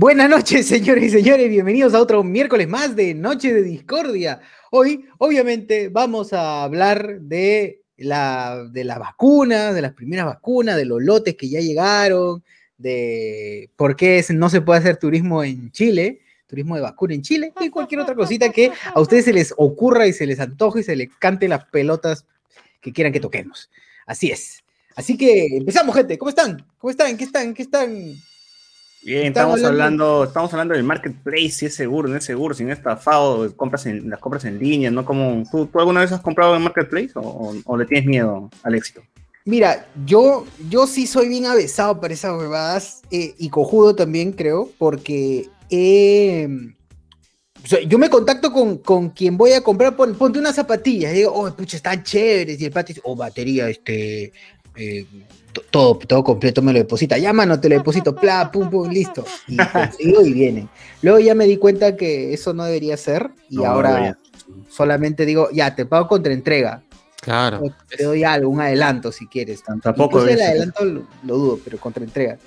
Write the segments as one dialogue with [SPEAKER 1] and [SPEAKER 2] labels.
[SPEAKER 1] Buenas noches, señores y señores, bienvenidos a otro miércoles más de Noche de Discordia. Hoy, obviamente, vamos a hablar de la, de la vacuna, de las primeras vacunas, de los lotes que ya llegaron, de por qué no se puede hacer turismo en Chile, turismo de vacuna en Chile, y cualquier otra cosita que a ustedes se les ocurra y se les antoje y se les cante las pelotas que quieran que toquemos. Así es. Así que empezamos, gente. ¿Cómo están? ¿Cómo están? ¿Qué están? ¿Qué están?
[SPEAKER 2] Bien, estamos, hablando, estamos hablando del marketplace, si es seguro, no es seguro, si no es estafado, compras en, las compras en línea, ¿no? Como, ¿tú, alguna vez has comprado en marketplace o, le tienes miedo al éxito?
[SPEAKER 1] Mira, yo, yo sí soy bien avesado para esas huevadas eh, y cojudo también, creo, porque yo me contacto con, con, quien voy a comprar, ponte unas zapatillas, y digo, oh, pucha, están chéveres, y el pato dice, oh, batería, este, eh, todo, todo completo me lo deposita. Ya, mano, te lo deposito, pla, pum, pum, listo. Y consigo y viene. Luego ya me di cuenta que eso no debería ser y ahora solamente digo, ya, te pago contra entrega.
[SPEAKER 3] Claro.
[SPEAKER 1] te doy algo, un adelanto si quieres.
[SPEAKER 2] Tampoco
[SPEAKER 1] el adelanto lo, dudo, pero contra entrega.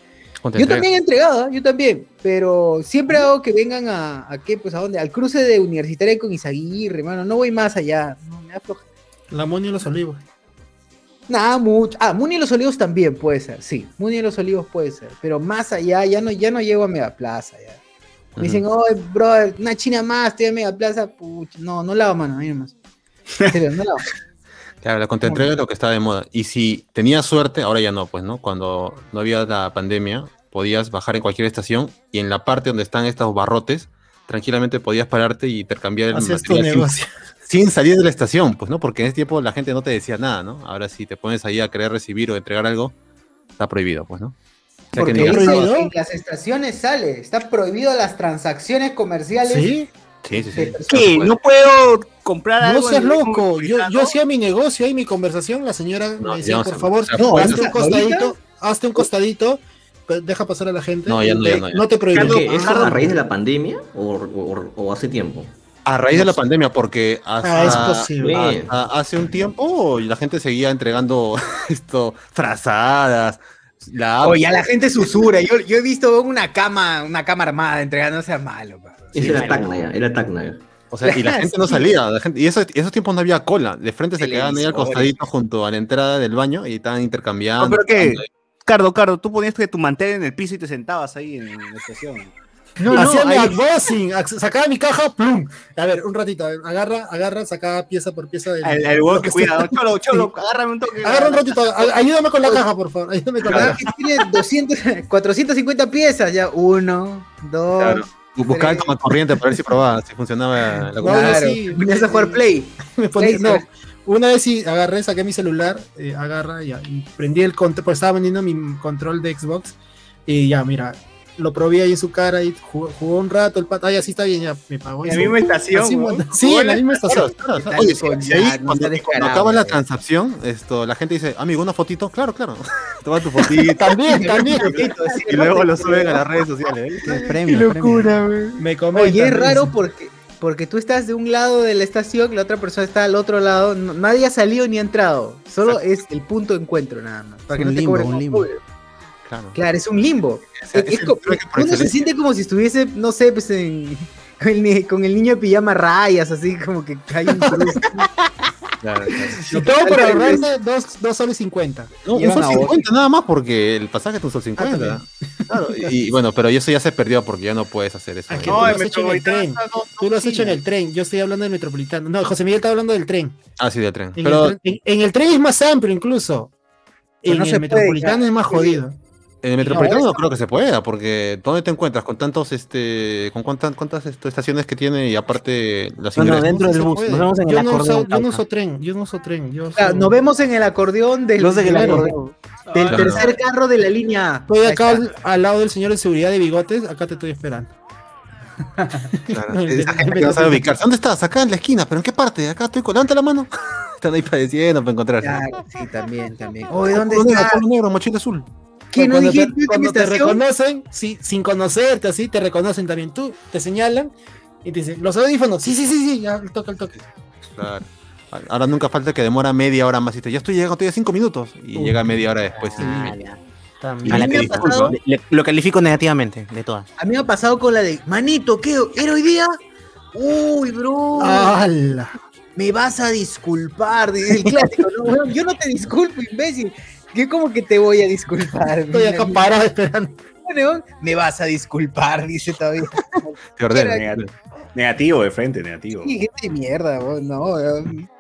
[SPEAKER 1] yo también he entregado, ¿eh? yo también, pero siempre hago que vengan a, a qué, pues a dónde, al cruce de Universitaria con Izaguirre, hermano, no voy más allá, no me afloja.
[SPEAKER 3] La Moni y los Olivos.
[SPEAKER 1] Nada, mucho. Ah, Muni y los Olivos también puede ser, sí. Muni y los Olivos puede ser. Pero más allá, ya no, ya no llego a Mega Plaza. Ya. Me dicen, oh, brother, una china más, estoy en Mega Plaza. Pucha, no, no lavo mano, a más. no lavo.
[SPEAKER 3] Claro, la contraentrega es lo que está de moda. Y si tenías suerte, ahora ya no, pues, ¿no? Cuando no había la pandemia, podías bajar en cualquier estación y en la parte donde están estos barrotes, tranquilamente podías pararte y intercambiar el
[SPEAKER 1] material
[SPEAKER 3] sin salir de la estación, pues, ¿no? Porque en ese tiempo la gente no te decía nada, ¿no? Ahora si te pones ahí a querer recibir o entregar algo, está prohibido, pues, ¿no?
[SPEAKER 1] Porque en las estaciones sale, está prohibido las transacciones comerciales.
[SPEAKER 3] Sí, sí, sí. sí.
[SPEAKER 2] ¿Qué? No puedo comprar algo.
[SPEAKER 4] No seas loco. Yo, yo, hacía mi negocio y mi conversación. La señora me decía, por favor, no, hazte un costadito, hazte un costadito, deja pasar a la gente.
[SPEAKER 3] No, ya no, ya no,
[SPEAKER 2] no te prohíbo. ¿Es a raíz de la pandemia o, o hace tiempo?
[SPEAKER 3] A raíz de la pandemia, porque hasta, ah, hace un tiempo la gente seguía entregando esto, frazadas.
[SPEAKER 1] La... Oye, la gente susura. Yo, yo, he visto una cama, una cama armada entregándose a malo.
[SPEAKER 2] Ese era Tacna ya, era Tacna
[SPEAKER 3] O sea, y la gente no salía. y eso, esos tiempos no había cola. De frente se quedaban ahí al costadito junto a la entrada del baño y estaban intercambiando.
[SPEAKER 2] ¿Pero qué? Cardo, Cardo, tú ponías que tu mantel en el piso y te sentabas ahí en la estación.
[SPEAKER 4] No, Hacía mi unboxing, sacaba mi caja, plum. A ver, un ratito, agarra, agarra, sacaba pieza por pieza.
[SPEAKER 2] Del, el, el que cuidado, cholo, cholo, agárrame un toque.
[SPEAKER 4] Agarra un ratito, ayúdame con la caja, por favor. Ayúdame con la caja.
[SPEAKER 1] Tiene 200, 450 piezas, ya, uno, dos. Claro.
[SPEAKER 3] Buscaba el toma corriente para ver si probaba, si funcionaba la
[SPEAKER 1] Claro, sí, a jugar Play.
[SPEAKER 4] Me ponía, no, una vez sí agarré, saqué mi celular, eh, agarra ya, y prendí el control, pues estaba vendiendo mi control de Xbox. Y ya, mira, lo probé ahí en su cara y jugó, un rato el pata, ay, así está bien, ya me pagó.
[SPEAKER 2] En la misma estación.
[SPEAKER 4] sí, en la misma estación.
[SPEAKER 3] Oye, si ahí, cuando, acaba la transacción, esto, la gente dice, amigo, una fotito, claro, claro. Toma tu fotito.
[SPEAKER 4] también, también.
[SPEAKER 3] y luego lo suben a las redes sociales.
[SPEAKER 1] ¿eh? Premio, Qué locura, güey. Me Oye, es raro porque porque tú estás de un lado de la estación, la otra persona está al otro lado, nadie ha salido ni ha entrado, solo es el punto de encuentro nada más.
[SPEAKER 4] Para que no te limbo, un limbo.
[SPEAKER 1] Claro. es un limbo. uno se siente como si estuviese, no sé, pues en, con, el, niño de pijama rayas, así como que hay un
[SPEAKER 4] Claro, Y todo por ahorrarse 2 soles 50.
[SPEAKER 3] No, un sol 50 nada más porque el pasaje es un sol 50. claro, y, bueno, pero eso ya se perdió porque ya no puedes hacer eso.
[SPEAKER 4] tú lo has hecho en el tren. Tú lo has hecho en el tren. Yo estoy hablando del metropolitano. No, José Miguel está hablando del tren.
[SPEAKER 3] Ah, sí, del tren.
[SPEAKER 4] En, pero... el, tren, en, el tren es más amplio incluso. En el metropolitano es más jodido.
[SPEAKER 3] En el metropolitano no, creo que se pueda, porque ¿dónde te encuentras? Con tantos, este, con cuántas, cuántas estaciones que tiene y aparte las
[SPEAKER 1] ingresos. dentro del bus,
[SPEAKER 4] nos vemos en el acordeón. yo no uso tren, yo no uso tren. Yo
[SPEAKER 1] Nos vemos en el acordeón del, del tercer carro de la línea.
[SPEAKER 4] Estoy acá al, lado del señor de seguridad de bigotes, acá te estoy esperando.
[SPEAKER 3] Claro. ¿Dónde estás? Acá en la esquina, pero ¿en qué parte? Acá estoy con. Levanta la mano. Están ahí padeciendo para encontrarse.
[SPEAKER 1] sí, también, también. Oye, ¿dónde está?
[SPEAKER 3] negro, mochila azul
[SPEAKER 4] cuando te, cuando te reconocen, sí, sin conocerte, así, te reconocen también tú, te señalan y te dicen, los audífonos, sí, sí, sí, sí, ya, toca el toque.
[SPEAKER 3] Claro. Ahora nunca falta que demora media hora más y te ya estoy llegando, estoy a cinco minutos y llega media hora después.
[SPEAKER 5] A la que pasado, le, lo califico negativamente, de todas.
[SPEAKER 1] A mí me ha pasado con la de, manito, ¿qué? ¿Era hoy día? Uy, bro.
[SPEAKER 4] ¡Hala!
[SPEAKER 1] Me vas a disculpar, dice el clásico, ¿no? Yo no te disculpo, imbécil. ¿Qué como que te voy a disculpar?
[SPEAKER 4] Estoy acá parado esperando.
[SPEAKER 1] Me vas a disculpar, dice todavía.
[SPEAKER 6] Te ordeno. Negativo de frente, negativo.
[SPEAKER 1] Sí, gente de mierda, no.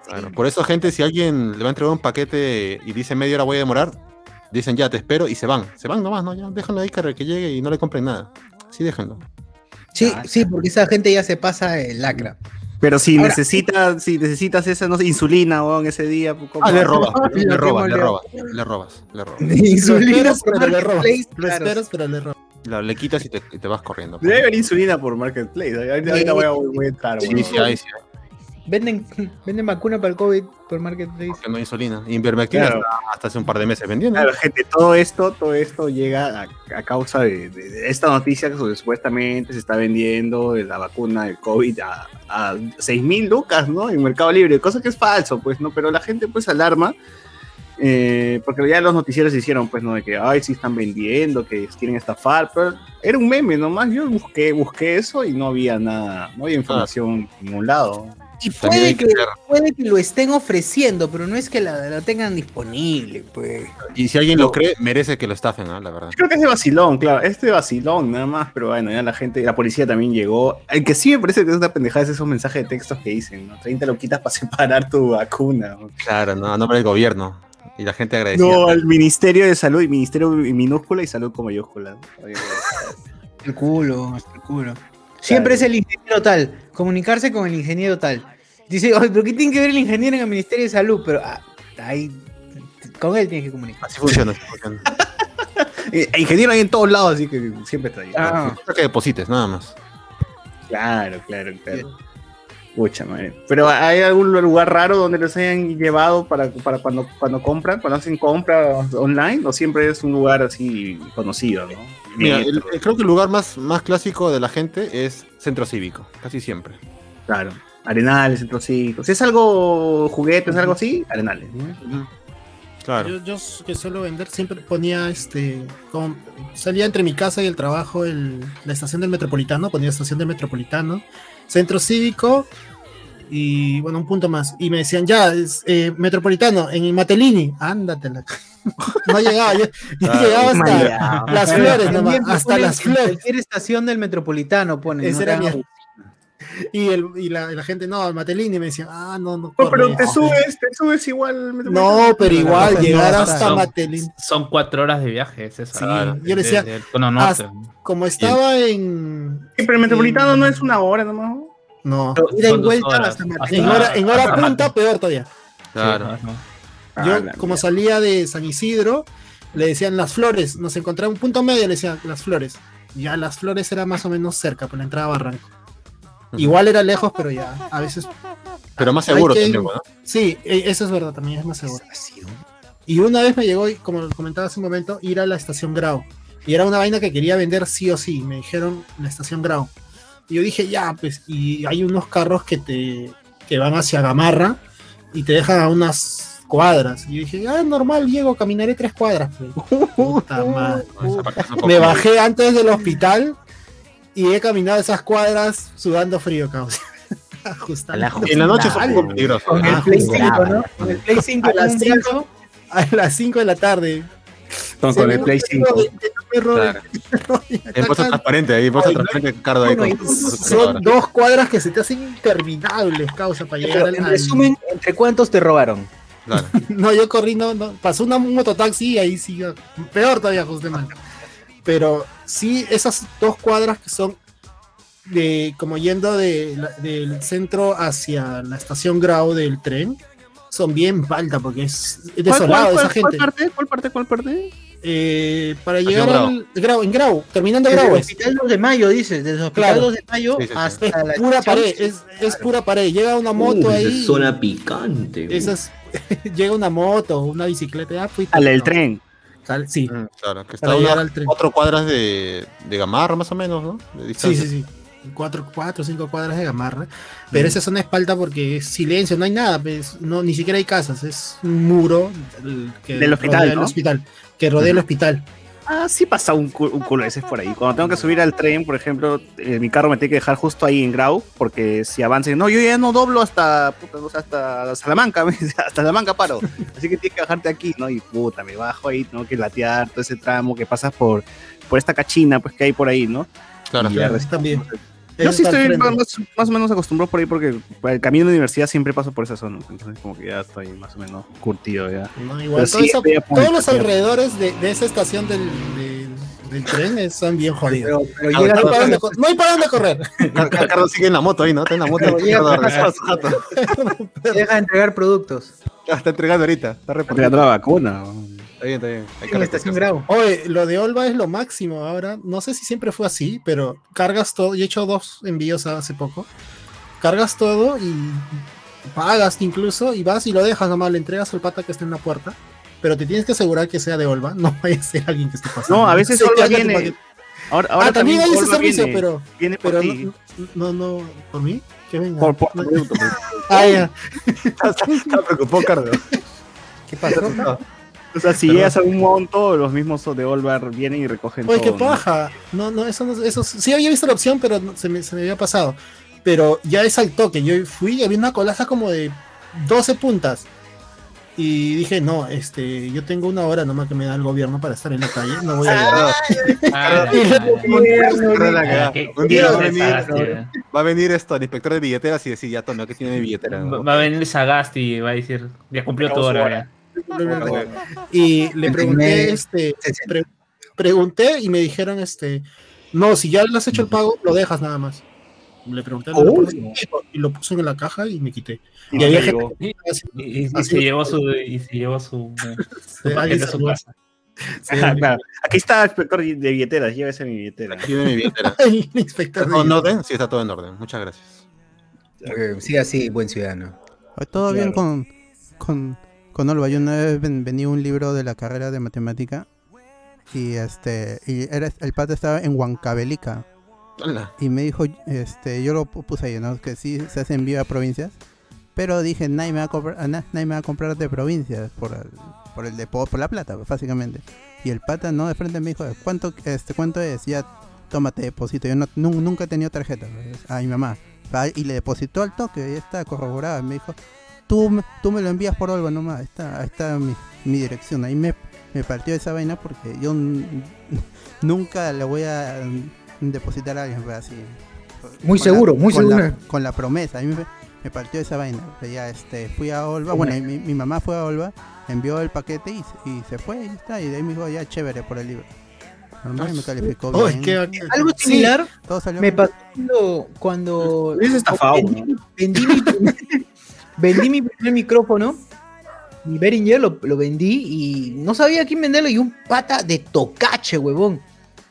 [SPEAKER 3] Bueno, por eso, gente, si alguien le va a entregar un paquete y dice media hora voy a demorar, dicen ya, te espero y se van. Se van nomás, ¿no? Ya déjenlo ahí que, que llegue y no le compren nada. Sí, déjenlo.
[SPEAKER 1] Sí, ah, sí, porque esa gente ya se pasa el lacra.
[SPEAKER 6] Pero si necesitas, si necesitas esa no sé, insulina, weón, ese día,
[SPEAKER 3] ah, le robas, le, robas, le robas, le robas, le robas.
[SPEAKER 1] Insulina,
[SPEAKER 4] pero le robas. Lo esperas, pero le robas.
[SPEAKER 3] le quitas y te, te vas corriendo.
[SPEAKER 6] Debe haber insulina por Marketplace. Ahorita voy, a, voy a entrar.
[SPEAKER 3] Sí, sí, ahí sí.
[SPEAKER 1] Venden, venden vacuna para el COVID por Marketplace.
[SPEAKER 3] Porque no hay insulina. Invermectina claro. hasta hace un par de meses vendiendo.
[SPEAKER 6] Claro, gente, todo esto, todo esto llega a, a causa de, de, de, esta noticia que supuestamente se está vendiendo de la vacuna del COVID a, a 6 mil lucas, ¿no? En Mercado Libre, cosa que es falso, pues, ¿no? Pero la gente pues alarma. Eh, porque ya los noticieros hicieron, pues, ¿no? De que, ay, sí están vendiendo, que quieren estafar, pero era un meme nomás. Yo busqué, busqué eso y no había nada, no había información ah. en ningún lado.
[SPEAKER 1] Y puede que, puede que, lo estén ofreciendo, pero no es que la, la tengan disponible, pues.
[SPEAKER 3] Y si alguien no. lo cree, merece que lo estafen, ¿no? La verdad.
[SPEAKER 6] Yo creo que es de vacilón, claro. Es de vacilón, nada más, pero bueno, ya la gente, la policía también llegó. El que sí me parece que es una pendejada es esos mensajes de textos que dicen, ¿no? 30 lo quitas para separar tu vacuna. ¿no?
[SPEAKER 3] Claro, no, a nombre del gobierno. Y la gente agradecida.
[SPEAKER 6] No, al Ministerio de Salud, Ministerio minúscula y Salud con mayúscula.
[SPEAKER 1] el culo, el culo. Siempre claro. es el ingeniero tal. Comunicarse con el ingeniero tal. Dice, oye, pero ¿qué tiene que ver el ingeniero en el Ministerio de Salud? Pero ah, ahí, con él tienes que comunicar.
[SPEAKER 3] Así funciona, así funciona.
[SPEAKER 6] eh, ingeniero hay en todos lados, así que siempre está ahí.
[SPEAKER 3] Ah, que deposites, nada más.
[SPEAKER 6] Claro, claro, claro. Pucha madre. Pero ¿hay algún lugar raro donde los hayan llevado para, para cuando, cuando compran, cuando hacen compras online? ¿O siempre es un lugar así conocido, no?
[SPEAKER 3] Mira, el, creo que el lugar más, más clásico de la gente es centro cívico, casi siempre.
[SPEAKER 6] Claro. Arenales, centro cívico. Si es algo juguetes, algo así, arenales. ¿no?
[SPEAKER 4] Claro. Yo, yo, que suelo vender siempre ponía este. Con, salía entre mi casa y el trabajo el, la estación del metropolitano, ponía estación del metropolitano, centro cívico y bueno, un punto más. Y me decían, ya, es eh, metropolitano, en Matelini, ándatela. No llegaba, yo, yo llegaba hasta las flores, nomás, hasta las flores.
[SPEAKER 1] Cualquier estación del metropolitano pone.
[SPEAKER 4] Ese era mi, y, el, y la, la, gente, no, Matelini me decía, ah, no, no.
[SPEAKER 6] no pero te subes, te subes igual.
[SPEAKER 4] No, pero igual, llegar hasta son, Matelini.
[SPEAKER 7] Son cuatro horas de viaje, es eso.
[SPEAKER 4] Sí, yo le decía, de, de, no, no, como estaba en.
[SPEAKER 6] Sí, pero el metropolitano en, no es una hora nomás.
[SPEAKER 4] No,
[SPEAKER 1] ida y vuelta hasta
[SPEAKER 4] En hora, en hora punta, peor todavía.
[SPEAKER 3] Claro.
[SPEAKER 4] Yo, ah, como salía de San Isidro, le decían las flores, nos encontraba un punto medio, le decían las flores. Ya las flores era más o menos cerca, por la entrada a Barranco. Igual era lejos, pero ya, a veces.
[SPEAKER 3] Pero más seguro
[SPEAKER 4] que,
[SPEAKER 3] también, ¿no?
[SPEAKER 4] Sí, eso es verdad, también es más seguro. Y una vez me llegó, como comentaba hace un momento, ir a la estación Grau. Y era una vaina que quería vender sí o sí. Me dijeron la estación Grau. Y yo dije, ya, pues, y hay unos carros que te que van hacia Gamarra y te dejan a unas cuadras. Y yo dije, ah, normal, llego, caminaré tres cuadras. Pues. Puta madre. Me bajé antes del hospital y he caminado esas cuadras sudando frío, cabrón.
[SPEAKER 3] en la noche fue un poco peligroso.
[SPEAKER 1] Con el Play 5, ¿no? Con el Play 5
[SPEAKER 4] a las 5, a las 5 de la tarde.
[SPEAKER 6] Con, con el Play 5.
[SPEAKER 3] Claro. El puesto transparente ahí, puesto transparente Cardo ahí. Con,
[SPEAKER 4] son dos cuadras que se te hacen interminables, causa, para llegar
[SPEAKER 1] al. En resumen, ¿entre cuántos te robaron?
[SPEAKER 3] Claro.
[SPEAKER 4] no, yo corrí, no, no, pasó una mototaxi y ahí sí, peor todavía, José Manuel pero sí esas dos cuadras que son de como yendo de, del centro hacia la estación Grau del tren son bien falta porque es, es desolado
[SPEAKER 1] ¿Cuál, cuál,
[SPEAKER 4] esa gente.
[SPEAKER 1] ¿Cuál parte? ¿Cuál parte? ¿Cuál parte?
[SPEAKER 4] Eh, para llegar al Grau, en Grau, terminando Grau.
[SPEAKER 1] Desde el Hospital 2 de Mayo, dices, desde el Hospital claro. 2 de Mayo sí, sí, sí. hasta
[SPEAKER 4] es
[SPEAKER 1] la
[SPEAKER 4] pura pared, es, claro. es, pura pared. Llega una moto uh, ahí.
[SPEAKER 5] Zona picante.
[SPEAKER 4] Esas, llega una moto, una bicicleta, ya fui.
[SPEAKER 6] Al del tren.
[SPEAKER 4] Sí.
[SPEAKER 3] Mm, claro, que está a cuatro cuadras de, de, Gamarra más o menos, ¿no?
[SPEAKER 4] sí, sí, sí. Cuatro, cuatro, cinco cuadras de Gamarra. Pero mm. esa zona es palta porque es silencio, no hay nada, pues, no, ni siquiera hay casas, es un muro
[SPEAKER 6] que del hospital,
[SPEAKER 4] ¿no? el hospital, que rodea mm. el hospital.
[SPEAKER 6] Ah, sí pasa un, cu- un culo de veces por ahí. Cuando tengo que subir al tren, por ejemplo, eh, mi carro me tiene que dejar justo ahí en Grau, porque si avance, no, yo ya no doblo hasta, puta, no hasta Salamanca, hasta Salamanca paro. Así que tienes que bajarte aquí, ¿no? Y puta, me bajo ahí, tengo que latear todo ese tramo que pasas por, por esta cachina, pues que hay por ahí, ¿no?
[SPEAKER 3] Claro,
[SPEAKER 6] Y
[SPEAKER 3] claro.
[SPEAKER 4] También.
[SPEAKER 6] Yo sí
[SPEAKER 4] está
[SPEAKER 6] estoy más, más o menos acostumbrado por ahí porque el camino de la universidad siempre paso por esa zona. Entonces como que ya estoy más o menos curtido ya.
[SPEAKER 4] No, igual, todo
[SPEAKER 6] sí,
[SPEAKER 4] todos los alrededores de, de esa estación del, del, del tren es- son bien jodidos.
[SPEAKER 1] Pero, pero
[SPEAKER 3] Ah,
[SPEAKER 1] llega
[SPEAKER 4] No hay, para dónde, co- no hay para dónde correr.
[SPEAKER 3] Car- Car- Carlos sigue en la moto ahí, ¿no? Está en la moto.
[SPEAKER 1] Pero llega a
[SPEAKER 3] Está
[SPEAKER 1] deja de entregar productos.
[SPEAKER 3] entregando ahorita. Está repartiendo.
[SPEAKER 6] la vacuna.
[SPEAKER 3] Está bien, está bien. Hay que
[SPEAKER 1] En la estación
[SPEAKER 3] recogerse.
[SPEAKER 1] Grau.
[SPEAKER 4] Oye, lo de Olva es lo máximo ahora. No sé si siempre fue así, pero cargas todo. Y he hecho dos envíos hace poco. Cargas todo y pagas incluso y vas y lo dejas nomás. Le entregas al pata que está en la puerta. Pero te tienes que asegurar que sea de Olva. No vaya a ser alguien que esté pasando.
[SPEAKER 6] No, a veces Olva viene. Ahora, ahora
[SPEAKER 4] ah, también hay ese servicio,
[SPEAKER 6] viene,
[SPEAKER 4] pero,
[SPEAKER 6] viene por
[SPEAKER 4] pero
[SPEAKER 6] ti.
[SPEAKER 4] no, no, no, por mí, que venga.
[SPEAKER 6] Por, por pues.
[SPEAKER 4] Ah, ya.
[SPEAKER 3] Está preocupado, Carlos.
[SPEAKER 1] ¿Qué pasó?
[SPEAKER 6] O sea, si llegas a un monto, los mismos de Olvar vienen y recogen
[SPEAKER 4] Oye, qué
[SPEAKER 6] todo, ¿no?
[SPEAKER 4] paja. No, no, eso no, eso sí había visto la opción, pero se, me, se me había pasado. Pero ya es al toque. Yo fui y había una colaza como de 12 puntas. Y dije, no, este, yo tengo una hora nomás que me da el gobierno para estar en la calle. No voy a llegar.
[SPEAKER 7] Ah,
[SPEAKER 3] Ah,
[SPEAKER 7] ¿Qué-
[SPEAKER 3] Un
[SPEAKER 7] qué
[SPEAKER 3] día va a venir, va a venir esto, el inspector de billeteras y decir, ya tome, aquí tiene mi billetera.
[SPEAKER 7] Va
[SPEAKER 3] ¿no?
[SPEAKER 7] va a venir Sagasti y va a decir, ya cumplió
[SPEAKER 6] su
[SPEAKER 7] hora.
[SPEAKER 4] Y le pregunté, este, pre- pregunté y me dijeron, este, no, si ya le has hecho el pago, lo dejas nada más. Le pregunté
[SPEAKER 6] Oh.
[SPEAKER 4] ¿lo pones? y lo puse en la caja y me quité.
[SPEAKER 6] Y
[SPEAKER 4] Y había
[SPEAKER 6] no
[SPEAKER 4] gente que
[SPEAKER 7] Y, y- y
[SPEAKER 4] Así
[SPEAKER 7] se llevó su, y se llevó su, su
[SPEAKER 4] Ahí
[SPEAKER 7] paquete a su
[SPEAKER 4] salió.
[SPEAKER 7] casa.
[SPEAKER 4] Sí,
[SPEAKER 6] Ajá, claro. Aquí está el inspector de billeteras, llévese mi billetera.
[SPEAKER 3] Aquí tiene mi billetera.
[SPEAKER 4] el inspector
[SPEAKER 3] ¿Está
[SPEAKER 4] de-
[SPEAKER 3] todo en orden? Sí, está todo en orden. Muchas gracias.
[SPEAKER 1] Eh, Sí, así, buen ciudadano.
[SPEAKER 8] Todo bien con, con Olva. Yo una vez ven- venía un libro de la carrera de matemática y este y era, el pata estaba en Huancavelica
[SPEAKER 3] Hola.
[SPEAKER 8] y me dijo, este, yo lo pu- puse ahí, ¿no? Que sí se hace envío a provincias, pero dije, nadie me va a comprar, a na- nadie me va a comprar de provincias por el, por el depo- por la plata, básicamente. Y el pata no de frente me dijo, ¿cuánto, este, cuánto es? Ya, tómate depósito. Yo no, nu- nunca he tenido tarjeta a mi mamá. Y le depositó al toque, ya está corroborada. Me dijo, tú, me- tú me lo envías por algo nomás, está, está mi, mi dirección. Ahí me, me partió esa vaina porque yo n- nunca le voy a depositar a alguien pues, así.
[SPEAKER 1] Muy
[SPEAKER 8] Con
[SPEAKER 1] seguro,
[SPEAKER 8] la-
[SPEAKER 1] muy
[SPEAKER 8] con la-
[SPEAKER 1] seguro.
[SPEAKER 8] con la promesa, a mí me, me partió esa vaina. O sea, ya este, fui a Olva, bueno, mi, mi mamá fue a Olva, envió el paquete y, se- y se fue y está. Y de ahí me dijo, ya chévere por el libro. Normal, me calificó
[SPEAKER 4] Oh,
[SPEAKER 8] bien.
[SPEAKER 4] es que- que-
[SPEAKER 1] Algo
[SPEAKER 4] sí,
[SPEAKER 1] similar
[SPEAKER 8] Todo salió
[SPEAKER 1] me pasó cuando, cuando
[SPEAKER 6] Es estafado,
[SPEAKER 1] vendí, vendí mi, primer- vendí mi primer micrófono, mi Behringer lo, lo vendí y no sabía a quién venderlo y un pata de tocache, huevón.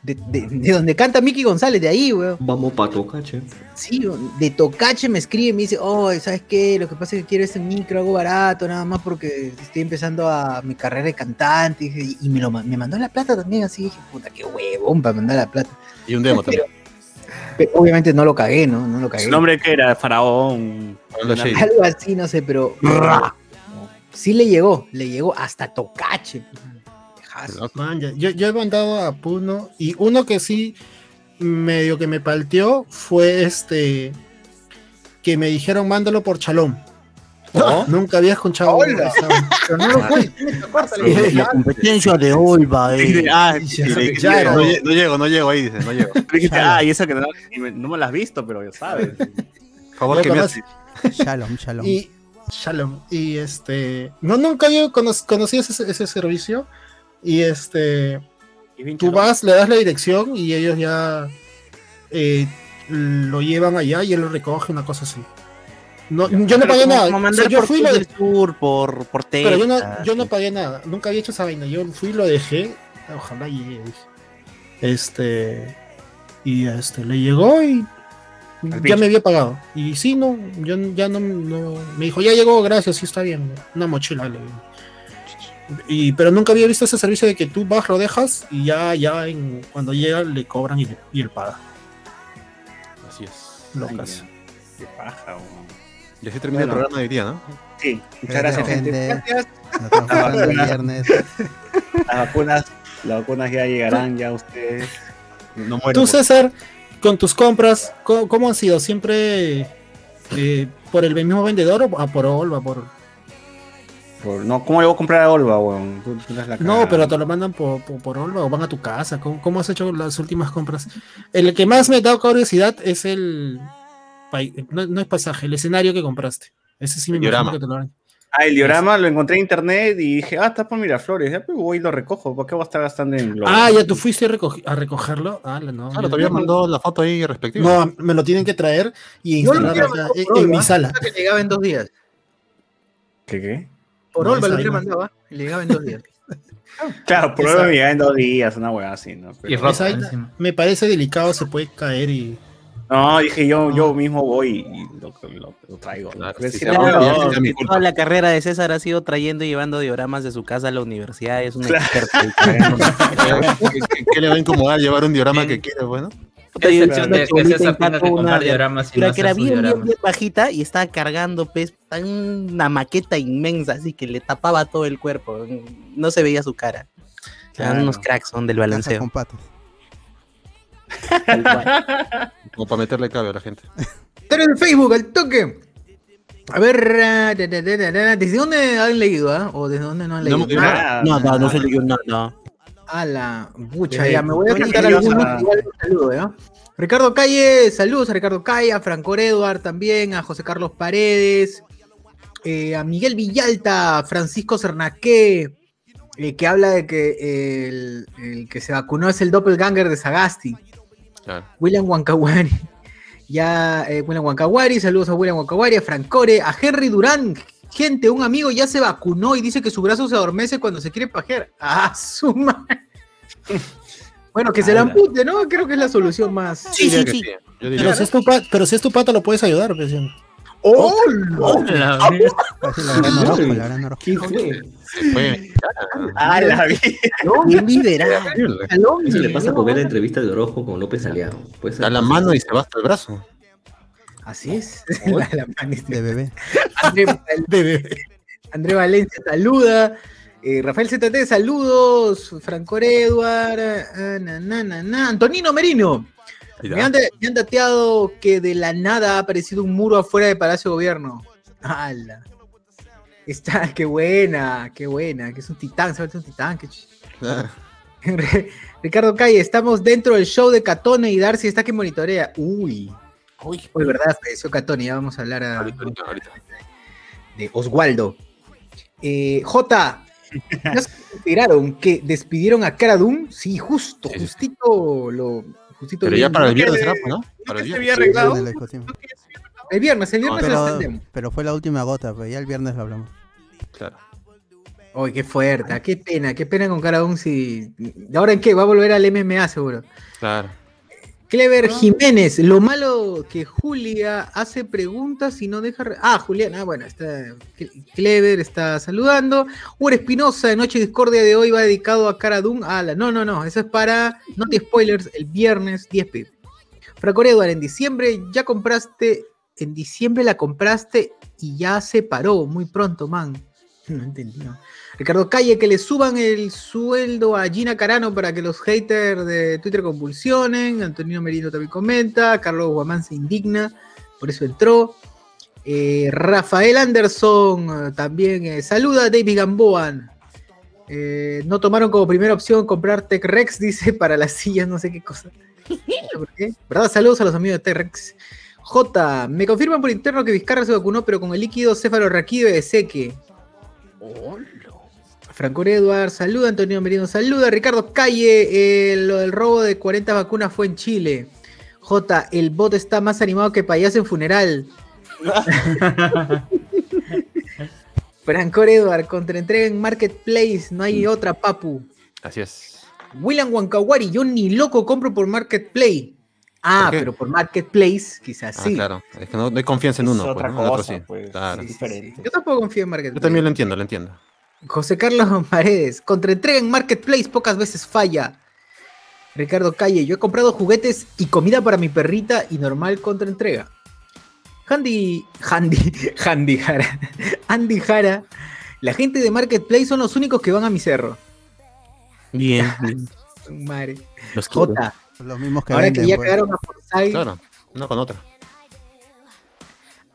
[SPEAKER 1] De, de- de donde canta Mickey González, de ahí, huevón.
[SPEAKER 9] Vamos pa' Tocache.
[SPEAKER 1] Sí, de tocache me escribe y me dice, oh, ¿sabes qué? Lo que pasa es que quiero este micro, algo barato, nada más porque estoy empezando a mi carrera de cantante. Y, me, lo, me mandó la plata también, así dije, puta, qué huevón para mandar la plata.
[SPEAKER 3] Y un demo también.
[SPEAKER 1] Pero obviamente no lo cagué, ¿no? No lo cagué.
[SPEAKER 6] Su nombre que era Faraón.
[SPEAKER 1] Algo así, no sé, pero sí le llegó, le llegó hasta tocache.
[SPEAKER 4] Man, yo, yo he mandado a Puno y uno que sí medio que me palteó fue este que me dijeron mándalo por Chalón. Nunca había escuchado
[SPEAKER 1] Hola.
[SPEAKER 4] esa- pero no lo fue.
[SPEAKER 5] La competencia de Olva, eh.
[SPEAKER 6] Ah,
[SPEAKER 3] no,
[SPEAKER 4] no.
[SPEAKER 3] lle- no llego, no llego ahí, dice, no llego. Por
[SPEAKER 6] ah, y esa que no, me- no me la has visto, pero ya sabes.
[SPEAKER 3] favor,
[SPEAKER 4] Ya
[SPEAKER 3] que me.
[SPEAKER 8] Shalom, shalom.
[SPEAKER 4] Y Shalom. Y este. No, nunca había cono- conocido ese, ese servicio. Y este.
[SPEAKER 6] Y
[SPEAKER 4] Tú vas, le das la dirección y ellos ya eh, lo llevan allá y él lo recoge, una cosa así. No, yo no pagué nada.
[SPEAKER 5] Como
[SPEAKER 4] O sea, yo
[SPEAKER 5] por
[SPEAKER 4] fui lo de-
[SPEAKER 5] del Sur, por, por
[SPEAKER 4] pero yo no, yo no pagué nada. Nunca había hecho esa vaina. Yo fui y lo dejé. Ojalá llegue. dije. Este. Y este, le llegó y ya
[SPEAKER 6] pinche.
[SPEAKER 4] me había pagado. Y sí, no, yo ya no, no- me dijo, ya llegó, gracias, sí está bien. Una mochila. le- Y, pero nunca había visto ese servicio de que tú vas, lo dejas y ya, ya en, cuando llega le cobran y, y él paga.
[SPEAKER 3] Así es.
[SPEAKER 4] Locas.
[SPEAKER 6] Qué paja.
[SPEAKER 3] Y así termina el programa de hoy día, ¿no?
[SPEAKER 6] Sí, muchas gracias, gente. Gracias.
[SPEAKER 8] Nos estamos jugando el viernes.
[SPEAKER 6] Las vacunas
[SPEAKER 2] Las vacunas ya llegarán, ya ustedes.
[SPEAKER 3] No muero.
[SPEAKER 4] Tú, César, con tus compras, ¿cómo, cómo han sido? ¿Siempre eh, por el mismo vendedor o a por Olva? Por...
[SPEAKER 2] Por- no, ¿Cómo le voy a comprar a Olva, weón? Tú- tú eres la
[SPEAKER 4] No, pero te lo mandan por, por, por Olva o van a tu casa. ¿Cómo, cómo has hecho las últimas compras? El que más me ha dado curiosidad es el. No, no es pasaje, el escenario que compraste. Ese sí me imagino
[SPEAKER 3] diorama.
[SPEAKER 4] que te lo dan.
[SPEAKER 2] Ah, el diorama lo encontré en internet y dije, ah, está por Miraflores. Ya, pues voy y lo recojo. ¿Por qué voy a estar gastando en Globo?
[SPEAKER 4] Ah, ya tú fuiste a, recogerlo. Ah, no.
[SPEAKER 3] Claro, todavía mandó la foto ahí respectiva.
[SPEAKER 4] No, me lo tienen que traer y
[SPEAKER 1] lo
[SPEAKER 4] instalar acá en,
[SPEAKER 1] Olva,
[SPEAKER 4] mi sala.
[SPEAKER 1] que le llegaba en dos días.
[SPEAKER 2] ¿Qué qué?
[SPEAKER 1] Por
[SPEAKER 4] No,
[SPEAKER 1] Olva lo hubiera mandado. Y le llegaba en dos días.
[SPEAKER 2] Claro, por Olva me llega en dos días, una weá así, ¿no? Pero-
[SPEAKER 7] Y encima.
[SPEAKER 4] me parece delicado, se puede caer y.
[SPEAKER 2] No, dije yo, yo mismo voy y lo, lo- lo traigo.
[SPEAKER 3] Claro, sí, sí, claro,
[SPEAKER 2] no, no.
[SPEAKER 5] Toda la carrera de César ha sido trayendo y llevando dioramas de su casa a la universidad. Es un
[SPEAKER 2] Claro.
[SPEAKER 5] experto.
[SPEAKER 3] ¿Qué, qué- qué le va a incomodar llevar un diorama que quiere, bueno?
[SPEAKER 5] Yo-
[SPEAKER 7] que
[SPEAKER 5] era bien, bien,
[SPEAKER 7] dioramas.
[SPEAKER 5] bien bajita y estaba cargando, pues, tan una maqueta inmensa, así que le tapaba todo el cuerpo. No se veía su cara.
[SPEAKER 2] Claro.
[SPEAKER 5] unos cracks son del balanceo.
[SPEAKER 8] con patas.
[SPEAKER 3] Como para meterle cabello a la gente.
[SPEAKER 1] Pero en Facebook, al toque. A ver, ¿desde dónde han leído, ah? ¿O desde dónde no han
[SPEAKER 3] No
[SPEAKER 1] leído?
[SPEAKER 3] leído
[SPEAKER 1] Ah,
[SPEAKER 2] nada.
[SPEAKER 5] No, no, no se leyó nada.
[SPEAKER 1] A la bucha,
[SPEAKER 2] Eh,
[SPEAKER 1] ya me voy a
[SPEAKER 2] Quirós,
[SPEAKER 1] algunos. igual saludo, ¿ya? Ricardo Calle, saludos a Ricardo Calle, a Franco Edward también, a José Carlos Paredes, eh, a Miguel Villalta, Francisco Cernaqué, eh, que habla de que el, el que se vacunó es el doppelganger de Sagasti.
[SPEAKER 3] Claro.
[SPEAKER 1] William Wankawari. Ya, eh, William Wankawari, saludos a William Wankawari, a Francore, a Henry Durán. Gente, un amigo ya se vacunó y dice que su brazo se adormece cuando se quiere pajear. ¡Ah, su madre! Bueno, que se la ampute, ¿no? Creo que es la solución más.
[SPEAKER 5] Sí, sí,
[SPEAKER 3] que
[SPEAKER 5] sí.
[SPEAKER 3] Yo diría
[SPEAKER 4] Pero si, es tu pa- pero si es tu pata, lo puedes ayudar. pues.
[SPEAKER 1] ¡Oh!
[SPEAKER 7] La
[SPEAKER 1] Ah,
[SPEAKER 7] mierda.
[SPEAKER 8] Parece la.
[SPEAKER 2] Ah, vida.
[SPEAKER 1] Salón,
[SPEAKER 9] Eso le pasa por ver la entrevista de Orozco con López Aliado.
[SPEAKER 3] Da la mano y se va hasta el brazo.
[SPEAKER 1] Así es. La- la mano es-
[SPEAKER 8] De bebé.
[SPEAKER 1] André, André Valencia saluda. Eh, Rafael ZT, saludos. Franco Edward. ah, na, na, na, na. Antonino Merino. Me han, de- me han dateado que de la nada ha aparecido un muro afuera de Palacio de Gobierno. ¡Hala! Está, qué buena, qué buena. Que es un titán, se un titán. qué ch-
[SPEAKER 3] Ah,
[SPEAKER 1] Ricardo Calle, estamos dentro del show de Catone y Darcy está que monitorea. Uy. Uy, verdad, falleció Catone, ya vamos a hablar a-
[SPEAKER 3] ahorita, ahorita, ahorita.
[SPEAKER 1] de Oswaldo. Eh, J, ¿ya se enteraron que despidieron a Cara? Sí, justo,
[SPEAKER 3] sí, sí.
[SPEAKER 1] justito lo. Justito
[SPEAKER 3] Pero ya para el viernes
[SPEAKER 2] que-
[SPEAKER 3] será, pues, ¿no? Para el viernes.
[SPEAKER 2] arreglado.
[SPEAKER 8] De.
[SPEAKER 1] El viernes, el viernes lo
[SPEAKER 8] Pero,
[SPEAKER 1] extendemos.
[SPEAKER 8] pero fue la última gota, pues ya el viernes lo hablamos.
[SPEAKER 3] Claro.
[SPEAKER 1] Uy, qué fuerte, qué pena, qué pena con Cara si. ¿Ahora en qué? Va a volver al MMA seguro.
[SPEAKER 3] Claro.
[SPEAKER 1] Clever Jiménez, lo malo que Julia hace preguntas y no deja. re- Ah, Julián, ah, bueno, está. Clever está saludando. Ur Espinosa, de Noche Discordia de hoy va dedicado a Cara Dune. Ah, la- no, no, no, eso es para. No te spoilers, el viernes 10p. Franco Edward, en diciembre ya compraste. En diciembre la compraste y ya se paró muy pronto, man. No entendí. no. Ricardo Calle, que le suban el sueldo a Gina Carano para que los haters de Twitter convulsionen. Antonio Merino también comenta. Carlos Guamán se indigna, por eso entró. Eh, Rafael Anderson eh, también eh, saluda. David Gamboan. No tomaron como primera opción comprar Tech Rex, dice, para las sillas, no sé qué cosa. Por qué. ¿Verdad? Saludos a los amigos de Tech Rex. J, me confirman por interno que Vizcarra se vacunó, pero con el líquido cefalorraquídeo de seque. Franco Edward, saluda, Antonio Merino, saluda, Ricardo Calle, eh, lo del robo de 40 vacunas fue en Chile. J, el bot está más animado que payaso en funeral. Franco Edward, contraentrega en Marketplace, no hay otra, papu.
[SPEAKER 3] Así es.
[SPEAKER 1] William Wankawari, yo ni loco compro por Marketplace. Ah, pero por Marketplace quizás
[SPEAKER 3] Ah,
[SPEAKER 1] sí.
[SPEAKER 3] claro. Es que no, no hay confianza en
[SPEAKER 2] Es
[SPEAKER 3] uno, pues,
[SPEAKER 2] otra
[SPEAKER 3] ¿no? En otro
[SPEAKER 2] cosa,
[SPEAKER 3] sí.
[SPEAKER 2] pues.
[SPEAKER 3] Claro.
[SPEAKER 1] Sí, sí,
[SPEAKER 2] diferente.
[SPEAKER 1] sí. Yo tampoco confío en Marketplace.
[SPEAKER 3] Yo también lo entiendo, lo entiendo.
[SPEAKER 1] José Carlos Paredes, contraentrega en Marketplace pocas veces falla. Ricardo Calle, yo he comprado juguetes y comida para mi perrita y normal contraentrega. Handy, Handy, Handy Jara, Andy Jara, la gente de Marketplace son los únicos que van a mi cerro.
[SPEAKER 5] Bien, bien.
[SPEAKER 1] Madre.
[SPEAKER 5] Los.
[SPEAKER 1] Jota,
[SPEAKER 8] Los mismos que
[SPEAKER 1] ahora
[SPEAKER 8] venden,
[SPEAKER 1] que ya
[SPEAKER 8] pues.
[SPEAKER 1] quedaron a Forsyth,
[SPEAKER 3] Claro, una con otra.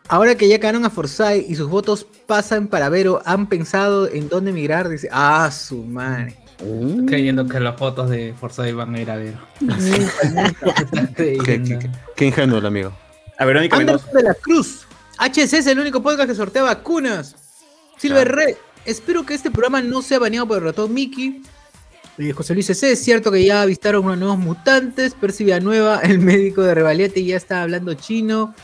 [SPEAKER 1] Ahora que ya quedaron a Forsyth y sus votos pasan para Vero, ¿han pensado en dónde emigrar? Dice, ah, su madre.
[SPEAKER 5] Mm.
[SPEAKER 7] Creyendo que las fotos de Forsyth van a ir a ver.
[SPEAKER 3] Qué, qué- qué- qué ingenuo el amigo.
[SPEAKER 2] A Verónica Mendoza.
[SPEAKER 1] Anderson de la Cruz. HC es el único podcast que sortea vacunas. Silver
[SPEAKER 3] Claro.
[SPEAKER 1] Red. Espero que este programa no sea baneado por el ratón Mickey. Eh, José Luis C. Es cierto que ya avistaron unos nuevos mutantes. Percy Nueva, el médico de Revaliete, ya está hablando chino.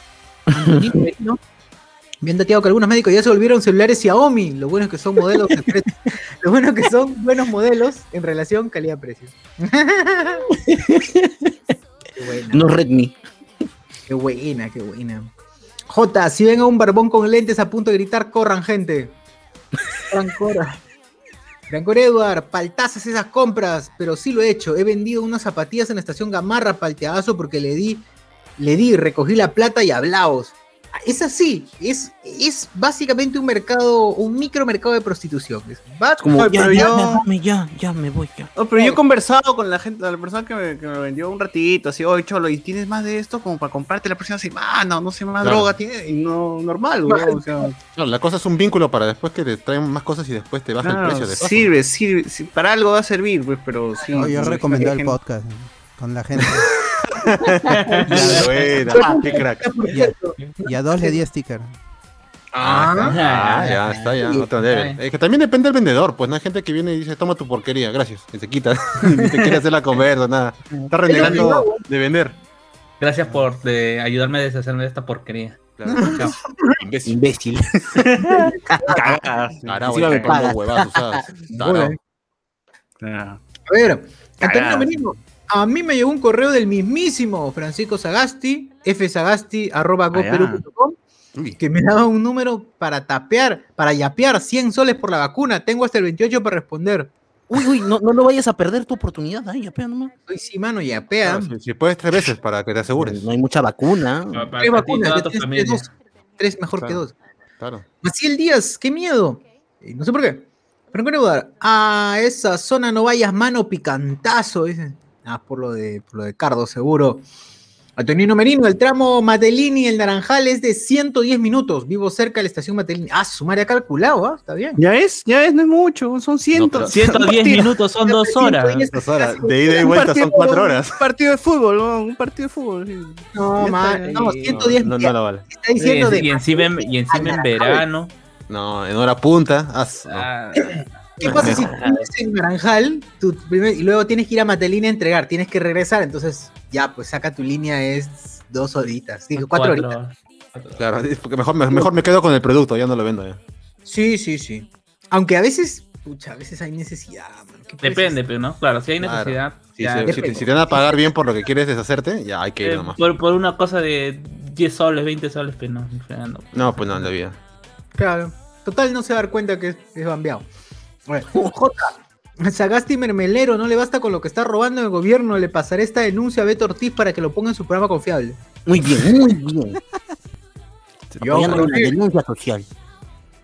[SPEAKER 1] Bien dateado que algunos médicos ya se volvieron celulares Xiaomi. Lo bueno es que son modelos de pre- Lo bueno es que son buenos modelos en relación calidad-precio. Qué buena.
[SPEAKER 5] No Redmi.
[SPEAKER 1] Qué buena, qué buena. J, si ven a un barbón con lentes a punto de gritar, corran, gente. Corran, corran. Grancor Edward, paltazas esas compras, pero sí lo he hecho. He vendido unas zapatillas en la estación Gamarra palteadazo porque le di, le di, recogí la plata y hablaos. Es así, es, es básicamente un mercado, un micromercado de prostitución. Es-
[SPEAKER 5] Como,
[SPEAKER 2] pero
[SPEAKER 5] ya,
[SPEAKER 2] yo-
[SPEAKER 5] ya, dame, ya, ya me voy, ya.
[SPEAKER 2] No, pero yo he conversado con la gente, la persona que me, que me vendió un ratito, así, oye, Cholo, ¿y tienes más de esto como para comprarte la próxima semana? O no sé, más
[SPEAKER 3] Claro.
[SPEAKER 2] droga tiene, y no, normal, güey. O sea,
[SPEAKER 3] la cosa es un vínculo para después que te traen más cosas y después te baja el precio de
[SPEAKER 2] sirve, sirve, para algo va a servir, pues, pero sí.
[SPEAKER 8] No, yo recomendé el
[SPEAKER 2] gente-
[SPEAKER 8] podcast con la gente.
[SPEAKER 3] Ya, buena, qué crack.
[SPEAKER 8] Y a, y a dos le di sticker.
[SPEAKER 3] Ah,
[SPEAKER 7] Ah,
[SPEAKER 3] ya, está, ya,
[SPEAKER 7] Sí,
[SPEAKER 3] no te debe. Es que también depende del vendedor, pues no hay gente que viene y dice, toma tu porquería, gracias, y se quita, ni te quiere hacer la conversa, nada. Está renegando de vender.
[SPEAKER 7] Gracias por de, ayudarme a deshacerme de esta porquería.
[SPEAKER 3] Claro. Imbécil.
[SPEAKER 5] Imbécil.
[SPEAKER 2] Cagadas.
[SPEAKER 5] Me pagas.
[SPEAKER 1] A ver, Antonio
[SPEAKER 2] Cagada.
[SPEAKER 1] Merino, a mí me llegó un correo del mismísimo Francisco Sagasti, fsagasti, arroba goperú.com,
[SPEAKER 3] Uy,
[SPEAKER 1] que me daba un número para tapear, para yapear 100 soles por la vacuna. Tengo hasta el 28 para responder.
[SPEAKER 5] Uy, uy, no, no lo vayas a perder tu oportunidad. Ay, ya, pero nomás.
[SPEAKER 1] Soy sí, mano, yapea.
[SPEAKER 3] claro, si, si puedes tres veces para que te asegures.
[SPEAKER 5] No hay mucha vacuna.
[SPEAKER 7] Para
[SPEAKER 1] Tres vacunas,
[SPEAKER 7] familia.
[SPEAKER 1] tres, dos. Tres mejor que dos.
[SPEAKER 3] Claro.
[SPEAKER 1] Maciel Díaz, qué miedo. Eh, no sé por qué. Pero en lugar, a esa zona no vayas, mano, picantazo. dice. Ah, por lo de, por lo de Cardo, seguro. Antonino Merino, el tramo Matelini, el Naranjal es de 110 minutos. Vivo cerca de la estación Matelini. Ah, su madre ha calculado, ¿ah? Está bien.
[SPEAKER 2] Ya es, ya es, no es mucho, son cientos.
[SPEAKER 3] pero-
[SPEAKER 7] 110 minutos son dos horas.
[SPEAKER 1] 110
[SPEAKER 3] Dos horas,
[SPEAKER 1] casi-
[SPEAKER 3] de ida y vuelta
[SPEAKER 2] partido-
[SPEAKER 3] son cuatro horas.
[SPEAKER 2] Un partido de fútbol, ¿no? un partido de fútbol. sí.
[SPEAKER 1] No,
[SPEAKER 2] Ya
[SPEAKER 1] ma-
[SPEAKER 2] está,
[SPEAKER 1] no,
[SPEAKER 2] y-
[SPEAKER 1] 110
[SPEAKER 3] No, no, no vale.
[SPEAKER 1] está diciendo
[SPEAKER 7] y,
[SPEAKER 1] de
[SPEAKER 7] y encima, en- y encima en verano.
[SPEAKER 3] No, en hora punta. no.
[SPEAKER 7] Ah,
[SPEAKER 1] ¿Qué pasa si tú vives en Naranjal tu primer- y luego tienes que ir a Matelini a entregar? Tienes que regresar, entonces ya, pues saca tu línea, es dos horitas, digo, cuatro, horitas.
[SPEAKER 3] Claro, porque mejor, me- mejor me quedo con el producto, ya no lo vendo ya.
[SPEAKER 1] Sí, sí, sí. Aunque a veces, pucha, a veces hay necesidad. mano. ¿Qué puedes
[SPEAKER 7] Depende, pero no, claro, si hay
[SPEAKER 3] Claro.
[SPEAKER 7] necesidad.
[SPEAKER 3] Si, te, si te van a pagar bien por lo que quieres deshacerte, ya hay que ir
[SPEAKER 7] eh,
[SPEAKER 3] nomás.
[SPEAKER 7] por, por una cosa de 10 soles, 20 soles, pero no, fregando.
[SPEAKER 3] No, pues no, en la vida.
[SPEAKER 1] Claro. Total, no se va a dar cuenta que es, es bambeado. Bueno, J. Sagasti Mermelero, no le basta con lo que está robando el gobierno. Le pasaré esta denuncia a Beto Ortiz para que lo ponga en su programa confiable.
[SPEAKER 5] Muy bien, muy bien.
[SPEAKER 1] Yo que-
[SPEAKER 5] denuncia social.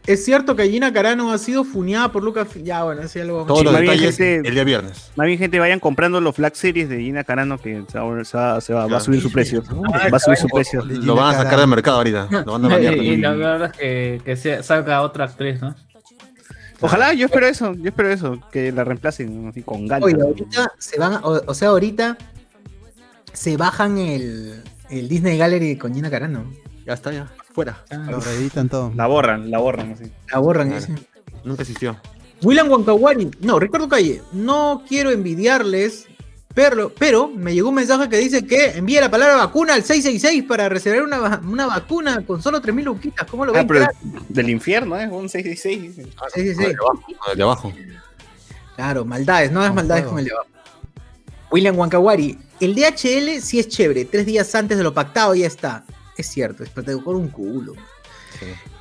[SPEAKER 1] Es cierto que Gina Carano ha sido funeada por Lucas. Ya, bueno, eso ya lo vamos
[SPEAKER 3] Todos los detalles
[SPEAKER 2] gente-
[SPEAKER 3] el día viernes.
[SPEAKER 2] Más bien, gente, vayan comprando los Flag Series de Gina Carano que se va, se va- se va- va a subir su precio.
[SPEAKER 1] Ah,
[SPEAKER 2] Va a subir su precio.
[SPEAKER 3] Lo van a sacar del mercado ahorita. Lo van a.
[SPEAKER 7] Y, y la verdad es que, que sea- salga otra actriz, ¿no?
[SPEAKER 2] Ojalá, yo espero eso, yo espero eso, que la reemplacen así con ganas.
[SPEAKER 1] Oye, ahorita se van, o, o sea, ahorita se bajan el, el Disney Gallery con Gina Carano.
[SPEAKER 3] Ya está, ya. Fuera.
[SPEAKER 8] Lo reeditan todo.
[SPEAKER 2] La borran, la borran así.
[SPEAKER 1] La borran.
[SPEAKER 3] Claro.
[SPEAKER 1] ese.
[SPEAKER 3] Nunca existió.
[SPEAKER 1] William Wankawari, no, Ricardo Calle, no quiero envidiarles, pero, pero me llegó un mensaje que dice que envíe la palabra vacuna al 666 para reservar una, una vacuna con solo 3.000 luquitas. ¿Cómo lo
[SPEAKER 2] Ah, pero del infierno, ¿eh? Un 666.
[SPEAKER 1] Ah, 666.
[SPEAKER 3] El de abajo.
[SPEAKER 1] Claro, maldades, no es maldades con el de abajo. William Wankawari, el DHL sí es chévere, tres días antes de lo pactado ya está. Es cierto, es para te con un culo.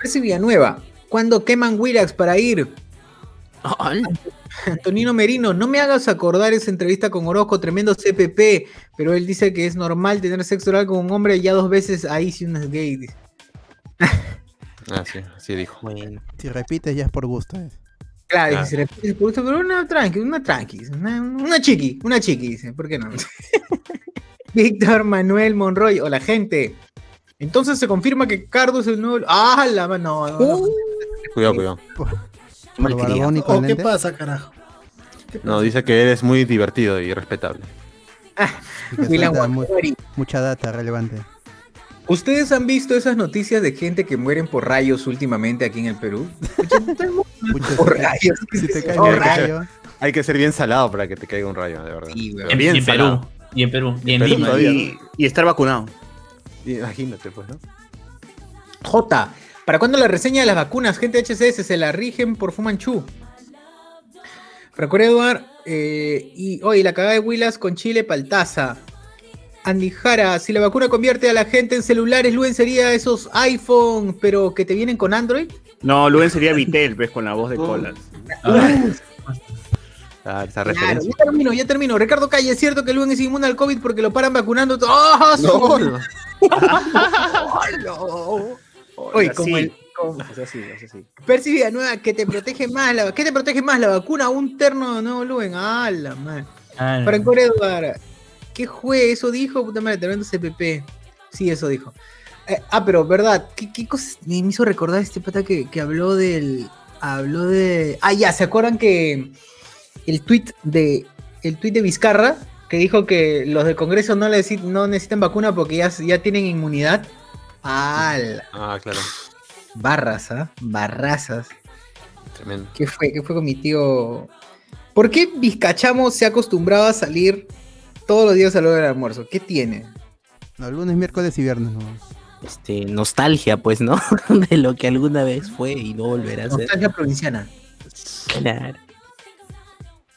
[SPEAKER 3] Sí.
[SPEAKER 1] Villanueva, cuando queman Willax para ir? Antonino Merino, no me hagas acordar esa entrevista con Orozco, tremendo CPP, pero él dice que es normal tener sexo oral con un hombre ya dos veces ahí si uno es gay. dice.
[SPEAKER 3] Ah, sí, así dijo.
[SPEAKER 5] bueno.
[SPEAKER 8] Si repites ya es por gusto. eh.
[SPEAKER 1] Claro,
[SPEAKER 3] Claro.
[SPEAKER 1] si se repite ese producto, pero una tranqui, una tranqui, una, una chiqui, una chiqui, dice, ¿por qué no? Víctor Manuel Monroy, hola gente. Entonces se confirma que Cardo es el nuevo. ¡Ah, la mano! No, no, no.
[SPEAKER 3] Cuidado, cuidado.
[SPEAKER 4] Oh,
[SPEAKER 8] con
[SPEAKER 4] ¿Qué pasa, carajo?
[SPEAKER 3] No, dice que eres muy divertido y respetable.
[SPEAKER 8] mu-
[SPEAKER 1] Guatori.
[SPEAKER 8] mucha data relevante.
[SPEAKER 1] ¿Ustedes han visto esas noticias de gente que mueren por rayos últimamente aquí en el Perú? Por rayos.
[SPEAKER 8] Si te cae
[SPEAKER 1] Por
[SPEAKER 8] un
[SPEAKER 1] rayos.
[SPEAKER 8] rayo,
[SPEAKER 3] Hay que ser bien salado para que te caiga un rayo, de verdad.
[SPEAKER 1] Sí.
[SPEAKER 7] Y en,
[SPEAKER 3] Bien
[SPEAKER 7] y en Perú. Y en Perú. Y en
[SPEAKER 3] Perú
[SPEAKER 7] Lima.
[SPEAKER 3] todavía.
[SPEAKER 2] Y, y estar vacunado.
[SPEAKER 3] Imagínate, pues, ¿no?
[SPEAKER 1] J. ¿Para cuándo la reseña de las vacunas? Gente HCS se la rigen por Fumanchu. Franco Eduard. eh, y hoy la cagada de Willas con Chile Paltaza. Andy Jara, si la vacuna convierte a la gente en celulares, Luen sería esos iPhone, pero que te vienen con Android.
[SPEAKER 2] No, Luen sería Vitel, ves, con la voz de colas.
[SPEAKER 3] Ah, esa
[SPEAKER 1] Claro,
[SPEAKER 3] referencia.
[SPEAKER 1] ya termino, ya termino. Ricardo Calle, ¿es cierto que Luen es inmune al COVID porque lo paran vacunando? ¡Ah, su- Oye, como el- como-
[SPEAKER 2] O sea, sí, o sea, sí.
[SPEAKER 1] Percy Villanueva, que te protege más la, ¿qué te protege más la vacuna un terno nuevo Luen? Ah, la madre.
[SPEAKER 7] Ah,
[SPEAKER 1] Franco Eduard, ¿qué fue? Eso dijo, puta madre, tremendo CPP. Sí, eso dijo. Eh, ah, pero verdad, ¿qué, qué cosas me hizo recordar este pata que, que habló del. Habló de. Ah, ya, ¿se acuerdan que el tweet de. El tweet de Vizcarra, que dijo que los del Congreso no, le no necesitan vacuna porque ya, ya tienen inmunidad? Ah, la-
[SPEAKER 3] Ah, claro.
[SPEAKER 1] barras, ¿ah? Barrazas.
[SPEAKER 3] Tremendo.
[SPEAKER 1] ¿Qué fue? ¿Qué fue con mi tío? ¿Por qué Vizcachamo se ha acostumbrado a salir todos los días a la hora del almuerzo? ¿Qué tiene?
[SPEAKER 8] no, lunes, miércoles y viernes. No.
[SPEAKER 5] Este, nostalgia, pues, ¿no? De lo que alguna vez fue y no volverá a ser.
[SPEAKER 1] Nostalgia provinciana.
[SPEAKER 5] Claro.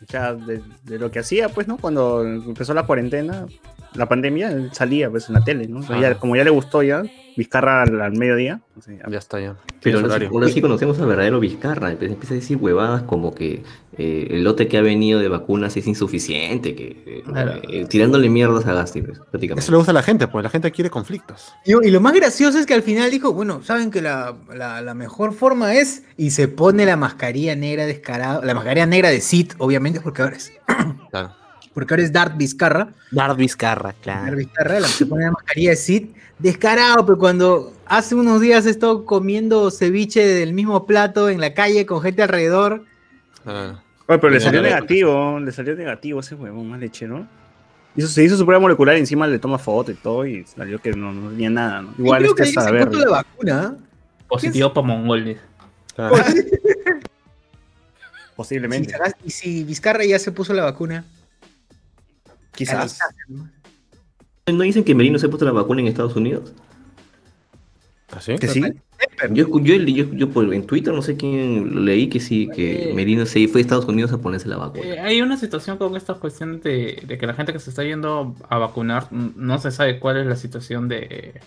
[SPEAKER 2] O sea, de, de lo que hacía, pues, ¿no? Cuando empezó la cuarentena, la pandemia, él salía, pues, en la tele, ¿no? Entonces, ya-
[SPEAKER 3] Ajá.
[SPEAKER 2] como ya le gustó ya, Vizcarra al, al mediodía. o sea,
[SPEAKER 3] Ya está, ya.
[SPEAKER 9] Pero ahora sí, ahora sí conocemos al verdadero Vizcarra. empe- Empieza a decir huevadas como que eh, el lote que ha venido de vacunas es insuficiente, que eh,
[SPEAKER 7] Claro.
[SPEAKER 9] eh, tirándole mierdas a Gasti, pues, prácticamente.
[SPEAKER 3] Eso le gusta a la gente, pues la gente quiere conflictos.
[SPEAKER 1] Y, y lo más gracioso es que al final dijo, bueno, saben que la, la- la mejor forma es, y se pone la mascarilla negra descarada, la mascarilla negra de Sid, obviamente, porque ahora es,
[SPEAKER 3] Claro.
[SPEAKER 1] Porque ahora es Darth Vizcarra,
[SPEAKER 5] Dar Vizcarra, claro.
[SPEAKER 1] Vizcarra, la se pone la mascarilla de Sid, descarado, pero cuando hace unos días estuvo comiendo ceviche del mismo plato en la calle con gente alrededor.
[SPEAKER 2] Oye, pero le salió negativo, le salió negativo ese huevón, más lechero. Hizo, se hizo su prueba molecular y encima le toma foto y todo y salió que no, no tenía nada, ¿no? Igual
[SPEAKER 1] Yo creo que
[SPEAKER 2] es
[SPEAKER 1] se
[SPEAKER 2] ver.
[SPEAKER 1] puso la vacuna.
[SPEAKER 7] Positivo para mongoles.
[SPEAKER 3] Claro.
[SPEAKER 1] ¿eh? Si
[SPEAKER 2] Posiblemente.
[SPEAKER 1] Y si Vizcarra ya se puso la vacuna.
[SPEAKER 2] Quizás.
[SPEAKER 9] ¿No dicen que Merino se ha puesto la vacuna en Estados Unidos?
[SPEAKER 3] ¿Así?
[SPEAKER 2] Que sí.
[SPEAKER 9] Yo, yo, yo, yo por- en Twitter no sé quién leí que sí, que
[SPEAKER 7] Eh.
[SPEAKER 9] Merino se fue a Estados Unidos a ponerse la
[SPEAKER 7] Eh,
[SPEAKER 9] vacuna.
[SPEAKER 7] hay una situación con estas cuestiones de, de que la gente que se está yendo a vacunar no se sabe cuál es la situación de,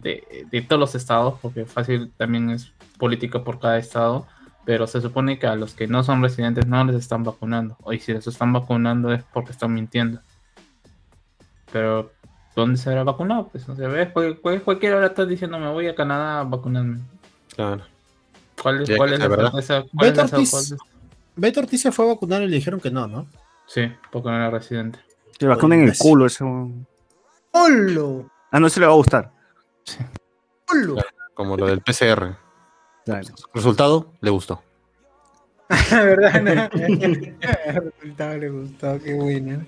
[SPEAKER 7] de, de todos los estados, porque fácil también es política por cada estado, pero se supone que a los que no son residentes no les están vacunando, o y si les están vacunando es porque están mintiendo. Pero, ¿dónde se habrá vacunado? Pues no se ve, cual- cual- cualquiera ahora está diciendo me voy a Canadá a vacunarme.
[SPEAKER 3] Claro.
[SPEAKER 7] ¿Cuál es, cuál es la
[SPEAKER 3] verdad.
[SPEAKER 7] certeza? ¿Cuál es la
[SPEAKER 4] Beto Ortiz,
[SPEAKER 7] cuál es-
[SPEAKER 4] Beto Ortiz se fue a vacunar y le dijeron que no, ¿no?
[SPEAKER 7] Sí, porque no era residente.
[SPEAKER 2] Le vacunan en el culo ese.
[SPEAKER 1] ¡Holo!
[SPEAKER 2] Ah, no, eso le va a gustar.
[SPEAKER 1] ¡Holo!
[SPEAKER 3] Como lo del PCR.
[SPEAKER 2] Claro.
[SPEAKER 3] Resultado, le gustó.
[SPEAKER 1] La verdad, no. El resultado le gustó, qué buena.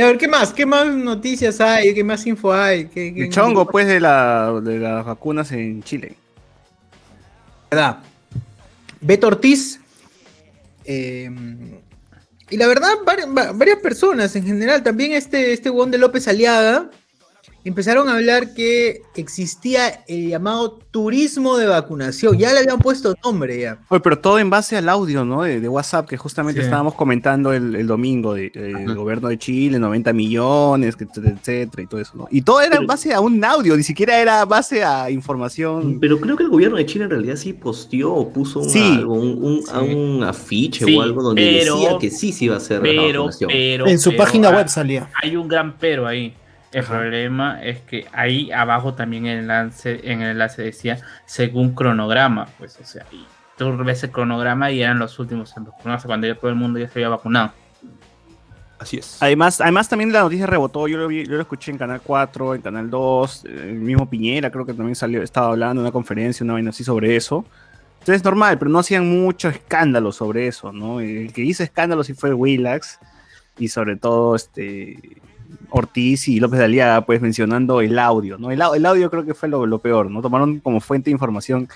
[SPEAKER 1] Y a ver, ¿qué más? ¿Qué más noticias hay? ¿Qué más info hay? ¿Qué, qué-
[SPEAKER 2] El chongo, pues, de, la, de las vacunas en Chile.
[SPEAKER 1] verdad. Beto Ortiz. eh, y la verdad, vari- va- varias, personas en general, también este, este huevón de López Aliaga, empezaron a hablar que existía el llamado turismo de vacunación. Ya le habían puesto nombre ya.
[SPEAKER 2] Oye, pero todo en base al audio, ¿no? De, de WhatsApp, que justamente
[SPEAKER 7] Sí.
[SPEAKER 2] estábamos comentando el, el domingo de- eh, del gobierno de Chile, 90 millones, etcétera, etcétera, y todo eso, ¿no? Y todo era en base a un audio, ni siquiera era base a información.
[SPEAKER 9] Pero creo que el gobierno de Chile en realidad sí posteó o puso un,
[SPEAKER 2] Sí.
[SPEAKER 9] algo, un, un- a un afiche
[SPEAKER 7] Sí,
[SPEAKER 9] o algo donde
[SPEAKER 7] pero-
[SPEAKER 9] decía que sí se iba a hacer la
[SPEAKER 7] Pero,
[SPEAKER 9] vacunación.
[SPEAKER 7] pero.
[SPEAKER 4] en su
[SPEAKER 7] pero,
[SPEAKER 4] página web salía.
[SPEAKER 7] Hay un gran pero ahí. El problema es que ahí abajo también el enlace, en el enlace decía según cronograma, pues, o sea, y tú ves el cronograma y eran los últimos en vacunarse cuando ya todo el mundo ya se había vacunado.
[SPEAKER 3] Así es.
[SPEAKER 6] Además, además también la noticia rebotó, yo lo, vi, yo lo escuché en Canal 4, en Canal 2, el mismo Piñera creo que también salió, estaba hablando en una conferencia, una vaina así sobre eso. Entonces es normal, pero no hacían mucho escándalo sobre eso, ¿no? El que hizo escándalo sí fue Willax y sobre todo este Ortiz y López de Aliaga, pues mencionando el audio, ¿no? El, el audio creo que fue lo, peor, ¿no? Tomaron como fuente de información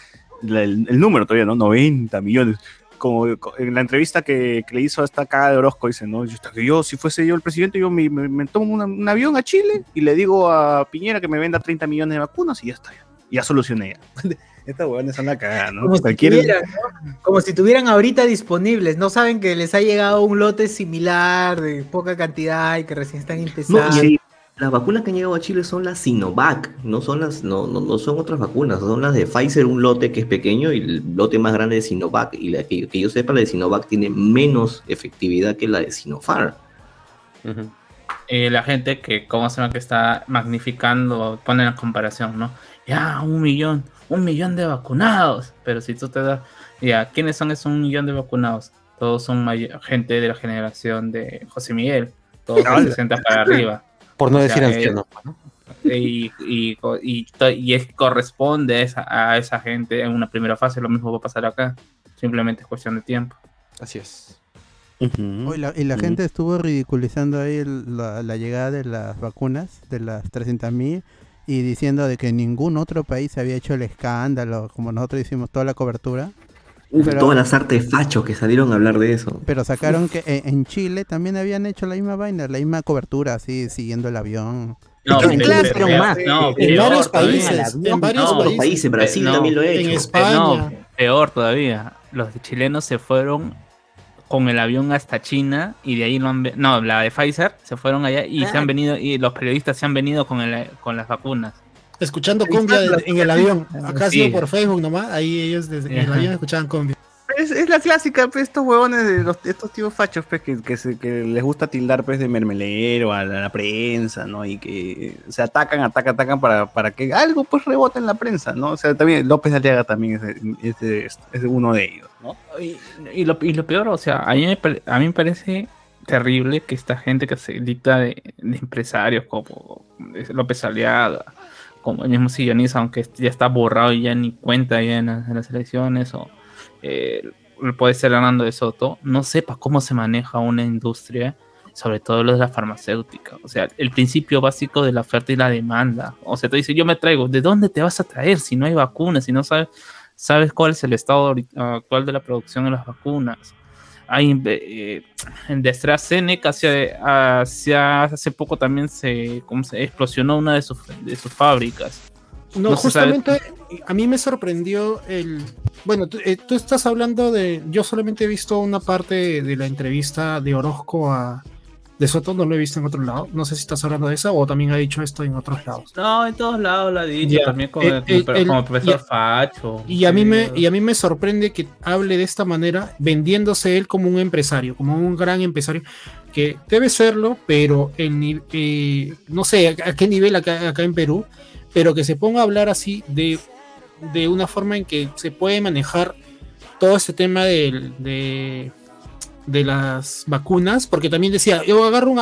[SPEAKER 6] el, número todavía, ¿no? 90 millones. Como co- en la entrevista que, le hizo a esta caga de Orozco, dice, ¿no? Yo, que yo, si fuese yo el presidente, yo me, me- tomo un avión a Chile y le digo a Piñera que me venda 30 millones de vacunas y ya está. Ya, ya solucioné. Estas huevones son la cagada, ¿no?
[SPEAKER 1] Como si, tuvieran, ¿no? Como si tuvieran ahorita disponibles. No saben que les ha llegado un lote similar de poca cantidad y que recién están
[SPEAKER 9] No,
[SPEAKER 1] empezando.
[SPEAKER 9] y
[SPEAKER 6] Sí.
[SPEAKER 9] las vacunas que han llegado a Chile son las Sinovac, no son las, no, no, no son otras vacunas, son las de Pfizer, un lote que es pequeño y el lote más grande de Sinovac. Y la que, que yo sepa, la de Sinovac tiene menos efectividad que la de Sinopharm.
[SPEAKER 7] Eh, la gente que, ¿cómo se llama? Que está magnificando, pone la comparación, ¿no? Ya, un millón, un millón de vacunados. Pero si tú te das, ya, ¿quiénes son esos un millón de vacunados? Todos son gente de la generación de José Miguel, todos de
[SPEAKER 6] Hola.
[SPEAKER 7] 60 para arriba.
[SPEAKER 3] Por no
[SPEAKER 7] O sea,
[SPEAKER 3] decir
[SPEAKER 7] eh,
[SPEAKER 3] anciano. ¿no?
[SPEAKER 7] y, y, y, y es, corresponde a esa, a esa gente en una primera fase. Lo mismo va a pasar acá. Simplemente es cuestión de tiempo.
[SPEAKER 3] Así es.
[SPEAKER 8] Oh, y la, y la
[SPEAKER 6] Ujú.
[SPEAKER 8] gente estuvo ridiculizando ahí el- la, la llegada de las vacunas, de las 300.000, y diciendo de que ningún otro país había hecho el escándalo, como nosotros hicimos toda la cobertura.
[SPEAKER 9] Uf,
[SPEAKER 8] Pero-
[SPEAKER 9] todas las artes fachos que salieron a hablar de eso.
[SPEAKER 8] Pero sacaron que en, en Chile también habían hecho la misma vaina, la misma cobertura, así, siguiendo el avión.
[SPEAKER 7] No,
[SPEAKER 9] en más.
[SPEAKER 7] no,
[SPEAKER 4] En varios países, en varios
[SPEAKER 7] No,
[SPEAKER 9] Otros
[SPEAKER 4] países.
[SPEAKER 9] Brasil
[SPEAKER 7] no,
[SPEAKER 9] también lo ha
[SPEAKER 4] en
[SPEAKER 9] hecho.
[SPEAKER 4] España.
[SPEAKER 7] No, peor todavía. Los chilenos se fueron con el avión hasta China y de ahí lo han no, la de Pfizer se fueron allá y se han venido y los periodistas se han venido con el, con las vacunas.
[SPEAKER 4] Escuchando cumbia de- en el avión. Acá ha sido
[SPEAKER 7] Sí.
[SPEAKER 4] por Facebook nomás. Ahí ellos desde en el avión escuchaban cumbia.
[SPEAKER 6] Es, es la clásica, pues, estos huevones de los, estos tíos fachos, pues, que, que, se- que les gusta tildar, pues, de mermelero a la, a la prensa, ¿no? Y que se atacan, atacan, atacan para, para que algo, pues, rebote en la prensa, ¿no? O sea, también López Aliaga también es, es, es uno de ellos,
[SPEAKER 7] Y, lo, y lo peor, o sea, a mí, me, a mí me parece terrible que esta gente que se dicta de, empresarios como López Aliaga, como el mismo Silloniza, aunque ya está borrado y ya ni cuenta ya en las, elecciones, o eh, puede ser Hernando de Soto, no sepa cómo se maneja una industria, sobre todo lo de la farmacéutica. O sea, el principio básico de la oferta y la demanda. O sea, te dice, yo me traigo, ¿de dónde te vas a traer si no hay vacunas, si no sabes sabes cuál es el estado actual de la producción de las vacunas. Hay eh, en de AstraZeneca hacia, hacia hace poco también se, ¿cómo se explosionó una de sus, de sus fábricas.
[SPEAKER 4] No, justamente a mí me sorprendió el... Bueno, tú, eh, tú estás hablando de... Yo solamente he visto una parte de la entrevista de Orozco a... De Soto, no lo he visto en otro lado. No sé si estás hablando de esa o también ha dicho esto en otros lados.
[SPEAKER 7] No, en todos lados la ha dicho,
[SPEAKER 4] Ya,
[SPEAKER 7] también como,
[SPEAKER 4] eh, eh,
[SPEAKER 7] como
[SPEAKER 4] el-
[SPEAKER 7] profesor
[SPEAKER 4] y-
[SPEAKER 7] Facho.
[SPEAKER 4] Y a, mí me, y a mí me sorprende que hable de esta manera, vendiéndose él como un empresario, como un gran empresario, que debe serlo, pero el, eh, no sé a, a qué nivel acá, acá en Perú, pero que se ponga a hablar así de, de una forma en que se puede manejar todo este tema del- de, de las vacunas, porque también decía, yo agarro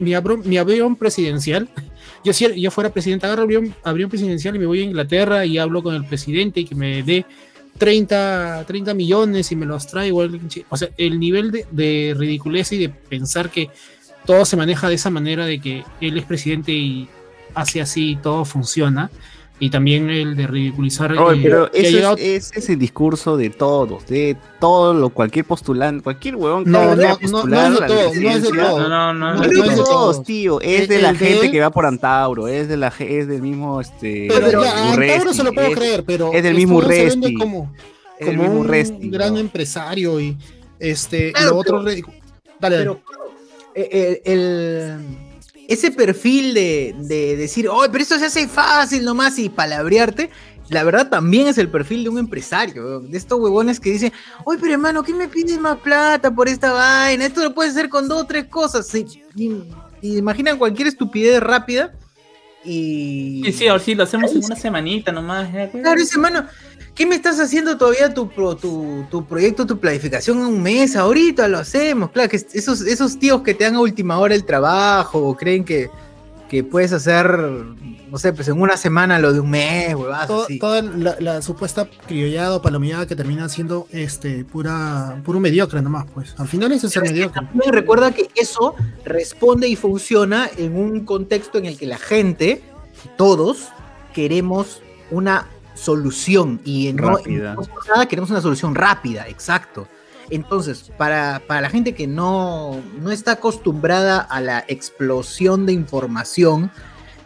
[SPEAKER 4] mi, avión presidencial, yo si yo fuera presidente, agarro avión, avión presidencial y me voy a Inglaterra y hablo con el presidente y que me dé 30, 30 millones y me los trae igual. O sea, el nivel de, de ridiculez y de pensar que todo se maneja de esa manera de que él es presidente y hace así y todo funciona. Y también el de ridiculizar
[SPEAKER 6] Oye,
[SPEAKER 4] eh,
[SPEAKER 6] pero
[SPEAKER 4] que ha
[SPEAKER 6] ese
[SPEAKER 4] llegado-
[SPEAKER 6] es, ese es el discurso de todos, de todo lo, cualquier postulante, cualquier huevón que
[SPEAKER 4] No, no, no, no es de
[SPEAKER 6] a la
[SPEAKER 4] todo, no es de todo.
[SPEAKER 7] No, no, no.
[SPEAKER 4] No,
[SPEAKER 6] Es
[SPEAKER 4] no
[SPEAKER 6] de
[SPEAKER 4] es de
[SPEAKER 6] todos, tío. Es
[SPEAKER 4] El-
[SPEAKER 6] de la
[SPEAKER 4] el
[SPEAKER 6] gente que va por Antauro, es de la es del mismo este
[SPEAKER 4] Pero ya, a
[SPEAKER 6] Urresti,
[SPEAKER 4] Antauro se lo puedo
[SPEAKER 6] es-
[SPEAKER 4] creer, pero
[SPEAKER 6] es del mismo Urresti,
[SPEAKER 4] como,
[SPEAKER 6] es del
[SPEAKER 4] como
[SPEAKER 6] mismo
[SPEAKER 4] un
[SPEAKER 6] Urresti,
[SPEAKER 4] gran
[SPEAKER 6] ¿no?
[SPEAKER 4] empresario y este
[SPEAKER 1] Claro,
[SPEAKER 4] lo otro
[SPEAKER 1] pero-
[SPEAKER 4] Dale, dale.
[SPEAKER 1] Pero eh, el, el- ese perfil de, de decir, oh, pero esto se hace fácil nomás y palabrearte, la verdad también es el perfil de un empresario, de estos huevones que dicen, oye, pero hermano, ¿qué me pides más plata por esta vaina? Esto lo puedes hacer con dos o tres cosas. Sí, y, y imaginan cualquier estupidez rápida y...
[SPEAKER 7] Sí, sí, ahora sí, lo hacemos en una semanita nomás. pues.
[SPEAKER 1] Claro, ese mano, ¿Qué me estás haciendo todavía tu, pro- tu, tu proyecto, tu planificación en un mes? Ahorita lo hacemos. Claro, que esos, esos tíos que te dan a última hora el trabajo o creen que, que puedes hacer, no sé, pues en una semana lo de un mes, huevadas
[SPEAKER 4] To-
[SPEAKER 1] así.
[SPEAKER 4] toda la, la supuesta criollada o palomillada que termina siendo este pura puro mediocre nomás, pues. Al final eso es ser mediocre.
[SPEAKER 1] También recuerda que eso responde y funciona en un contexto en el que la gente, todos, queremos una solución y en
[SPEAKER 2] Rápida.
[SPEAKER 1] no nada queremos una solución rápida, exacto. Entonces, para, para la gente que no, no está acostumbrada a la explosión de información,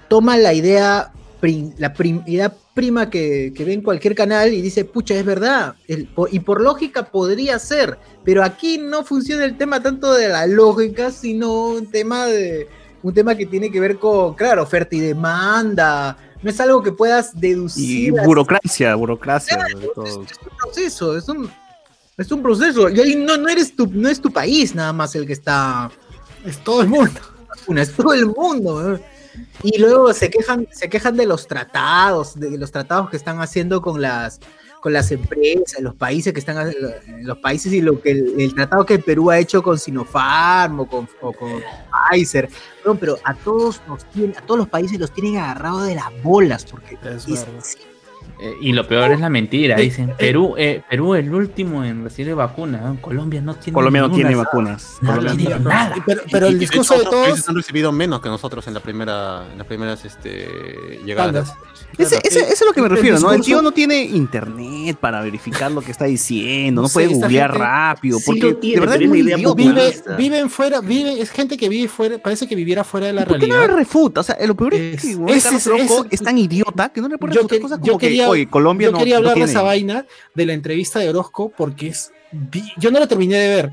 [SPEAKER 1] toma la idea, prim- la prim- idea prima que, que ve en cualquier canal y dice, pucha, es verdad. El- y por lógica podría ser, pero aquí no funciona el tema tanto de la lógica, sino un tema de un tema que tiene que ver con, claro, oferta y demanda. No es algo que puedas
[SPEAKER 2] Y
[SPEAKER 1] deducir. así.
[SPEAKER 2] burocracia, burocracia. sobre todo.
[SPEAKER 1] Es un proceso, es un, es un proceso. Y ahí no, no eres tu, no es tu país nada más el que está
[SPEAKER 4] Es todo el mundo.
[SPEAKER 1] es todo el mundo. Y luego se quejan, se quejan de los tratados, de los tratados que están haciendo con las con las empresas, los países que están los países y lo que el, el tratado que Perú ha hecho con Sinopharm o con, o con Pfizer. No, pero a todos nos tienen, a todos los países los tienen agarrados de las bolas porque
[SPEAKER 4] Es.
[SPEAKER 7] Eh, y lo peor es la mentira.
[SPEAKER 4] Eh,
[SPEAKER 7] Dicen,
[SPEAKER 4] eh,
[SPEAKER 7] Perú, eh, Perú el último en recibir vacuna. ¿no? Colombia no tiene
[SPEAKER 2] Colombia no
[SPEAKER 7] ninguna,
[SPEAKER 2] tiene vacunas.
[SPEAKER 7] No
[SPEAKER 2] Colombia no
[SPEAKER 7] tiene nada.
[SPEAKER 4] Pero, pero el
[SPEAKER 3] y de
[SPEAKER 4] discurso
[SPEAKER 3] hecho,
[SPEAKER 4] de todos.
[SPEAKER 3] han recibido menos que nosotros en la primera, en las primeras este, llegadas.
[SPEAKER 2] Ese, ese- eso es lo que me refiero, ¿no? El
[SPEAKER 4] discurso-
[SPEAKER 2] tío no tiene internet para verificar lo que está diciendo, no
[SPEAKER 4] Sí,
[SPEAKER 2] puede googlear
[SPEAKER 4] gente
[SPEAKER 2] rápido,
[SPEAKER 9] sí
[SPEAKER 2] porque
[SPEAKER 9] tiene,
[SPEAKER 2] de verdad es muy idiota.
[SPEAKER 4] Vive, viven fuera, vive, es gente que vive fuera, parece que viviera fuera de la
[SPEAKER 2] ¿Por qué no le
[SPEAKER 4] realidad.
[SPEAKER 2] refuta? O sea, lo peor es,
[SPEAKER 4] Es-
[SPEAKER 2] que Carlos
[SPEAKER 4] es-
[SPEAKER 2] Orozco
[SPEAKER 4] ese-
[SPEAKER 2] es tan idiota que no le puede
[SPEAKER 4] Yo
[SPEAKER 2] refutar
[SPEAKER 4] que-
[SPEAKER 2] cosas
[SPEAKER 4] yo
[SPEAKER 2] como
[SPEAKER 4] quería-
[SPEAKER 2] que, oye, Colombia
[SPEAKER 4] Yo
[SPEAKER 2] no,
[SPEAKER 4] quería
[SPEAKER 2] no
[SPEAKER 4] hablar de
[SPEAKER 2] tiene.
[SPEAKER 4] esa vaina de la entrevista de Orozco porque es. Yo no la terminé de ver.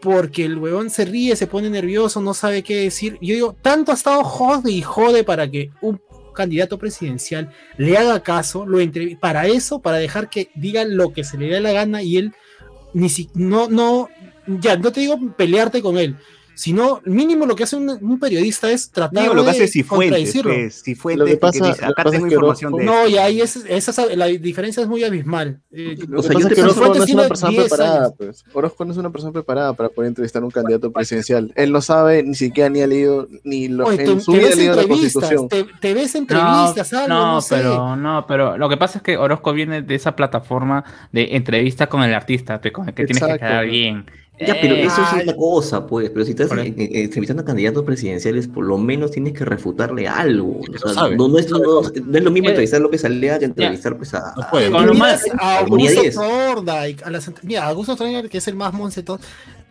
[SPEAKER 4] Porque el huevón se ríe, se pone nervioso, no sabe qué decir. Yo digo, tanto ha estado jode y jode para que un candidato presidencial le haga caso, lo para eso, para dejar que diga lo que se le dé la gana y él ni si no, no, ya, no te digo pelearte con él, sino mínimo lo que hace un, un periodista es tratar
[SPEAKER 2] Digo, lo que
[SPEAKER 4] de
[SPEAKER 2] hace es Cifuentes,
[SPEAKER 4] contradecirlo.
[SPEAKER 2] pues, Cifuentes,
[SPEAKER 10] Lo que pasa-
[SPEAKER 2] dice,
[SPEAKER 10] lo que
[SPEAKER 2] acá
[SPEAKER 10] pasa
[SPEAKER 2] tengo
[SPEAKER 10] es que
[SPEAKER 2] información de
[SPEAKER 4] No, y ahí es, esa, la diferencia es muy abismal. Eh,
[SPEAKER 10] Lo
[SPEAKER 9] O
[SPEAKER 10] que
[SPEAKER 9] sea, yo te
[SPEAKER 10] que Orozco no es una persona
[SPEAKER 4] 10
[SPEAKER 10] preparada, pues. Orozco no es una persona preparada para poder entrevistar a un candidato presidencial. Él no sabe, ni siquiera ni ha leído, ni lo,
[SPEAKER 4] Oye,
[SPEAKER 10] en
[SPEAKER 4] te,
[SPEAKER 10] su
[SPEAKER 4] te
[SPEAKER 10] vida ha leído la
[SPEAKER 4] entrevistas,
[SPEAKER 10] constitución.
[SPEAKER 4] te, te ves
[SPEAKER 7] No,
[SPEAKER 4] entrevistas, algo, no,
[SPEAKER 7] no,
[SPEAKER 4] sé.
[SPEAKER 7] pero no, pero lo que pasa es que Orozco viene de esa plataforma de entrevista con el artista, con el que tienes que
[SPEAKER 10] Exacto,
[SPEAKER 7] quedar
[SPEAKER 10] ¿no?
[SPEAKER 7] bien.
[SPEAKER 9] Ya, pero
[SPEAKER 7] Eh,
[SPEAKER 9] eso es otra cosa, pues. Pero si estás eh, eh, entrevistando a candidatos presidenciales, por lo menos tienes que refutarle algo. O sea, no, no es, no- no es lo mismo
[SPEAKER 7] Eh,
[SPEAKER 9] entrevistar a López Alea que entrevistar pues, a,
[SPEAKER 3] No puede.
[SPEAKER 9] a-
[SPEAKER 7] Con lo
[SPEAKER 4] Miras
[SPEAKER 7] más-
[SPEAKER 4] a Augusto
[SPEAKER 9] 10.
[SPEAKER 4] Thorndike, a las mira, Augusto que es el más monceto,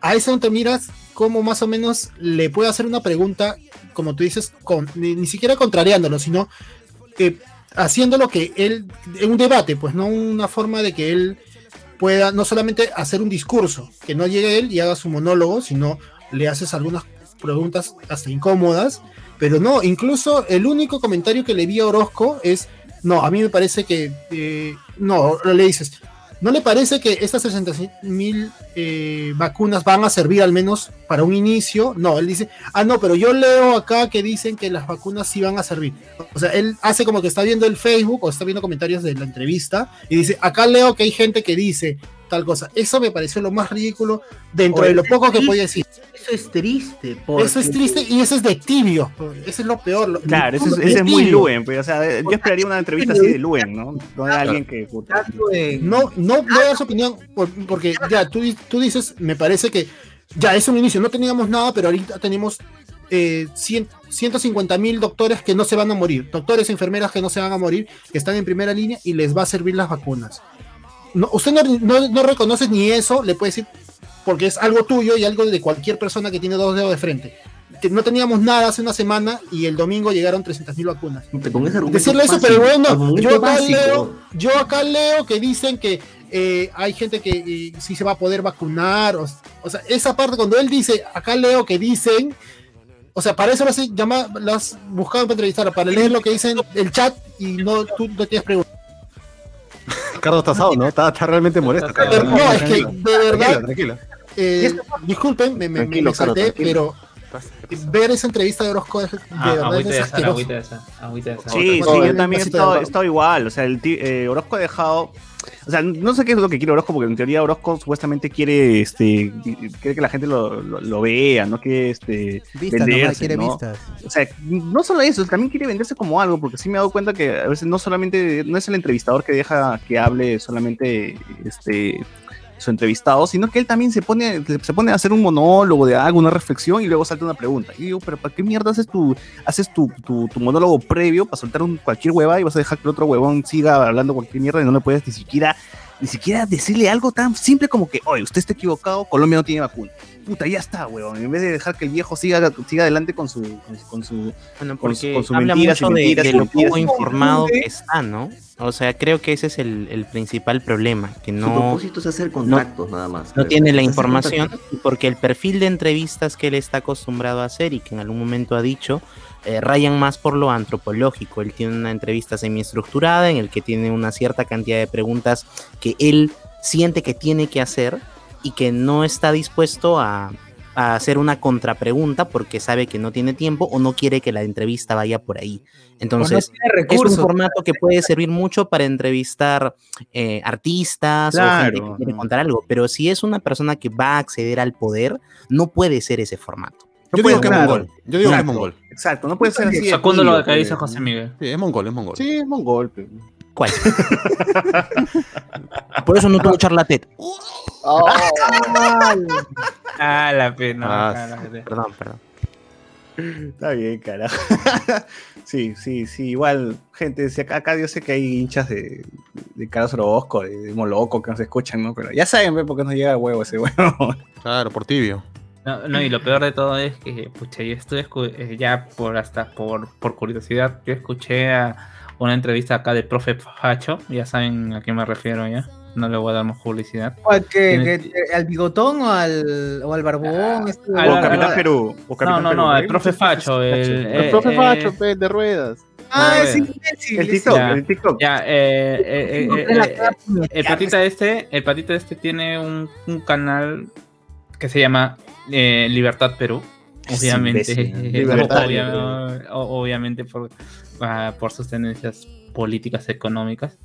[SPEAKER 4] a eso te miras cómo más o menos le puede hacer una pregunta, como tú dices, con, ni, ni siquiera contrariándolo, sino que haciendo lo que él, en un debate, pues no una forma de que él pueda no solamente hacer un discurso, que no llegue él y haga su monólogo, sino le haces algunas preguntas hasta incómodas, pero no, incluso el único comentario que le vi a Orozco es, no, a mí me parece que, eh, no, le dices, ¿no le parece que estas 60 mil eh, vacunas van a servir al menos para un inicio? No, él dice, ah, no, pero yo leo acá que dicen que las vacunas sí van a servir. O sea, él hace como que está viendo el Facebook o está viendo comentarios de la entrevista y dice, acá leo que hay gente que dice tal cosa. Eso me pareció lo más ridículo dentro de lo poco que podía decir.
[SPEAKER 1] Eso es triste.
[SPEAKER 4] Eso es triste y eso es de tibio. Eso es lo peor. lo-
[SPEAKER 2] Claro, ese es, muy. Luen, pues, o sea, yo esperaría una entrevista así de Luen, ¿no? No de alguien que...
[SPEAKER 4] No, no, no das opinión, por- porque ya tú, tú dices, me parece que ya es un inicio, no teníamos nada, pero ahorita tenemos eh, 100 150 mil doctores que no se van a morir, doctores, enfermeras que no se van a morir, que están en primera línea y les va a servir las vacunas. No, usted no, no, no reconoce ni eso, le puede decir, porque es algo tuyo y algo de cualquier persona que tiene dos dedos de frente. No teníamos nada hace una semana y el domingo llegaron 300 mil vacunas.
[SPEAKER 9] Con ese argumento
[SPEAKER 4] Decirle eso,
[SPEAKER 9] fácil,
[SPEAKER 4] pero bueno, yo acá,
[SPEAKER 9] básico.
[SPEAKER 4] leo, yo acá leo que dicen que eh, hay gente que eh, sí se va a poder vacunar. O, o sea, esa parte, cuando él dice, acá leo que dicen, o sea, para eso lo has, llama- lo has buscado para entrevistar, para leer lo que dicen el chat y no tú no tienes preguntas.
[SPEAKER 3] Ricardo está asado, ¿no? Está, está realmente molesto.
[SPEAKER 4] No, es que de verdad,
[SPEAKER 3] tranquila.
[SPEAKER 4] eh, disculpen, me, me- me
[SPEAKER 10] Tranquilo, Carlos,
[SPEAKER 4] salté,
[SPEAKER 10] tranquilo.
[SPEAKER 4] pero ver esa entrevista de Orozco de
[SPEAKER 7] Ah,
[SPEAKER 4] verdad
[SPEAKER 7] agüita
[SPEAKER 4] es asqueroso.
[SPEAKER 7] sal.
[SPEAKER 6] Sí, sí, yo también he estado, he
[SPEAKER 4] agua.
[SPEAKER 6] estado igual. O sea, el ti- eh, Orozco ha dejado. O sea, no sé qué es lo que quiere Orozco, porque en teoría Orozco supuestamente quiere, este, quiere que la gente lo, lo, lo vea, no quiere, este,
[SPEAKER 8] nomás,
[SPEAKER 6] venderse,
[SPEAKER 8] quiere
[SPEAKER 6] ¿no?
[SPEAKER 8] vistas.
[SPEAKER 6] O sea, no solo eso, también quiere venderse como algo, porque sí me he dado cuenta que a veces no solamente, no es el entrevistador que deja que hable solamente este su entrevistado, sino que él también se pone, se pone a hacer un monólogo de algo, una reflexión y luego salta una pregunta. Y digo, pero ¿para qué mierda haces tu, haces tu, tu, tu monólogo previo para soltar un, cualquier hueva y vas a dejar que el otro huevón siga hablando cualquier mierda y no le puedes ni siquiera, ni siquiera decirle algo tan simple como que, oye, usted está equivocado, Colombia no tiene vacuna. Puta, ya está, huevón. En vez de dejar que el viejo siga, siga adelante con su, con su, con su
[SPEAKER 5] Bueno,
[SPEAKER 6] con su- con su
[SPEAKER 5] habla
[SPEAKER 6] mentiras y
[SPEAKER 5] mucho de,
[SPEAKER 6] mentiras
[SPEAKER 5] de lo poco informado que está, ¿no? O sea, creo que ese es el, el principal problema, que
[SPEAKER 9] Su
[SPEAKER 5] no,
[SPEAKER 9] propósito es hacer contactos nada más.
[SPEAKER 5] no tiene la información, porque el perfil de entrevistas que él está acostumbrado a hacer y que en algún momento ha dicho, eh, rayan más por lo antropológico. Él tiene una entrevista semiestructurada en el que tiene una cierta cantidad de preguntas que él siente que tiene que hacer y que no está dispuesto a, a hacer una contrapregunta porque sabe que no tiene tiempo o no quiere que la entrevista vaya por ahí. Entonces, es un formato que puede servir mucho para entrevistar eh, artistas o gente que quiere contar algo, pero si es una persona que va a acceder al poder, no puede ser ese formato.
[SPEAKER 3] Yo digo que es
[SPEAKER 6] claro.
[SPEAKER 3] mongol. Yo digo que es
[SPEAKER 6] Exacto.
[SPEAKER 3] mongol.
[SPEAKER 6] Exacto, no puede ser así.
[SPEAKER 7] lo que dice. José Miguel.
[SPEAKER 3] Sí, es mongol, es mongol.
[SPEAKER 10] Sí, es mongol.
[SPEAKER 5] ¿Cuál? Por eso no tuvo charla TED.
[SPEAKER 7] Ah, la pena.
[SPEAKER 3] Ah,
[SPEAKER 5] Perdón, perdón.
[SPEAKER 6] Está bien, carajo. sí, sí, sí, igual, gente, si acá, acá yo sé que hay hinchas de, de Carlos Orozco, de, de Moloco que nos escuchan, ¿no? Pero ya saben, ve, por qué nos llega el huevo ese huevo.
[SPEAKER 3] Claro, por tibio.
[SPEAKER 7] No, no, y lo peor de todo es que, pucha, yo estuve escu- eh, ya por hasta por, por curiosidad, yo escuché a una entrevista acá del profe Facho, ya saben a quién me refiero ya, no le voy a dar más publicidad.
[SPEAKER 1] ¿Cuál, qué-
[SPEAKER 7] Tiene-
[SPEAKER 1] qué- ¿Al bigotón o al, o al barbón? Este-
[SPEAKER 7] al-
[SPEAKER 6] o
[SPEAKER 7] al-
[SPEAKER 6] Capitán
[SPEAKER 7] al-
[SPEAKER 6] Perú. O
[SPEAKER 7] No,
[SPEAKER 6] Capitán
[SPEAKER 7] no,
[SPEAKER 6] Perú,
[SPEAKER 7] no, el profe Facho, el,
[SPEAKER 10] El
[SPEAKER 7] eh,
[SPEAKER 10] profe
[SPEAKER 7] eh,
[SPEAKER 10] Facho, pe, de ruedas.
[SPEAKER 1] ah, es imbécil.
[SPEAKER 6] El. TikTok,
[SPEAKER 7] Ya.
[SPEAKER 6] el TikTok.
[SPEAKER 7] Ya, eh, eh, eh, eh, eh, el patita este, el patita este tiene un, un canal que se llama eh, Libertad Perú.
[SPEAKER 6] Es
[SPEAKER 7] Obviamente,
[SPEAKER 6] imbécil,
[SPEAKER 10] Libertad,
[SPEAKER 7] obvia- o- obviamente por, ah, por sus tendencias políticas económicas.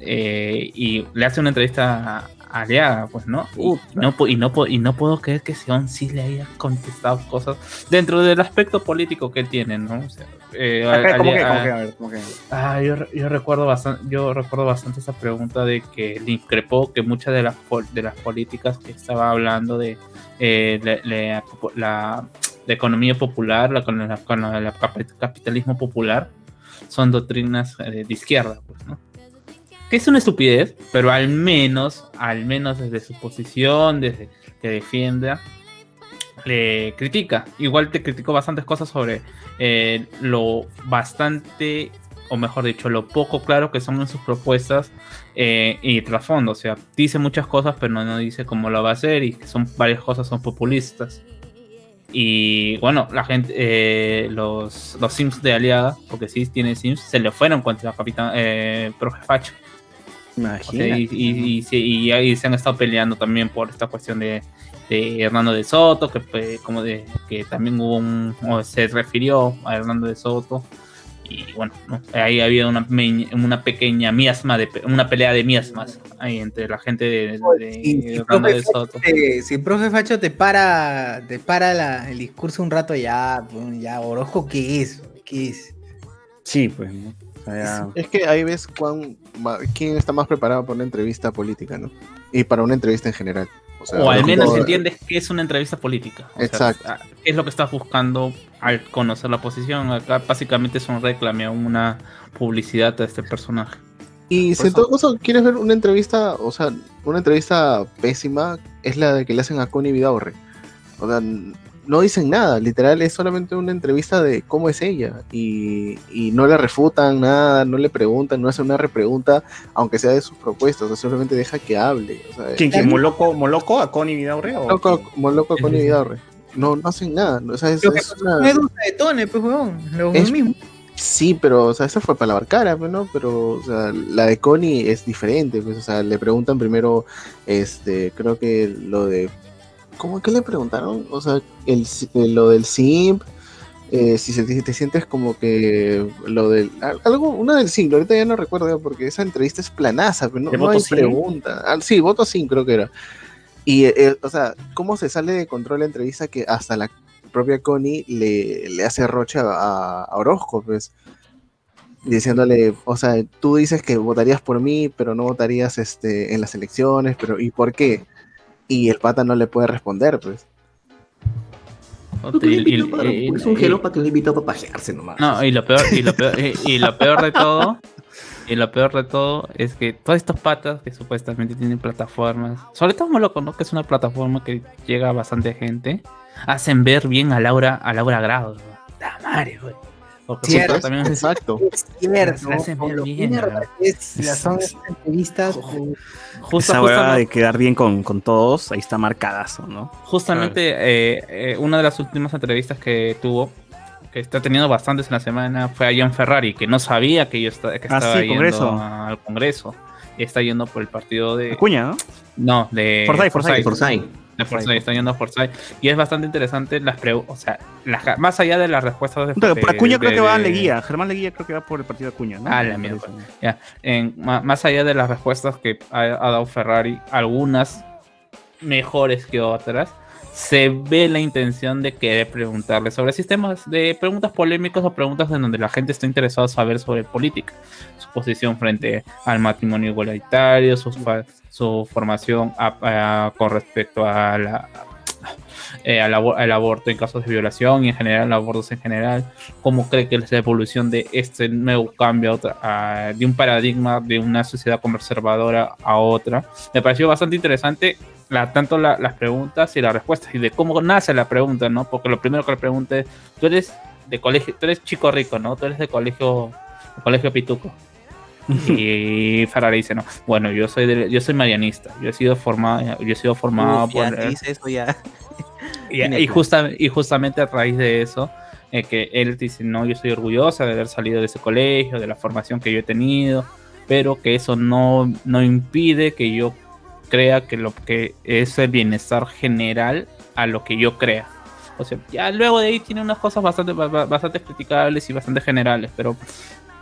[SPEAKER 7] Eh, y le hace una entrevista a Aliaga, pues, ¿no? Y, no y, no, y no puedo creer que Sion sí le haya contestado cosas dentro del aspecto político que tiene, ¿no? O sea, eh,
[SPEAKER 6] Acá, ¿cómo que,
[SPEAKER 7] Aliaga-
[SPEAKER 6] cómo que, a ver, cómo que?
[SPEAKER 7] Ah, yo, yo recuerdo bastante, yo recuerdo bastante esa pregunta de que le increpó que muchas de las de las políticas que estaba hablando de eh, le- le- la, la economía popular, la, con la, con cap- capitalismo popular, son doctrinas eh, de izquierda, pues, ¿no? Que es una estupidez, pero al menos, al menos desde su posición, desde que defienda, le critica. Igual te criticó bastantes cosas sobre eh, lo bastante, o mejor dicho, lo poco claro que son en sus propuestas eh, y trasfondo. O sea, dice muchas cosas, pero no, dice cómo lo va a hacer y que son varias cosas son populistas. Y bueno, la gente, eh, los, los Sims de Aliada, porque sí tiene Sims, se le fueron contra Capitán eh, Profe Facho. O sea, y, y- y se- y ahí se han estado peleando también por esta cuestión de, de Hernando de Soto, que como de que también hubo un, o se refirió a Hernando de Soto. Y bueno, ¿no? ahí había una, una pequeña miasma, de, una pelea de miasmas ahí entre la gente de, de
[SPEAKER 1] Si, si profe
[SPEAKER 7] de Soto.
[SPEAKER 1] te- si el profe Facho te para, te para la- el discurso un rato ya, pues, ya, Orozco, ¿qué es? ¿Qué es?
[SPEAKER 6] Sí, pues. ya-
[SPEAKER 10] Es que ahí ves cuán, quién está más preparado para una entrevista política, ¿no? Y para una entrevista en general. O, sea,
[SPEAKER 7] O al menos entiendes que es una entrevista política. O sea,
[SPEAKER 10] Exacto.
[SPEAKER 7] ah, ¿Qué es lo que estás buscando al conocer la posición? Acá básicamente es un reclame a una publicidad a este personaje.
[SPEAKER 10] Y si en todo caso quieres ver una entrevista, o sea, una entrevista pésima, es la de que le hacen a Connie Vidaurre. O sea, no dicen nada, literal, es solamente una entrevista de cómo es ella. Y, y no le refutan nada, no le preguntan, no hacen una repregunta, aunque sea de sus propuestas, o sea, simplemente deja que hable. O sea,
[SPEAKER 6] ¿Quién, quién? ¿Moloco, Moloco a Connie Vidaurre? o
[SPEAKER 10] loco,
[SPEAKER 6] quién?
[SPEAKER 10] como loco a Connie. Vidaurre. No, no hacen nada. O sea, es,
[SPEAKER 1] Lo que
[SPEAKER 10] es una-
[SPEAKER 1] de Tone, pues, weón, lo
[SPEAKER 10] Es-
[SPEAKER 1] mismo.
[SPEAKER 10] Sí, pero, o sea, esa fue para la cara, pues, ¿no? Pero, o sea, la de Connie es diferente, pues, o sea, le preguntan primero, este, creo que lo de ¿Cómo que le preguntaron? O sea, el, eh, lo del simp, eh, si se, te, te sientes como que lo del. al- Algo, una del simp, ahorita ya no recuerdo porque esa entrevista es planaza, pero no,
[SPEAKER 6] ¿De
[SPEAKER 10] no hay pregunta. Ah, sí, voto sí, creo que era. Y, eh, o sea, ¿cómo se sale de control la entrevista que hasta la propia Connie le, le hace rocha a, a Orozco, pues? Diciéndole, o sea, tú dices que votarías por mí, pero no votarías este, en las elecciones, pero ¿y por qué? Y el pata no le puede responder, pues.
[SPEAKER 9] ¿Tú qué le
[SPEAKER 7] Y- y-
[SPEAKER 9] invitó para-
[SPEAKER 7] y-
[SPEAKER 9] es un gelo para que le invitó para pajearse nomás.
[SPEAKER 7] No, y lo peor, y lo peor, y, y lo peor de todo, y lo peor de todo es que todos estos patas que supuestamente tienen plataformas, sobre todo Moloco, ¿no? Que es una plataforma que llega a bastante gente, hacen ver bien a Laura, a Laura Grado, ¿no? La madre, güey.
[SPEAKER 1] Cierto,
[SPEAKER 7] también es-
[SPEAKER 10] Exacto.
[SPEAKER 1] Es cierto. Las son entrevistas. uh,
[SPEAKER 7] justo-
[SPEAKER 6] Esa
[SPEAKER 7] justo-
[SPEAKER 6] hueá de quedar bien con, con todos, ahí está marcadazo, ¿no?
[SPEAKER 7] Justamente eh, eh, una de las últimas entrevistas que tuvo, que está teniendo bastantes en la semana, fue a John Ferrari, que no sabía que yo esta- que
[SPEAKER 6] Ah,
[SPEAKER 7] estaba
[SPEAKER 6] sí,
[SPEAKER 7] yendo
[SPEAKER 6] Congreso.
[SPEAKER 7] al Congreso. Y está yendo por el partido de...
[SPEAKER 6] Acuña, ¿no?
[SPEAKER 7] No, de
[SPEAKER 6] Forsyth, Forsyth.
[SPEAKER 7] De Forsyth, está yendo a Forsyth. Y es bastante interesante las preguntas, o sea, las- más allá de las respuestas de
[SPEAKER 6] Por Acuña
[SPEAKER 7] de-
[SPEAKER 6] creo que va a Leguía. Germán Leguía creo que va por el partido de Acuña, ¿no?
[SPEAKER 7] Ah, la mierda. Ya, en- más allá de las respuestas que ha, ha dado Ferrari, algunas mejores que otras, se ve la intención de querer preguntarle sobre sistemas de preguntas polémicas o preguntas en donde la gente está interesada en saber sobre política, su posición frente al matrimonio igualitario, su, su formación con respecto a la, eh, al, al aborto en casos de violación y en general abortos en general, cómo cree que es la evolución de este nuevo cambio a otra- a- de un paradigma de una sociedad conservadora a otra. Me pareció bastante interesante la, tanto la- las preguntas y las respuestas y de cómo nace la pregunta, ¿no? Porque lo primero que le pregunté, tú eres de colegio, tú eres chico rico, ¿no? Tú eres de colegio, de colegio pituco. Y Ferrari dice, no, bueno, yo soy de- yo soy marianista, yo he sido formado, yo he sido formado
[SPEAKER 5] Uf, ya
[SPEAKER 7] por
[SPEAKER 5] dice eso ya.
[SPEAKER 7] Y, justa- y justamente a raíz de eso, eh, que él dice, no, yo estoy orgullosa de haber salido de ese colegio, de la formación que yo he tenido, pero que eso no, no impide que yo crea que lo que es el bienestar general a lo que yo crea. O sea, ya luego de ahí tiene unas cosas bastante, ba- ba- bastante criticables y bastante generales, pero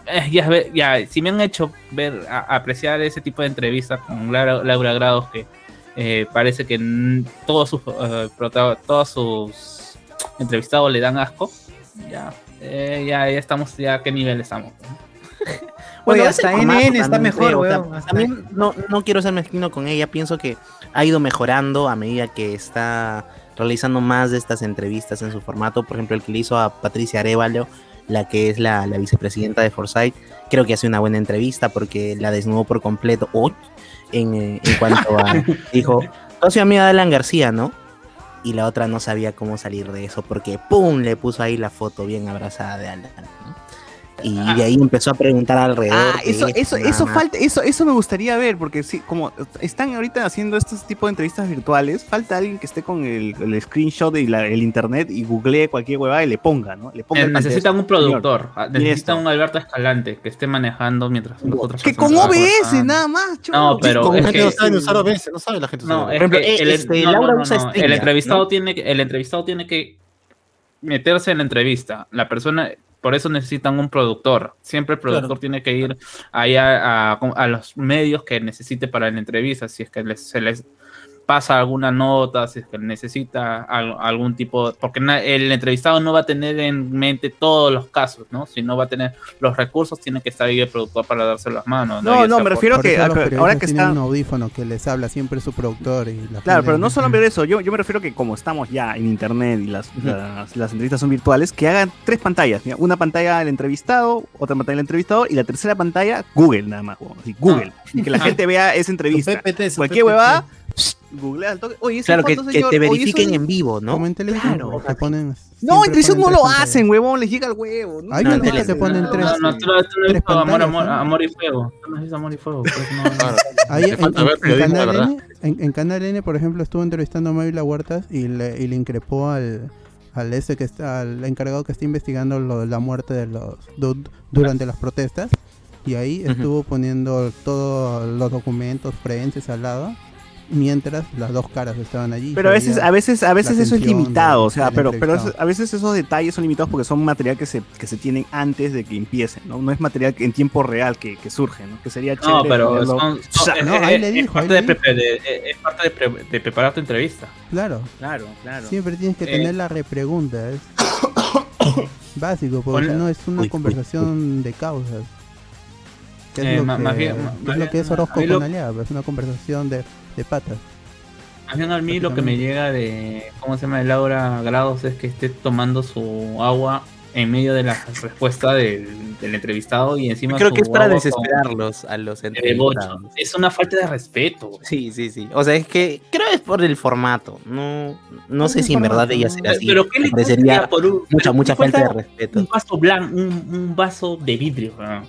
[SPEAKER 7] eh, ya, ya, si me han hecho ver, a- apreciar ese tipo de entrevistas con Laura, Laura Grados, que eh, parece que todos sus, eh, todos sus entrevistados le dan asco, ya, eh, ya, ya estamos, ya a qué nivel estamos.
[SPEAKER 1] Oye,
[SPEAKER 5] es
[SPEAKER 1] hasta NN está mejor,
[SPEAKER 5] o sea,
[SPEAKER 1] weón, hasta-
[SPEAKER 5] También no, no quiero ser mezquino con ella, pienso que ha ido mejorando a medida que está realizando más de estas entrevistas en su formato. Por ejemplo, el que le hizo a Patricia Arevalo, la que es la, la vicepresidenta de Forsyth, creo que hace una buena entrevista porque la desnudó por completo. Uy, en, eh, en cuanto a. dijo, soy amiga de Alan García, ¿no? Y la otra no sabía cómo salir de eso porque, ¡pum! le puso ahí la foto bien abrazada de Alan. ¿no? Y de ahí empezó a preguntar alrededor.
[SPEAKER 6] Ah, eso, eso,
[SPEAKER 5] nada
[SPEAKER 6] eso falta, eso, eso me gustaría ver, porque sí, como están ahorita haciendo estos tipos de entrevistas virtuales, falta alguien que esté con el, el screenshot y la- el internet y googlee cualquier huevada y le ponga, ¿no? Le ponga
[SPEAKER 7] Eh, necesitan un productor, ah, necesitan un Alberto Escalante que esté manejando mientras los otros
[SPEAKER 6] Que con OBS, nada más, cholo.
[SPEAKER 7] No, pero
[SPEAKER 3] Como
[SPEAKER 7] es
[SPEAKER 3] la
[SPEAKER 7] que-
[SPEAKER 3] gente no sabe ni usar OBS, no sabe la gente usar
[SPEAKER 7] No, es
[SPEAKER 5] Por ejemplo,
[SPEAKER 7] que el,
[SPEAKER 5] este,
[SPEAKER 7] no,
[SPEAKER 5] Laura
[SPEAKER 7] no, no,
[SPEAKER 5] usa
[SPEAKER 7] no, el entrevistado
[SPEAKER 5] ¿no?
[SPEAKER 7] tiene que, el entrevistado tiene que meterse en la entrevista. La persona, por eso necesitan un productor. Siempre el productor
[SPEAKER 4] Claro.
[SPEAKER 7] tiene que ir allá a, a los medios que necesite para la entrevista. Si es que les- se les pasa alguna nota, si es que necesita al- algún tipo, porque el entrevistado no va a tener en mente todos los casos, ¿no? Si no va a tener los recursos, tiene que estar ahí el productor para darse las manos.
[SPEAKER 6] No, no,
[SPEAKER 7] sea
[SPEAKER 6] me refiero
[SPEAKER 8] Por
[SPEAKER 6] que a- ahora que está...
[SPEAKER 8] un audífono que les habla siempre su productor y la
[SPEAKER 6] Claro, pero no solamente eso, yo, yo me refiero que como estamos ya en internet y las, las, las entrevistas son virtuales, que hagan tres pantallas. mira, Una pantalla del entrevistado, otra pantalla del entrevistado y la tercera pantalla Google nada más. así, Google. Y que la gente vea esa entrevista.
[SPEAKER 4] PPT,
[SPEAKER 6] Cualquier huevada, googlea al toque. Oye,
[SPEAKER 5] Claro, que,
[SPEAKER 6] foto,
[SPEAKER 5] que
[SPEAKER 6] señor,
[SPEAKER 5] te
[SPEAKER 6] oye,
[SPEAKER 5] verifiquen en vivo, ¿no?
[SPEAKER 8] Como en televisión,
[SPEAKER 5] Claro,
[SPEAKER 8] que
[SPEAKER 5] sea,
[SPEAKER 8] ponen-
[SPEAKER 6] No, en televisión no lo hacen, huevón, les llega el huevo. ¿no?
[SPEAKER 8] Hay
[SPEAKER 6] No, no, no,
[SPEAKER 8] que ponen
[SPEAKER 7] No,
[SPEAKER 8] tres.
[SPEAKER 7] no, no, tú
[SPEAKER 8] tres
[SPEAKER 7] visto amor, amor,
[SPEAKER 8] ¿no?
[SPEAKER 7] amor y fuego. Tú no visto amor y fuego.
[SPEAKER 8] en, Canal. N, por ejemplo, estuvo entrevistando a Mávila Huertas y le, y le increpó al, al ese que está, al encargado que está investigando lo la muerte de los du- durante las protestas. Y ahí estuvo poniendo todos los documentos forenses al lado mientras las dos caras estaban allí.
[SPEAKER 6] Pero a veces, a veces, a veces eso es limitado, o sea, pero, pero a veces esos detalles son limitados porque son material que se, que se tienen antes de que empiecen, ¿no? No es material que en tiempo real que, que surge, ¿no? Que sería
[SPEAKER 7] No,
[SPEAKER 6] chévere
[SPEAKER 7] pero
[SPEAKER 6] verlo.
[SPEAKER 7] son,
[SPEAKER 6] O sea,
[SPEAKER 7] son-
[SPEAKER 8] no,
[SPEAKER 7] es,
[SPEAKER 8] ahí le dijo,
[SPEAKER 7] es
[SPEAKER 8] ahí
[SPEAKER 7] parte, de,
[SPEAKER 8] le dijo.
[SPEAKER 7] prepe- de- es parte de, pre- de preparar tu entrevista.
[SPEAKER 8] Claro,
[SPEAKER 6] Claro, claro.
[SPEAKER 8] siempre tienes que
[SPEAKER 7] Eh.
[SPEAKER 8] tener la repregunta. Es básico, porque si no es una
[SPEAKER 5] Uy, uy,
[SPEAKER 8] conversación de causas. ¿Qué es
[SPEAKER 7] Eh,
[SPEAKER 8] lo
[SPEAKER 7] ma-
[SPEAKER 8] que,
[SPEAKER 7] más bien-
[SPEAKER 8] qué
[SPEAKER 7] ma-
[SPEAKER 8] es lo que es Orozco
[SPEAKER 7] mí lo-
[SPEAKER 8] con Aliaga? Es una conversación de, de patas.
[SPEAKER 7] Más bien a mí lo que me llega de, ¿cómo se llama? De Laura Grados es que esté tomando su agua en medio de la respuesta del, del entrevistado y encima
[SPEAKER 5] Creo
[SPEAKER 7] su
[SPEAKER 5] que es para
[SPEAKER 7] con-
[SPEAKER 5] desesperarlos a los entrevistados.
[SPEAKER 7] Es una falta de respeto.
[SPEAKER 5] Sí, sí, sí. O sea, es que creo es por el formato. No, no sé si en verdad ella será así.
[SPEAKER 7] Pero ¿qué le
[SPEAKER 5] parecería
[SPEAKER 7] por un,
[SPEAKER 5] mucha,
[SPEAKER 7] pero
[SPEAKER 5] mucha falta de respeto.
[SPEAKER 7] Un vaso blanco, un, un vaso de vidrio. ah.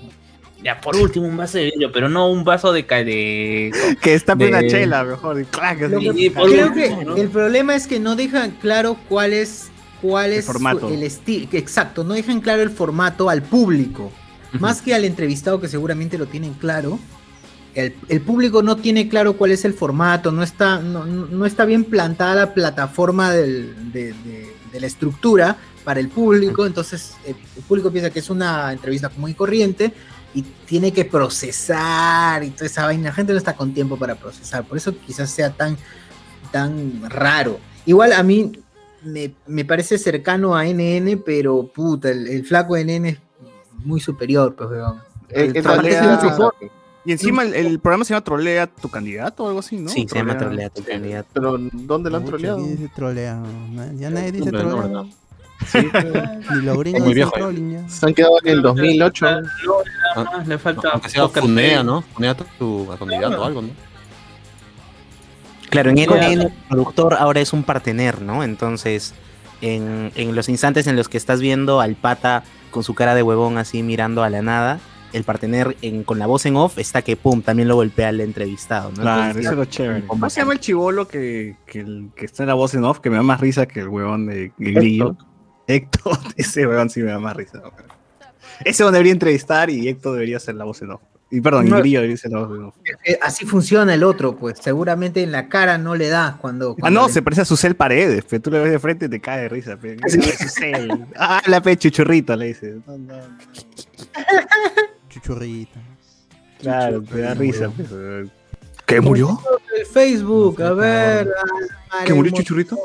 [SPEAKER 7] Ya, por último, un vaso de vidrio, pero no un vaso de... de
[SPEAKER 6] Que está
[SPEAKER 7] de-
[SPEAKER 6] una chela, mejor. clac,
[SPEAKER 1] Lo
[SPEAKER 6] así.
[SPEAKER 1] que-
[SPEAKER 7] por
[SPEAKER 1] creo
[SPEAKER 7] último,
[SPEAKER 1] que
[SPEAKER 7] ¿no?
[SPEAKER 1] el problema es que no dejan claro cuál es cuál
[SPEAKER 6] El
[SPEAKER 1] es
[SPEAKER 6] formato.
[SPEAKER 1] el estilo, exacto, no dejan claro el formato al público, más que al entrevistado que seguramente lo tienen claro. El, el público no tiene claro cuál es el formato, no está, no, no- no está bien plantada la plataforma del- de, de- de la estructura para el público, entonces el, el público piensa que es una entrevista muy corriente y tiene que procesar y toda esa vaina. La gente no está con tiempo para procesar, por eso quizás sea tan, tan raro. Igual a mí me, me parece cercano a NN, pero puta, el, el flaco de NN es muy superior, pues, weón.
[SPEAKER 10] El trolea-
[SPEAKER 1] su-
[SPEAKER 6] Y encima el, el programa se llama Trolea tu candidato o algo así, ¿no?
[SPEAKER 5] Sí, se llama Trolea tu candidato.
[SPEAKER 10] Pero ¿dónde lo han
[SPEAKER 8] Mucho
[SPEAKER 10] troleado?
[SPEAKER 8] dice trolea. Ya nadie dice trolea. Ni los gringos
[SPEAKER 3] Muy viejo,
[SPEAKER 8] trolling ya.
[SPEAKER 10] Se han quedado en el 2008.
[SPEAKER 7] Luego nada más le falta...
[SPEAKER 3] Aunque sea funea. ¿no? Funea tu candidato o algo, ¿no?
[SPEAKER 5] Claro, en. NN el productor ahora es un partener, ¿no? Entonces, en, en los instantes en los que estás viendo al pata con su cara de huevón así mirando a la nada, el partener en, con la voz en off está que pum, también lo golpea al entrevistado, ¿no?
[SPEAKER 6] Claro,
[SPEAKER 5] Entonces,
[SPEAKER 6] eso es lo chévere. ¿Cómo se llama el chivolo que, que, está en la voz en off? Que me da más risa que el huevón de de Grillo. Héctor, ese huevón sí me da más risa. weón. Ese huevón debería entrevistar y Héctor debería ser la voz en off. Y perdón, y
[SPEAKER 1] No.
[SPEAKER 6] Grillo debería ser la voz en off.
[SPEAKER 1] Así funciona el otro, pues seguramente en la cara no le da cuando...
[SPEAKER 6] Ah, no,
[SPEAKER 1] le-
[SPEAKER 6] se parece a Susel Paredes, pero tú le ves de frente y te cae de risa. pe. Ah, la pe chuchurrito, le dices. No, no.
[SPEAKER 8] Chuchurrita.
[SPEAKER 6] Claro, te da risa. pe, weón. ¿Qué murió?
[SPEAKER 1] El Facebook, a ver...
[SPEAKER 6] ¿Que murió Chuchurrito?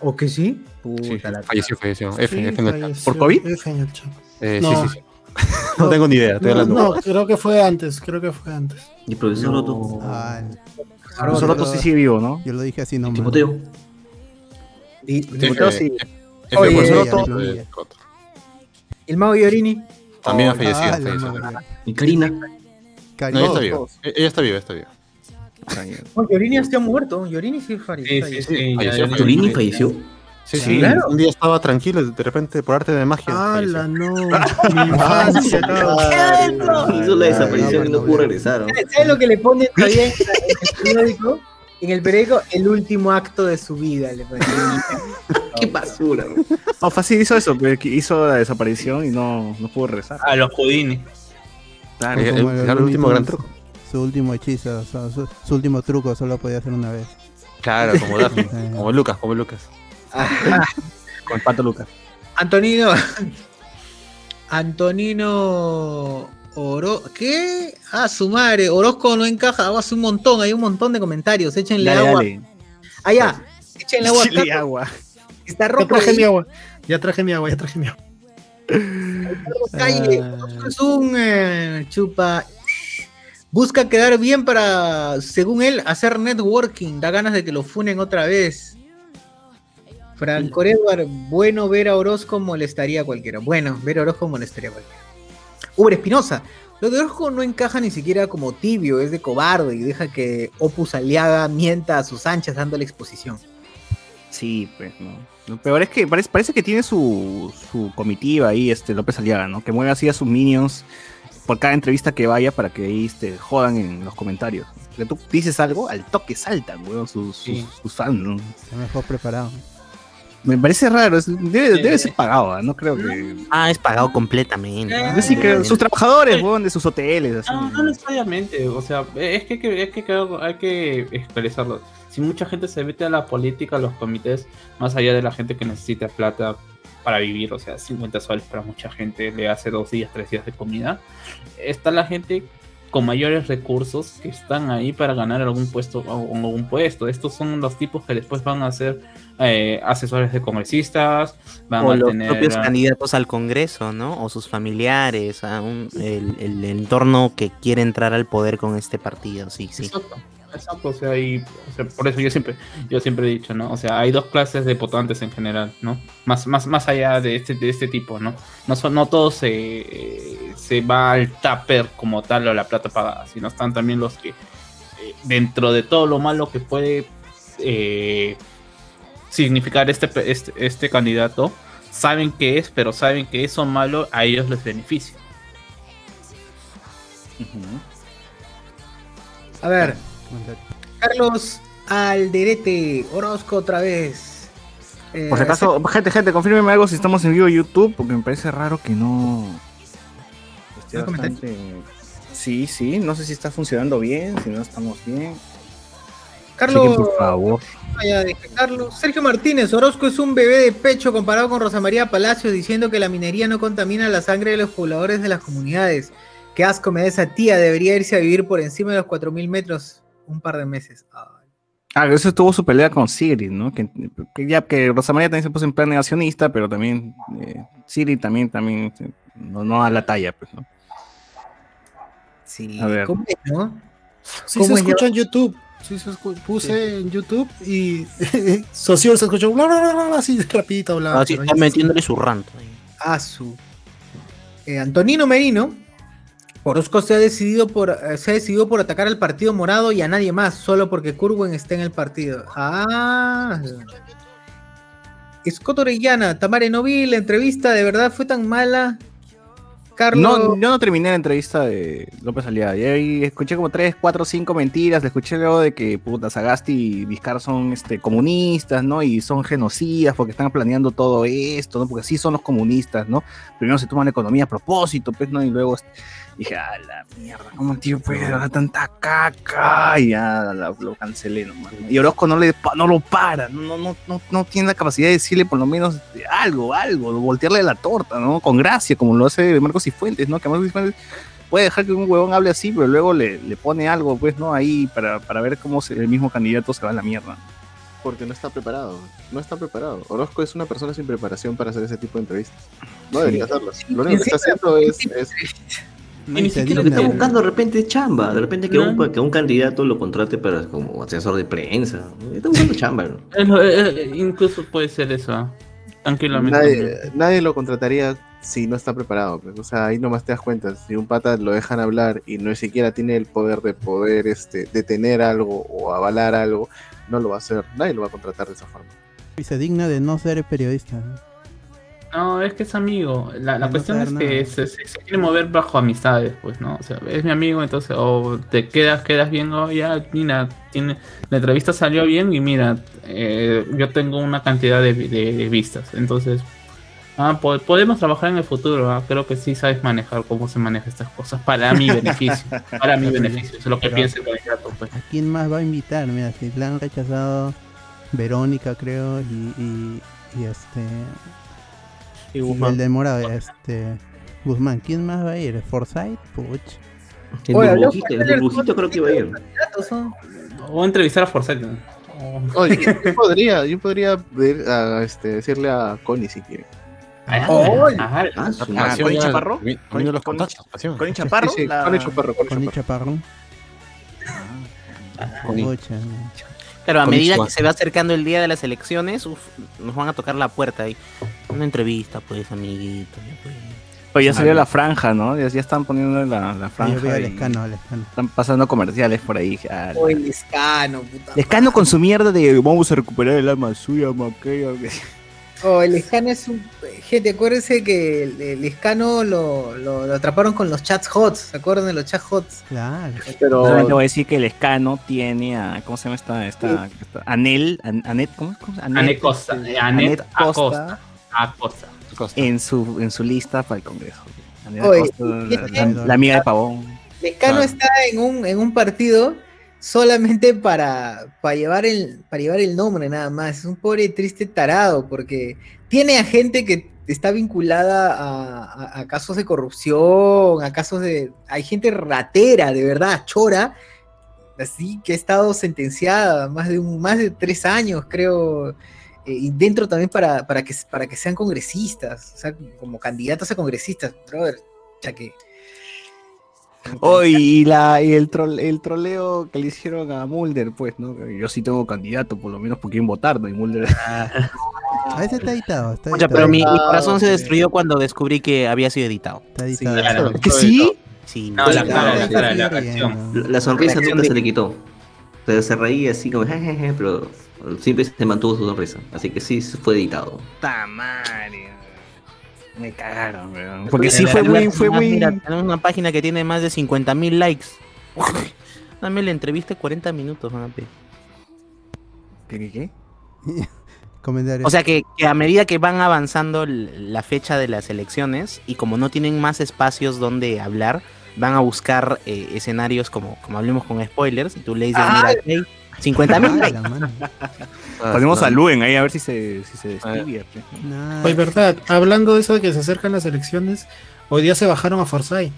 [SPEAKER 1] ¿O que sí?
[SPEAKER 3] Sí,
[SPEAKER 1] Puta la-
[SPEAKER 3] falleció, falleció. F,
[SPEAKER 4] Sí,
[SPEAKER 3] F en el
[SPEAKER 4] falleció,
[SPEAKER 6] ¿Por COVID?
[SPEAKER 4] F en el chat.
[SPEAKER 3] Eh,
[SPEAKER 4] No.
[SPEAKER 3] Sí, sí, sí. No tengo ni idea, estoy
[SPEAKER 4] No,
[SPEAKER 3] hablando.
[SPEAKER 4] no, creo que fue antes, creo que fue antes.
[SPEAKER 9] Y profesor Roto.
[SPEAKER 8] Ah,
[SPEAKER 6] Profesor Roto sí sigue vivo, ¿no?
[SPEAKER 8] yo lo dije así nomás.
[SPEAKER 9] Timoteo.
[SPEAKER 1] Y-
[SPEAKER 6] Timoteo sí.
[SPEAKER 1] Oye,
[SPEAKER 3] profesor Roto, eh,
[SPEAKER 1] el mago Iorini.
[SPEAKER 3] También ha
[SPEAKER 8] Ah,
[SPEAKER 3] fallecido.
[SPEAKER 9] Y Karina.
[SPEAKER 3] No, ella está viva.
[SPEAKER 10] todos.
[SPEAKER 3] E- Ella está viva, está viva.
[SPEAKER 1] Oh, está muerto. Iorini sí falleció.
[SPEAKER 7] Sí, sí, sí.
[SPEAKER 3] falleció. Sí,
[SPEAKER 1] Sí, claro.
[SPEAKER 3] Un día estaba tranquilo y de repente, por arte de magia.
[SPEAKER 4] ¡Hala, no! Mi infancia, cabrón.
[SPEAKER 9] Hizo la desaparición y no pudo regresar. ¿no?
[SPEAKER 1] ¿Sabes lo que le ponen todavía en, el periódico? En el periódico, el último acto de su vida. Le ponen.
[SPEAKER 9] Qué basura. ¿no?
[SPEAKER 6] No, fácil hizo eso, que hizo la desaparición y no, no pudo regresar.
[SPEAKER 7] A los Houdini.
[SPEAKER 6] Claro.
[SPEAKER 3] Eh, eh,
[SPEAKER 8] los
[SPEAKER 3] era el último gran truco.
[SPEAKER 8] Su último hechizo, su, último truco solo podía hacer una vez.
[SPEAKER 3] Claro, como Daphne, como Lucas, como Lucas.
[SPEAKER 6] Con Pato Lucas.
[SPEAKER 1] Antonino. Antonino Oro. ¿Qué? Ah, su madre. Orozco no encaja. Hace un montón. Hay un montón de comentarios. Échenle
[SPEAKER 6] Dale,
[SPEAKER 1] agua.
[SPEAKER 6] dale.
[SPEAKER 1] Allá. Échenle agua.
[SPEAKER 6] Agua.
[SPEAKER 1] Está
[SPEAKER 4] Ya
[SPEAKER 1] rojo.
[SPEAKER 4] traje
[SPEAKER 1] ahí.
[SPEAKER 4] mi agua. Ya traje mi agua, ya traje mi agua.
[SPEAKER 1] calle.
[SPEAKER 8] Ah.
[SPEAKER 1] Es un eh, chupa. Busca quedar bien para, según él, hacer networking. Da ganas de que lo funen otra vez. Franco Edward, bueno ver a Orozco molestaría a cualquiera. Bueno, ver a Orozco molestaría a cualquiera. Uber Espinosa. Lo de Orozco no encaja ni siquiera como tibio, es de cobarde y deja que Opus Aliaga mienta a sus anchas dándole exposición.
[SPEAKER 6] Sí, pues, no. Lo peor es que parece, parece que tiene su, su comitiva ahí, este López Aliaga, ¿no? Que mueve así a sus minions por cada entrevista que vaya para que ahí este, jodan en los comentarios. Que tú dices algo, al toque saltan, weón, sus, sus,
[SPEAKER 7] Sí.
[SPEAKER 6] sus fans, ¿no?
[SPEAKER 8] Está mejor preparado.
[SPEAKER 6] Me parece raro, es- debe, debe ser pagado, ¿ah? no creo que...
[SPEAKER 5] Ah, es pagado completamente.
[SPEAKER 6] Yo sí creo, sus trabajadores, weón, de sus hoteles, así.
[SPEAKER 7] No, no necesariamente, o sea, es que, que- es que, que hay que expresarlo. Si mucha gente se mete a la política, a los comités, más allá de la gente que necesita plata para vivir, o sea, 50 soles para mucha gente le hace dos días, tres días de comida, está la gente con mayores recursos que están ahí para ganar algún puesto o algún puesto. Estos son los tipos que después van a ser eh, asesores de congresistas, van
[SPEAKER 5] o
[SPEAKER 7] a
[SPEAKER 5] los
[SPEAKER 7] tener
[SPEAKER 5] propios
[SPEAKER 7] ah,
[SPEAKER 5] candidatos al Congreso, ¿no? O sus familiares, a un- el, el entorno que quiere entrar al poder con este partido, sí, sí.
[SPEAKER 7] Exacto, exacto, o sea, y, por eso yo siempre, yo siempre he dicho, ¿no? O sea, hay dos clases de votantes en general, ¿no? Más, más, más allá de este, de este tipo, ¿no? No son, no todos se, se va al tupper como tal o la plata pagada, sino están también los que eh, dentro de todo lo malo que puede eh, significar este, este, este candidato, saben que es, pero saben que eso malo a ellos les beneficia.
[SPEAKER 1] A ver, Carlos Alderete, Orozco otra vez. Eh,
[SPEAKER 6] Por si acaso, gente, gente, confírmeme algo si estamos en vivo YouTube, porque me parece raro que no... esté
[SPEAKER 1] ¿No hay comentarios?
[SPEAKER 6] bastante- Sí, sí, no sé si está funcionando bien, si no estamos bien.
[SPEAKER 1] Carlos,
[SPEAKER 6] por favor.
[SPEAKER 1] Carlos. Sergio Martínez, Orozco es un bebé de pecho comparado con Rosa María Palacios diciendo que la minería no contamina la sangre de los pobladores de las comunidades. Qué asco me da esa tía, debería irse a vivir por encima de los 4.000 metros un par de meses. Ah,
[SPEAKER 6] Ah, eso tuvo su pelea con Sigrid, ¿no? Que, que ya que Rosa María también se puso en plan negacionista, pero también eh, Sigrid también, también eh, no, no a la talla, pues, ¿no?
[SPEAKER 1] sí,
[SPEAKER 6] A ver.
[SPEAKER 1] ¿cómo es, no?
[SPEAKER 4] Sí
[SPEAKER 1] ¿Cómo
[SPEAKER 4] se
[SPEAKER 1] es
[SPEAKER 4] escucha en YouTube. Sí se puse en YouTube y Socio se escuchó bla, bla, bla, bla, así rapidito hablaba.
[SPEAKER 5] Ah, sí,
[SPEAKER 4] pero
[SPEAKER 5] está
[SPEAKER 4] ya-
[SPEAKER 5] metiéndole su ranto.
[SPEAKER 1] a su eh, Antonino Merino. Orozco se ha decidido por eh, se ha decidido por atacar al partido morado y a nadie más, solo porque Curwen está en el partido. Ah. Scott Orellana, Tamare, no la entrevista, de verdad fue tan mala. Carlos.
[SPEAKER 6] No, yo no terminé la entrevista de López Aliaga. Y escuché como 3, 4, 5 mentiras. Le escuché luego de que puta, Sagasti y Vizcar son este, comunistas, ¿no? Y son genocidas porque están planeando todo esto, ¿no? Porque sí son los comunistas, ¿no? Primero se toman la economía a propósito, pues, ¿no? Y luego dije, a la mierda, ¿cómo el tío puede dar tanta caca? Y ya la- lo cancelé nomás. Y Orozco no, le, no lo para, no, no, no, no, tiene la capacidad de decirle por lo menos algo, algo, voltearle la torta, ¿no? Con gracia, como lo hace Marcos y Fuentes, ¿no? Que Marcos y Fuentes puede dejar que un huevón hable así, pero luego le, le pone algo, pues, ¿no? Ahí para, para ver cómo se- el mismo candidato se va a la mierda.
[SPEAKER 10] Porque no está preparado. No está preparado. Orozco es una persona sin preparación para hacer ese tipo de entrevistas. No debería hacerlo. Lo único que está haciendo es. es-
[SPEAKER 9] Y ni siquiera lo que está buscando de repente es chamba. De repente que, un, que un candidato lo contrate para como asesor de prensa. Está buscando chamba. ¿no?
[SPEAKER 7] Es lo- incluso puede ser eso, ¿ah? tranquilamente.
[SPEAKER 10] nadie, nadie lo contrataría si no está preparado. pues. O sea, ahí nomás te das cuenta. Si un pata lo dejan hablar y no siquiera tiene el poder de poder este, detener algo o avalar algo, no lo va a hacer. Nadie lo va a contratar de esa forma.
[SPEAKER 8] Y se digna de no ser periodista.
[SPEAKER 7] No, es que es amigo. La, cuestión es que se, se- se quiere mover bajo amistades, pues, ¿no? O sea, es mi amigo, entonces, o te quedas, quedas bien, o ya, mira, tiene, la entrevista salió bien y mira, eh, yo tengo una cantidad de, vi- de- de vistas, entonces, ah, po- podemos trabajar en el futuro, ah, creo que sí sabes manejar cómo se manejan estas cosas para mi beneficio, para mi beneficio, eso es lo que piensa el candidato, pues.
[SPEAKER 8] ¿A quién más va a invitar? Mira, si la han rechazado Verónica, creo, y, y, y este.
[SPEAKER 5] Y
[SPEAKER 8] y
[SPEAKER 5] Guzmán.
[SPEAKER 8] el de Morado, este. Guzmán, ¿quién más va a ir? ¿Forsyth? Puch.
[SPEAKER 9] El
[SPEAKER 1] Oye,
[SPEAKER 9] burbujito, el burbujito creo que iba a ir.
[SPEAKER 7] O entrevistar a Forsyth. ¿no?
[SPEAKER 10] Oye, yo podría, yo podría ver a, este, decirle a Connie si quiere.
[SPEAKER 7] Ah,
[SPEAKER 1] Oh,
[SPEAKER 7] ah,
[SPEAKER 9] Ah,
[SPEAKER 6] Ah, ¿Connie Chaparro? ¿Connie-
[SPEAKER 3] los contactos,
[SPEAKER 6] Chaparro,
[SPEAKER 10] Sí, sí,
[SPEAKER 6] la-
[SPEAKER 10] Connie Chaparro, Connie
[SPEAKER 8] Con
[SPEAKER 10] Chaparro.
[SPEAKER 3] Connie.
[SPEAKER 8] Pucha,
[SPEAKER 5] Pero a medida que se va acercando el día de las elecciones, uf, nos van a tocar la puerta ahí. Una entrevista, pues, amiguito. ya, pues.
[SPEAKER 6] Oye, ya salió la franja, ¿no? Ya, ya están poniendo la, la
[SPEAKER 8] Yo
[SPEAKER 6] franja.
[SPEAKER 8] al
[SPEAKER 6] y
[SPEAKER 8] escano, al escano.
[SPEAKER 6] Están pasando comerciales por ahí. Ah,
[SPEAKER 1] O el escano, puta.
[SPEAKER 6] Lescano con su mierda de vamos a recuperar el alma suya, maquilla.
[SPEAKER 1] Oh, el Lescano es un. Gente, acuérdense que el, el Lescano lo, lo, lo atraparon con los chats hots. ¿Se acuerdan de los chats hots?
[SPEAKER 8] Claro.
[SPEAKER 10] Pero
[SPEAKER 6] Solamente voy a decir que el escano tiene a. ¿Cómo se llama esta? esta, esta- Anel. An- Anet, ¿cómo? ¿Cómo?
[SPEAKER 7] Anet Costa, eh, Anet Acosta. Acosta.
[SPEAKER 6] En su, en su lista para el Congreso. Anet
[SPEAKER 1] Oye,
[SPEAKER 6] Acosta, la, la amiga de Pavón.
[SPEAKER 1] Lescano
[SPEAKER 3] Claro.
[SPEAKER 1] está en un, en un partido solamente para, para, llevar el, para llevar el nombre nada más. Es un pobre triste tarado porque tiene a gente que está vinculada a, casos de corrupción, a casos de... Hay gente ratera, de verdad, chora, así que ha estado sentenciada más de, un, más de tres años, creo. eh, y dentro también para, para, que, para que sean congresistas, o sea, como candidatos a congresistas, brother. Sea que
[SPEAKER 6] Oh, y, la, y el, trol- el troleo que le hicieron a Mulder, pues, ¿no? Yo sí tengo candidato, por lo menos por quién votar, ¿no? Y Mulder.
[SPEAKER 8] Ah, ese está editado. Está
[SPEAKER 5] Oye,
[SPEAKER 8] editado.
[SPEAKER 5] pero mi, mi
[SPEAKER 10] Ah,
[SPEAKER 5] corazón se destruyó cuando descubrí que había sido editado.
[SPEAKER 8] Está
[SPEAKER 7] Sí,
[SPEAKER 8] editado.
[SPEAKER 7] claro.
[SPEAKER 6] ¿Que sí?
[SPEAKER 5] Sí,
[SPEAKER 7] No, la
[SPEAKER 5] sí,
[SPEAKER 7] la cara, la reacción.
[SPEAKER 9] La, la sonrisa nunca se le quitó. Se reía así como jejeje, pero siempre se mantuvo su sonrisa. Así que sí, fue editado.
[SPEAKER 6] ¡Ta madre! Me cagaron, weón. Porque sí fue muy, fue muy.
[SPEAKER 5] Mira, tenemos una página que tiene más de 50.000 likes. Dame la entrevista de 40 minutos, pedir.
[SPEAKER 6] ¿Qué, qué, qué?
[SPEAKER 8] Comentario.
[SPEAKER 5] O sea que, que a medida que van avanzando la fecha de las elecciones y como no tienen más espacios donde hablar, van a buscar eh, escenarios como, como hablemos con spoilers y tú le dices, mira, 50 mil likes.
[SPEAKER 3] Ah,
[SPEAKER 6] Ponemos a Luen ahí a ver si se, si se destibia. pues.
[SPEAKER 8] Nah,
[SPEAKER 4] verdad, hablando de eso de que se acercan las elecciones, hoy día se bajaron a Forsyth.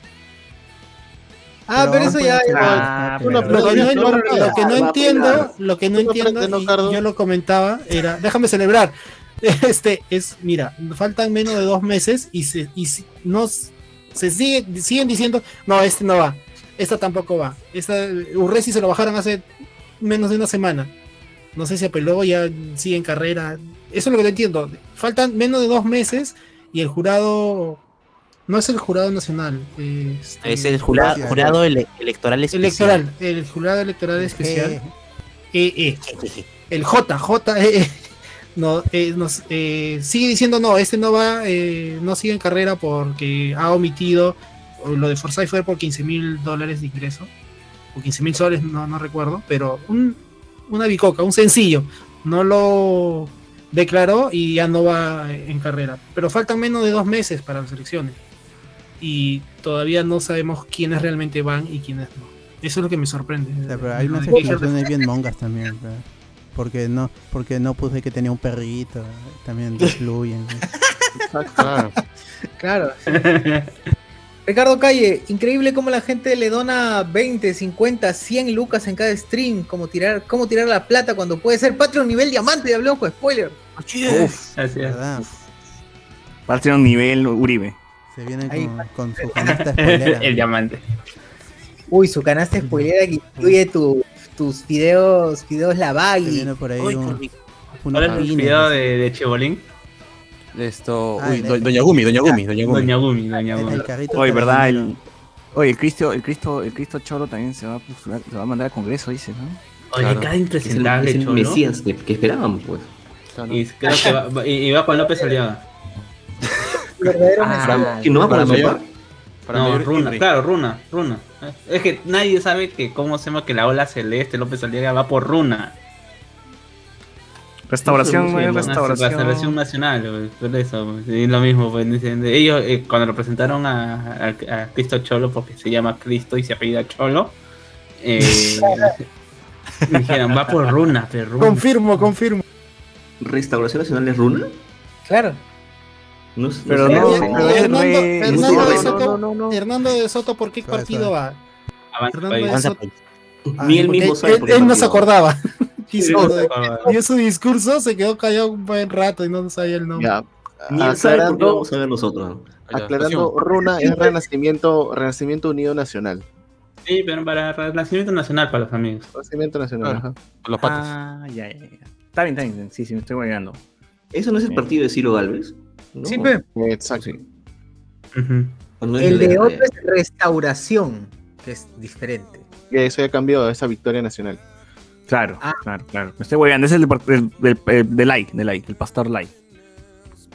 [SPEAKER 1] Ah, pero, eso ya.
[SPEAKER 6] Ah,
[SPEAKER 8] pero-
[SPEAKER 4] Lo que no,
[SPEAKER 10] No,
[SPEAKER 4] lo-
[SPEAKER 10] no,
[SPEAKER 4] lo
[SPEAKER 10] no,
[SPEAKER 4] que no
[SPEAKER 9] va a
[SPEAKER 4] entiendo, lo que no entiendo, yo lo comentaba, era, déjame celebrar. Este es, mira, faltan menos de dos meses y se, y si- no s- se sigue, siguen diciendo, no, este no va, esta tampoco va. Esta Urresi se lo bajaron hace menos de una semana. No sé si apeló, ya sigue en carrera. Eso es lo que no entiendo. Faltan menos de dos meses y el jurado no es el jurado nacional, este,
[SPEAKER 5] Es el jurado,
[SPEAKER 8] Gracias.
[SPEAKER 5] jurado ele- electoral especial.
[SPEAKER 4] electoral, el jurado electoral especial.
[SPEAKER 8] Eh,
[SPEAKER 4] Eh, eh. El J, J, eh, eh, no, eh, nos, eh, sigue diciendo no, este no va, eh, no sigue en carrera porque ha omitido, o lo de Forsyth fue por 15 mil dólares de ingreso, o 15 mil soles, no, no recuerdo, pero un, una bicoca, un sencillo, no lo declaró y ya no va en carrera. Pero faltan menos de dos meses para las elecciones y todavía no sabemos quiénes realmente van y quiénes no. Eso es lo que me sorprende.
[SPEAKER 8] o sea, pero hay unas explicaciones bien mongas también. pero- Porque no, porque no puse que tenía un perrito. También desfluyen.
[SPEAKER 3] Claro.
[SPEAKER 1] Claro. Ricardo Calle, increíble cómo la gente le dona 20, 50, 100 lucas en cada stream. Como tirar, cómo tirar la plata cuando puede ser Patreon nivel diamante. Y hablemos con spoiler.
[SPEAKER 7] Así.
[SPEAKER 6] Para tener un nivel Uribe.
[SPEAKER 8] Se vienen
[SPEAKER 1] Ahí.
[SPEAKER 8] con, con su canasta spoilera.
[SPEAKER 7] El diamante.
[SPEAKER 1] Uy, su canasta spoilera que incluye tu- tus videos, videos
[SPEAKER 8] Se
[SPEAKER 1] lavagui.
[SPEAKER 8] viene por ahí
[SPEAKER 5] Uy,
[SPEAKER 8] un,
[SPEAKER 5] qué rico.
[SPEAKER 8] unos
[SPEAKER 7] ¿Cuál es el
[SPEAKER 8] pines,
[SPEAKER 7] video
[SPEAKER 8] así.
[SPEAKER 7] de, de Chibolín?
[SPEAKER 3] Esto.
[SPEAKER 8] Ah,
[SPEAKER 3] Uy,
[SPEAKER 8] el-
[SPEAKER 3] Doña Gumi, Doña Gumi, Doña Gumi.
[SPEAKER 7] Doña Gumi, Doña Gumi.
[SPEAKER 8] el
[SPEAKER 6] Oye, ¿verdad? El, oye, el Cristo, el Cristo, el Cristo Choro también se va a postular- se va a mandar al Congreso, dice, ¿no?
[SPEAKER 7] Oye,
[SPEAKER 3] Claro.
[SPEAKER 7] cada
[SPEAKER 9] Es el,
[SPEAKER 7] impresentable,
[SPEAKER 9] es el
[SPEAKER 7] cholo.
[SPEAKER 9] Mesías que, que esperaban, pues.
[SPEAKER 3] Claro.
[SPEAKER 7] Y creo que va, va- y, y va con López Aliaga.
[SPEAKER 1] Verdadero
[SPEAKER 3] Ah,
[SPEAKER 9] ¿Que no va
[SPEAKER 3] para
[SPEAKER 9] el
[SPEAKER 3] mayor- para
[SPEAKER 7] no, Runa,
[SPEAKER 3] Henry.
[SPEAKER 7] claro, Runa, Runa. Es que nadie sabe que cómo se llama que la ola celeste López Aliaga va por Runa.
[SPEAKER 6] Restauración, es restauración.
[SPEAKER 7] Restauración nacional, por eso. pues, y lo mismo, pues, ellos eh, cuando lo presentaron a, a- a Cristo Cholo, porque se llama Cristo y se apellida Cholo, eh, dijeron, va por Runa, pero Runa.
[SPEAKER 4] Confirmo, confirmo.
[SPEAKER 9] ¿Restauración Nacional es Runa?
[SPEAKER 1] Claro.
[SPEAKER 9] No, sé-
[SPEAKER 6] Pero no, es.
[SPEAKER 4] Hernando de Soto, ¿por qué partido va?
[SPEAKER 7] País.
[SPEAKER 4] de
[SPEAKER 5] Avanza,
[SPEAKER 4] Soto.
[SPEAKER 5] pues.
[SPEAKER 9] Ni él mismo sabe
[SPEAKER 4] él, no se acordaba. Quiso-
[SPEAKER 7] Sí, acordaba.
[SPEAKER 4] dio su discurso, se quedó callado un buen rato y no sabía el nombre.
[SPEAKER 10] Ya.
[SPEAKER 9] Ni sabe
[SPEAKER 10] Aclarando,
[SPEAKER 9] vamos a ver nosotros.
[SPEAKER 10] Aclarando
[SPEAKER 3] pasión.
[SPEAKER 10] Runa es Renacimiento, Renacimiento Unido Nacional.
[SPEAKER 7] Sí, pero para Renacimiento Nacional para los amigos.
[SPEAKER 10] Renacimiento Nacional, ajá.
[SPEAKER 3] Los patos.
[SPEAKER 6] Ah, ya, ya, ya. Está bien, está bien. Sí, sí, me estoy guayando.
[SPEAKER 9] ¿Eso no es el partido de Ciro Galvez? ¿No?
[SPEAKER 1] Sí, pe.
[SPEAKER 10] Exacto.
[SPEAKER 9] Sí.
[SPEAKER 7] Ujú.
[SPEAKER 9] ¿O no es
[SPEAKER 1] El de
[SPEAKER 9] de-
[SPEAKER 1] otro es restauración, que es diferente.
[SPEAKER 10] Y eso ya cambió a esa victoria nacional.
[SPEAKER 6] Claro,
[SPEAKER 1] Ah.
[SPEAKER 6] claro, claro. Me estoy guayando. Es el del, del, del, del Lai, el pastor Lai.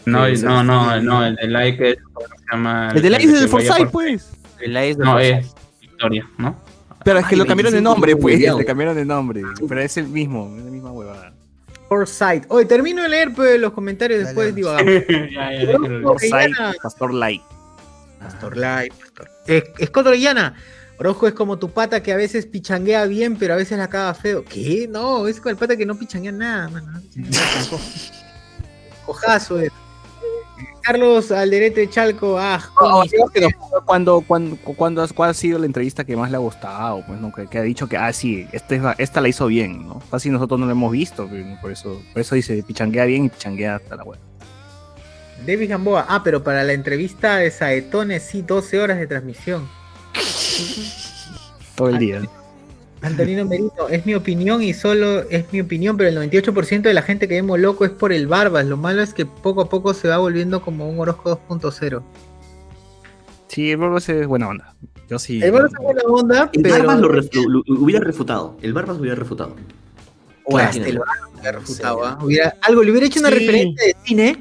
[SPEAKER 7] No, no, no, no, el de like es. ¿cómo se llama?
[SPEAKER 6] El de isla del
[SPEAKER 7] vaya
[SPEAKER 6] Forsyth, pues.
[SPEAKER 5] El A es de
[SPEAKER 7] No,
[SPEAKER 5] Forsyth.
[SPEAKER 7] es Victoria, ¿no?
[SPEAKER 6] Pero es que
[SPEAKER 9] Ay,
[SPEAKER 6] lo cambiaron de
[SPEAKER 9] 25
[SPEAKER 6] nombre, pues. Le cambiaron de nombre. Pero es el mismo, es la misma huevada.
[SPEAKER 1] Foresight. Oye, termino de leer pues, los comentarios
[SPEAKER 8] Dale,
[SPEAKER 1] después,
[SPEAKER 7] déjalo.
[SPEAKER 6] Forsyth. Pastor Light.
[SPEAKER 1] Pastor Lai, Pastor. Es, Scott Orozco es como tu pata que a veces pichanguea bien, pero a veces la caga feo. ¿Qué? No, es como el pata que no pichanguea nada, mano. no. Cojazo es. Carlos Alderete Chalco, ah, coño,
[SPEAKER 6] Cuando, cuando, cuando, ¿Cuál ha sido la entrevista que más le ha gustado? Pues, ¿no? que, que ha dicho que, ah, sí, este, esta la hizo bien, ¿no? Así nosotros no la hemos visto, por eso, por eso dice, pichanguea bien y pichanguea hasta la web.
[SPEAKER 1] David Gamboa. Ah, pero para la entrevista de Saetones, sí, 12 horas de transmisión.
[SPEAKER 6] Todo el día.
[SPEAKER 1] Antonino Merino, es mi opinión y solo es mi opinión, pero el 98% de la gente que vemos loco es por el Barbas. Lo malo es que poco a poco se va volviendo como un Orozco 2.0.
[SPEAKER 6] Sí, el Barbas es buena onda. Yo sí.
[SPEAKER 1] El Barbas es buena onda,
[SPEAKER 9] El
[SPEAKER 1] pero.
[SPEAKER 9] Barbas lo, ref- lo- lo- hubiera refutado. El Barbas hubiera refutado.
[SPEAKER 1] O el Barbas le hubiera refutado, ¿ah? Hubiera- algo, le hubiera hecho una
[SPEAKER 4] Sí.
[SPEAKER 1] referencia de cine,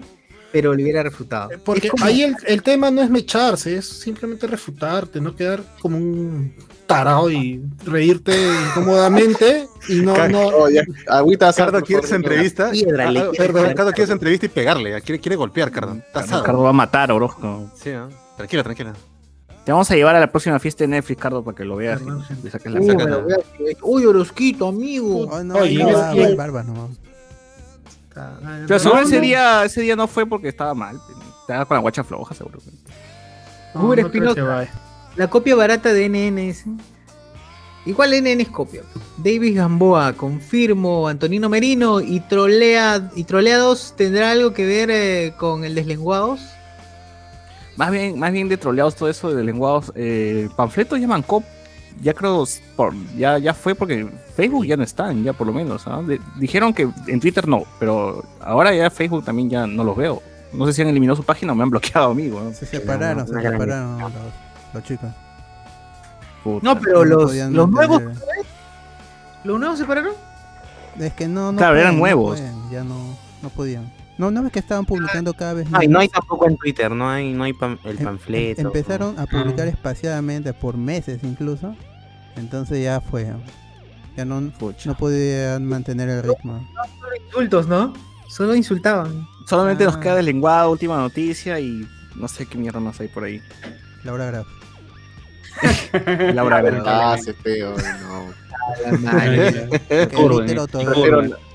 [SPEAKER 1] pero le hubiera refutado.
[SPEAKER 4] Porque
[SPEAKER 1] como-
[SPEAKER 4] ahí el, el tema no es mecharse, es simplemente refutarte, no quedar como un tarado y reírte incómodamente y no, no.
[SPEAKER 10] Oh, ya, agüita
[SPEAKER 3] Cardo
[SPEAKER 10] por
[SPEAKER 3] quiere
[SPEAKER 10] favor,
[SPEAKER 3] esa
[SPEAKER 10] no.
[SPEAKER 3] entrevista.
[SPEAKER 1] Piedra,
[SPEAKER 3] Ah,
[SPEAKER 1] quiere
[SPEAKER 3] Cardo. Cardo quiere esa entrevista y pegarle. Quiere, quiere golpear, Cardo.
[SPEAKER 6] Ricardo va a matar a Orozco.
[SPEAKER 3] Sí, ¿ah? Tranquila, tranquila.
[SPEAKER 6] Te vamos a llevar a la próxima fiesta de Netflix, Cardo, para que lo veas le saques la
[SPEAKER 1] Uh, Uy, Orozquito, amigo.
[SPEAKER 8] Oh, no,
[SPEAKER 4] Oye,
[SPEAKER 8] no,
[SPEAKER 4] y-
[SPEAKER 6] Pero seguro
[SPEAKER 1] No,
[SPEAKER 6] ese
[SPEAKER 1] no.
[SPEAKER 6] día, ese día no fue porque estaba mal. Estaba con la guacha floja, seguro.
[SPEAKER 4] No, creo que.
[SPEAKER 1] La copia barata de NN es. Igual NN es copia. David Gamboa, confirmo. Antonino Merino y Trolea y Troleados tendrá algo que ver eh, con el deslenguados.
[SPEAKER 6] Más bien, más bien de troleados todo eso de lenguados. Eh, panfletos ya mancó. Ya creo, por, ya, ya fue porque Facebook ya no están, ya por lo menos. ¿ah? De- dijeron que en Twitter no, pero ahora ya Facebook también ya no los veo. No sé si han eliminado su página o me han bloqueado, amigo. ¿no?
[SPEAKER 8] Se separaron, se separaron los, los chicos.
[SPEAKER 6] Puta.
[SPEAKER 1] No, pero
[SPEAKER 8] no
[SPEAKER 1] los, los nuevos. ¿Los nuevos se pararon?
[SPEAKER 8] Es que no, no
[SPEAKER 6] Claro, eran
[SPEAKER 8] no
[SPEAKER 6] nuevos.
[SPEAKER 8] pueden, ya no, no podían. No, no ves que estaban publicando cada vez
[SPEAKER 5] Ay, no hay tampoco en Twitter, no hay, no hay pam- el
[SPEAKER 8] Em-
[SPEAKER 5] panfleto.
[SPEAKER 8] Empezaron a publicar espaciadamente por meses incluso. Entonces ya fue. Ya no,
[SPEAKER 6] Pucha.
[SPEAKER 8] no podían mantener el ritmo.
[SPEAKER 1] Insultos, ¿no? Solo insultaban.
[SPEAKER 6] Solamente nos
[SPEAKER 8] Ah.
[SPEAKER 6] queda deslenguado, última noticia y no sé qué mierda más hay por ahí.
[SPEAKER 8] Laura Graf.
[SPEAKER 6] Laura Vera.
[SPEAKER 10] ah, se feo, no.
[SPEAKER 8] Que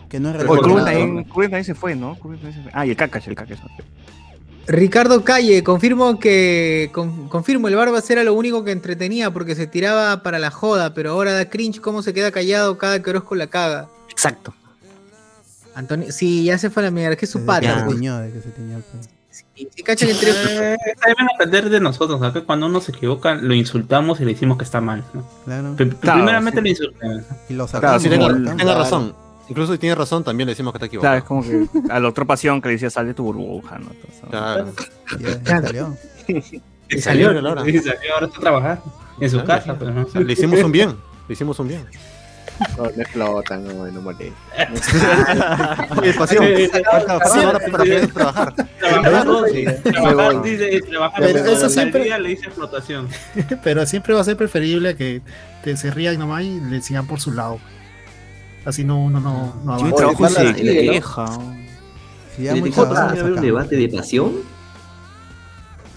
[SPEAKER 8] Que no es
[SPEAKER 10] Recuerdo
[SPEAKER 6] Cruz también, Cruz también se fue, ¿no? Cruz también se fue. Ah, y el Kakash, el Kakash.
[SPEAKER 1] Ricardo Calle, confirmo que con- confirmo el Barbas era lo único que entretenía porque se tiraba para la joda, pero ahora da cringe cómo se queda callado cada que Orozco la caga.
[SPEAKER 5] Exacto.
[SPEAKER 1] Antonio, sí, ya se fue a la mierda, que es su
[SPEAKER 8] que
[SPEAKER 1] pata.
[SPEAKER 8] se tiñó, de que se tiñó el pelo.
[SPEAKER 1] Sí, sí, cacha que entre-
[SPEAKER 7] Eh, deben aprender de nosotros, acá cuando uno se equivoca lo insultamos y le decimos que está mal. ¿no?
[SPEAKER 8] Claro.
[SPEAKER 7] P-
[SPEAKER 6] Claro,
[SPEAKER 7] primeramente
[SPEAKER 6] sí.
[SPEAKER 7] lo insultamos.
[SPEAKER 8] Y lo
[SPEAKER 3] Claro,
[SPEAKER 8] sacamos.
[SPEAKER 3] sí, tenga,
[SPEAKER 8] sacamos.
[SPEAKER 3] tenga razón. Incluso si tiene razón, también le decimos que está
[SPEAKER 6] Claro,
[SPEAKER 3] equivocado.
[SPEAKER 6] es como que a la otra pasión que le decía sal de tu burbuja, ¿no? Entonces,
[SPEAKER 3] Claro.
[SPEAKER 8] Ya, salió.
[SPEAKER 1] Y salió.
[SPEAKER 3] Salió Laura.
[SPEAKER 7] Y salió ahora está a trabajar en su
[SPEAKER 3] Claro,
[SPEAKER 7] casa.
[SPEAKER 3] sí.
[SPEAKER 7] Pues, ¿no?
[SPEAKER 3] O sea, le hicimos un bien. Le hicimos un bien.
[SPEAKER 10] No, no explotan, no, no molesta.
[SPEAKER 3] Oye, pasión. Falta falta hora para poder trabajar.
[SPEAKER 7] Trabajar, trabajar, dice, trabajar
[SPEAKER 4] Pero eso siempre-
[SPEAKER 7] le dice explotación.
[SPEAKER 4] Pero siempre va a ser preferible que te se rían nomás y le sigan por su lado. Así no, uno no, no
[SPEAKER 6] Yo
[SPEAKER 4] avanza.
[SPEAKER 6] trabajo
[SPEAKER 9] Oye,
[SPEAKER 6] y se queja.
[SPEAKER 9] ¿En elección pasada no un debate de pasión?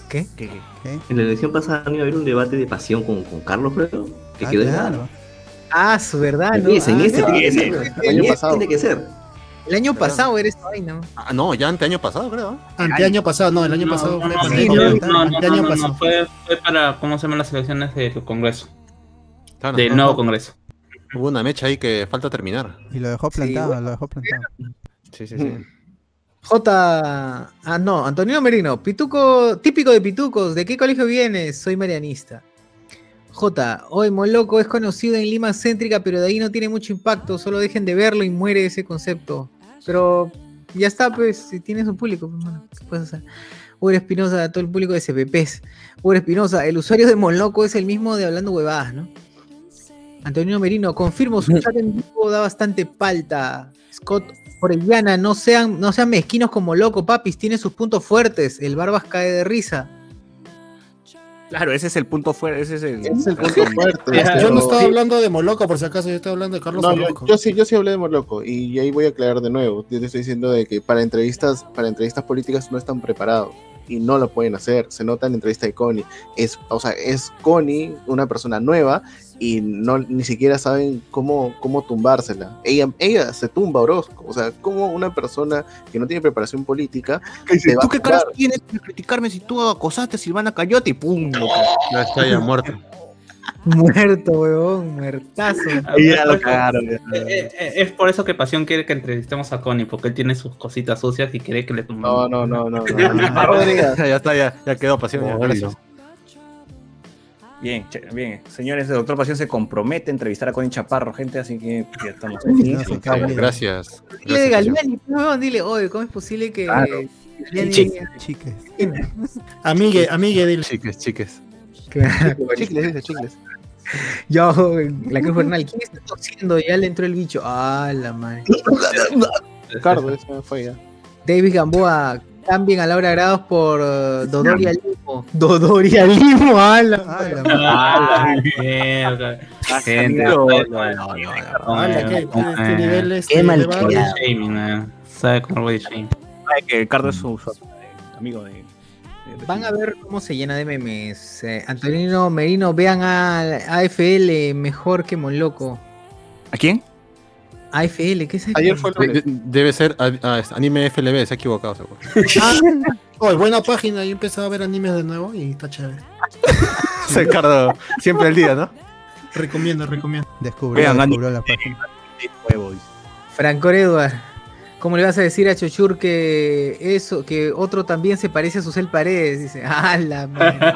[SPEAKER 1] ¿Qué?
[SPEAKER 6] ¿Qué, qué?
[SPEAKER 8] ¿Qué?
[SPEAKER 9] En la elección pasada no iba a haber un debate de pasión con, con Carlos, creo. Que
[SPEAKER 8] Ah,
[SPEAKER 9] quedó en
[SPEAKER 8] claro.
[SPEAKER 1] Ah, su verdad,
[SPEAKER 9] En
[SPEAKER 1] ¿no?
[SPEAKER 9] ese, en
[SPEAKER 1] Ah,
[SPEAKER 9] ese
[SPEAKER 1] no,
[SPEAKER 9] tiene que ser.
[SPEAKER 10] El
[SPEAKER 9] En
[SPEAKER 10] año
[SPEAKER 9] ese
[SPEAKER 10] pasado.
[SPEAKER 9] tiene que ser.
[SPEAKER 1] El año pasado era esta vaina. ¿no?
[SPEAKER 3] Ah, no, ya ante año pasado, creo.
[SPEAKER 4] Anteaño pasado, no, el año
[SPEAKER 7] No,
[SPEAKER 4] pasado
[SPEAKER 7] no, no,
[SPEAKER 1] sí,
[SPEAKER 4] el
[SPEAKER 1] no,
[SPEAKER 7] no, no,
[SPEAKER 4] Anteaño
[SPEAKER 7] no, no,
[SPEAKER 4] pasado.
[SPEAKER 7] no, fue, fue para, ¿cómo se llaman las elecciones del Congreso?
[SPEAKER 3] Claro,
[SPEAKER 7] Del
[SPEAKER 3] no,
[SPEAKER 7] nuevo
[SPEAKER 3] no.
[SPEAKER 7] Congreso.
[SPEAKER 3] Hubo una mecha ahí que falta terminar.
[SPEAKER 8] Y lo dejó plantado, lo dejó plantado.
[SPEAKER 3] Sí, sí, sí.
[SPEAKER 1] J. Ah, no, Antonio Merino. Pituco, típico de pitucos. ¿De qué colegio vienes? Soy marianista. J. Hoy Moloco es conocido en Lima céntrica, pero de ahí no tiene mucho impacto. Solo dejen de verlo y muere ese concepto. Pero ya está, pues, si tienes un público, pues, mano, ¿qué puedes hacer? Uber Espinosa, todo el público de CPPs. Uber Espinosa, el usuario de Moloco es el mismo de hablando huevadas, ¿no? Antonio Merino, confirmo, su chat en vivo da bastante palta. Scott Orellana, no sean, no sean mezquinos como loco, papis, tiene sus puntos fuertes. El Barbas cae de risa.
[SPEAKER 6] Claro, ese es el punto fuerte. Ese es el,
[SPEAKER 10] Ese es el punto fuerte.
[SPEAKER 4] Yo no estaba hablando de Moloco, por si acaso, yo estaba hablando de Carlos
[SPEAKER 10] No, yo,
[SPEAKER 4] Moloco.
[SPEAKER 10] yo sí, yo sí hablé de Morloco y ahí voy a aclarar de nuevo. Yo te estoy diciendo de que para entrevistas, para entrevistas políticas no están preparados y no lo pueden hacer. Se nota en la entrevista de Connie. Es, o sea, es Connie, una persona nueva y no ni siquiera saben cómo, cómo tumbársela. Ella, ella se tumba a Orozco. O sea, como una persona que no tiene preparación política va
[SPEAKER 6] ¿Tú qué caras tienes para criticarme si tú acosaste a Silvana Cayote y pum?
[SPEAKER 3] Ya está ya muerto.
[SPEAKER 1] Muerto, weón, muertazo.
[SPEAKER 6] Y ya lo cagaron. ya.
[SPEAKER 7] Eh, eh, es por eso que Pasión quiere que entrevistemos a Connie, porque él tiene sus cositas sucias y quiere que le.
[SPEAKER 10] No, no, no, no. no.
[SPEAKER 3] Ya está, ya, ya quedó pasión. ya, gracias.
[SPEAKER 6] Bien, bien. Señores, el doctor Pasión se compromete a entrevistar a Connie Chaparro, gente, así que ya estamos.
[SPEAKER 3] Gracias.
[SPEAKER 1] Dile de
[SPEAKER 3] Gracias, pasión.
[SPEAKER 1] Galiani, dile, oye, ¿cómo es posible que
[SPEAKER 6] Claro.
[SPEAKER 1] Galiani-
[SPEAKER 8] Chiques, chiques.
[SPEAKER 4] Amigue, amigue, dile.
[SPEAKER 3] Chiques, chiques.
[SPEAKER 1] Claro.
[SPEAKER 10] chicles, dice chicles.
[SPEAKER 1] Yo, la Cruz Bernal, ¿quién está tosiendo? Ya le entró el bicho. Ah, la madre.
[SPEAKER 10] Ricardo, eso fue ya.
[SPEAKER 1] David Gamboa, cambien a Laura Grados por eh, Dodoria Limo. Dodoria Limo, ah, la
[SPEAKER 8] Ah, la
[SPEAKER 1] madre.
[SPEAKER 7] Ah, mierda. Gente,
[SPEAKER 6] No,
[SPEAKER 7] sabe-
[SPEAKER 6] no, no,
[SPEAKER 4] ¿qué, qué, qué nivel este,
[SPEAKER 5] Qué malcriado.
[SPEAKER 7] shaming, eh. Sabe el body shaming.
[SPEAKER 6] Sabe que Ricardo es su- amigo de.
[SPEAKER 1] Van a ver cómo se llena de memes. Eh, Antonino Merino, vean a AFL mejor que Monloco.
[SPEAKER 6] ¿A quién?
[SPEAKER 1] AFL, ¿qué es AFL?
[SPEAKER 10] Ayer fue
[SPEAKER 3] De- debe ser ah, ah, anime FLB, se ha equivocado. seguro.
[SPEAKER 4] Oh, buena página, yo empecé a ver animes de nuevo y está chévere.
[SPEAKER 3] Ricardo, siempre el día, ¿no?
[SPEAKER 4] Recomiendo, recomiendo.
[SPEAKER 8] Descubrió,
[SPEAKER 6] Vean,
[SPEAKER 8] descubrió la página.
[SPEAKER 1] Franco Edward, ¿cómo le vas a decir a Chochur que eso, que otro también se parece a Susel Paredes? Dice, ah, la madre.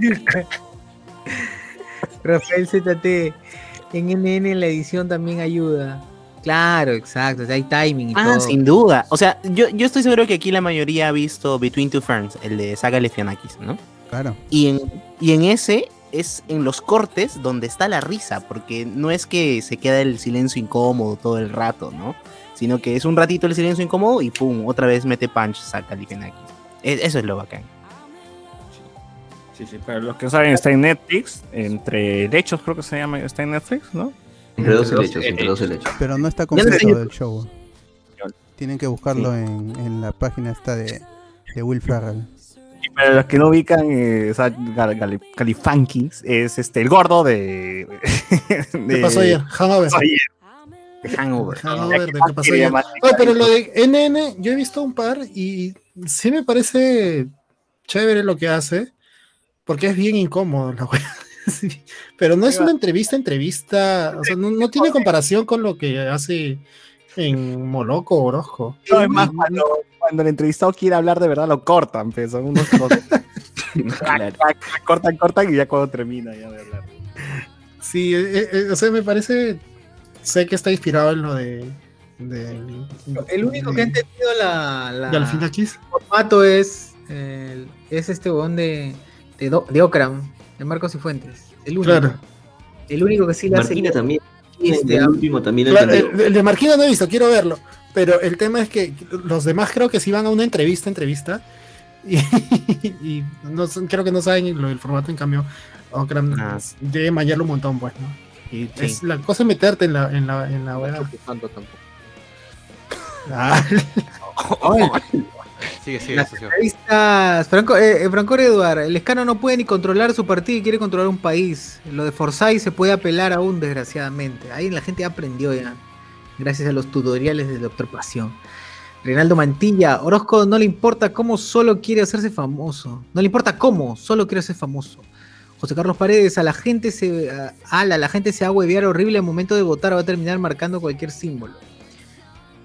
[SPEAKER 1] Rafael ZT, en NN la edición también ayuda. Claro, exacto, hay timing y
[SPEAKER 5] Ah,
[SPEAKER 1] todo.
[SPEAKER 5] sin duda. O sea, yo, yo estoy seguro que aquí la mayoría ha visto Between Two Ferns, el de Saga Lefianakis, ¿no?
[SPEAKER 8] Claro.
[SPEAKER 5] Y en, y en ese es en los cortes donde está la risa, porque no es que se queda el silencio incómodo todo el rato, ¿no? Sino que es un ratito el silencio incómodo y pum, otra vez mete punch, saca Lefianakis. E- Eso es lo bacán.
[SPEAKER 6] Sí, sí, pero los que no saben está en Netflix, entre hechos creo que se llama, está en Netflix, ¿no?
[SPEAKER 9] Entre dos helechos, entre dos helechos.
[SPEAKER 8] Pero no está
[SPEAKER 5] no
[SPEAKER 8] completo el show. Tienen que buscarlo en, en la página esta de, de Will Ferrell.
[SPEAKER 6] Y para los que no ubican, eh, o sea, Gal- es este el gordo de.
[SPEAKER 4] ¿Qué pasó ayer? Hangover.
[SPEAKER 5] Hangover.
[SPEAKER 4] Hangover, ¿de qué pasó ayer? Oye, pero lo de NN, yo he visto un par y sí me parece chévere lo que hace, porque es bien incómodo la wea. Sí, Pero no es una entrevista, entrevista, o sea, no, no tiene comparación con lo que hace en Moloco o Orozco.
[SPEAKER 6] No, es más, cuando, cuando el entrevistado quiere hablar de verdad, lo cortan, pues, son unos cosas. cortan, cortan y ya cuando termina ya de hablar.
[SPEAKER 4] Sí, eh, eh, o sea, me parece, sé que está inspirado en lo de... de
[SPEAKER 1] El único que ha entendido la, la-
[SPEAKER 4] Galifianakis.
[SPEAKER 1] el formato es, el- es este huevón de, de, Do- de Okram, de Marcos y Fuentes. El único.
[SPEAKER 4] Claro.
[SPEAKER 1] El único que sí la hace.
[SPEAKER 9] Marquina también.
[SPEAKER 1] Este,
[SPEAKER 9] el último también
[SPEAKER 4] Claro, el de Marquina no he visto, quiero verlo. Pero el tema es que los demás creo que sí van a una entrevista, entrevista. Y, y no, creo que no saben lo del formato, en cambio, Okram
[SPEAKER 5] Ah.
[SPEAKER 4] debe un montón, pues, ¿no? Y
[SPEAKER 5] Sí.
[SPEAKER 4] es la cosa es meterte en la, en la, en la.
[SPEAKER 10] Tanto tampoco.
[SPEAKER 4] Ah,
[SPEAKER 3] Sigue, sigue,
[SPEAKER 1] Las
[SPEAKER 3] socio.
[SPEAKER 1] entrevistas, Franco, eh, eh, Franco Eduard, el escano no puede ni controlar su partido y quiere controlar un país. Lo de Forsyth se puede apelar aún, desgraciadamente. Ahí la gente ya aprendió ya, gracias a los tutoriales de Doctor Pasión. Reinaldo Mantilla, Orozco no le importa cómo, solo quiere hacerse famoso. No le importa cómo, solo quiere ser famoso. José Carlos Paredes, a la gente se, a, ala, la gente se va a huevear horrible al momento de votar, va a terminar marcando cualquier símbolo.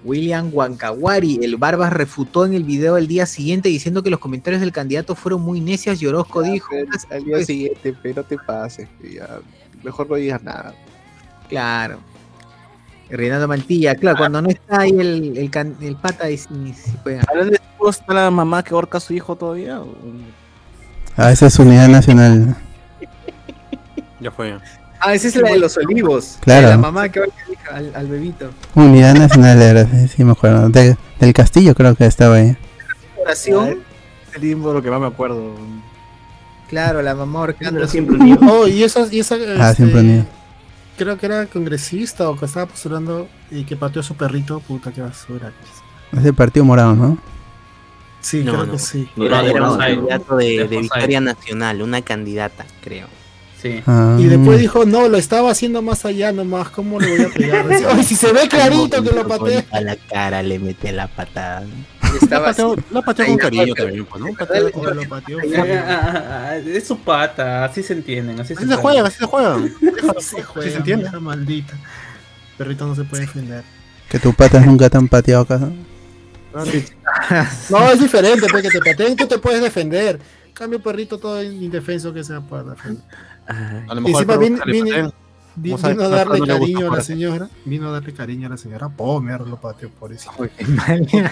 [SPEAKER 1] William Huancawari, el Barbas refutó en el video el día siguiente diciendo que los comentarios del candidato fueron muy necios y Orozco dijo,
[SPEAKER 10] Al, al día siguiente, pero te pases. ya, mejor no digas nada.
[SPEAKER 1] claro. Reinaldo Mantilla, claro, cuando no está ahí el, el, can- el pata y sí, sí juega.
[SPEAKER 6] ¿Hablando de esto, está la mamá que ahorca a su hijo todavía? ¿O-
[SPEAKER 8] Ah, esa es unidad nacional.
[SPEAKER 3] Ya fue.
[SPEAKER 1] Ah, esa es la de los olivos.
[SPEAKER 8] Claro.
[SPEAKER 1] La mamá que va al, al bebito.
[SPEAKER 8] Unidad Nacional era, sí, sí me acuerdo. De- del Castillo creo que estaba ahí.
[SPEAKER 1] Oración.
[SPEAKER 6] El limbo lo que más me acuerdo.
[SPEAKER 1] Claro, la mamá ahorcando.
[SPEAKER 9] siempre unido.
[SPEAKER 4] Oh, y esa, y esa
[SPEAKER 8] Ah,
[SPEAKER 4] este,
[SPEAKER 8] siempre unido.
[SPEAKER 4] Creo que era congresista o que estaba postulando y que pateó a su perrito, puta, qué basura.
[SPEAKER 8] Es el Partido Morado, ¿no?
[SPEAKER 4] Sí,
[SPEAKER 5] No,
[SPEAKER 4] creo
[SPEAKER 5] no.
[SPEAKER 4] que sí.
[SPEAKER 5] Era, un candidato de,
[SPEAKER 7] De
[SPEAKER 5] de
[SPEAKER 7] José.
[SPEAKER 5] Victoria Nacional, una candidata, creo.
[SPEAKER 7] Sí.
[SPEAKER 8] Ah,
[SPEAKER 4] Y después dijo, no, lo estaba haciendo más allá nomás, ¿cómo le voy a pegar? Ay, si se ve clarito que lo pateé.
[SPEAKER 5] A la cara le mete la patada.
[SPEAKER 3] La
[SPEAKER 1] Estaba así.
[SPEAKER 3] pateó, la pateó con cariño también, pues, ¿no? Pateó-
[SPEAKER 4] O lo pateó.
[SPEAKER 7] Ah, ah, ah, Es su pata, así se entienden. Así,
[SPEAKER 3] Así se juega, así se juega.
[SPEAKER 4] Se juega,
[SPEAKER 3] se entiende.
[SPEAKER 4] maldita. Perrito no se puede defender.
[SPEAKER 8] Que tus patas nunca te han pateado acá.
[SPEAKER 4] No, es diferente, pues que te pateen, tú te puedes defender. Cambio perrito todo indefenso que sea para defender.
[SPEAKER 3] A lo mejor
[SPEAKER 4] encima
[SPEAKER 3] al perro
[SPEAKER 4] vin-
[SPEAKER 3] que le
[SPEAKER 4] vin-
[SPEAKER 3] pateen,
[SPEAKER 4] Vi-
[SPEAKER 3] ¿Cómo sabes
[SPEAKER 4] vino a darle
[SPEAKER 3] no
[SPEAKER 4] cariño a la señora. Vino a darle cariño a la señora. Oh, mierda, lo pateó por eso.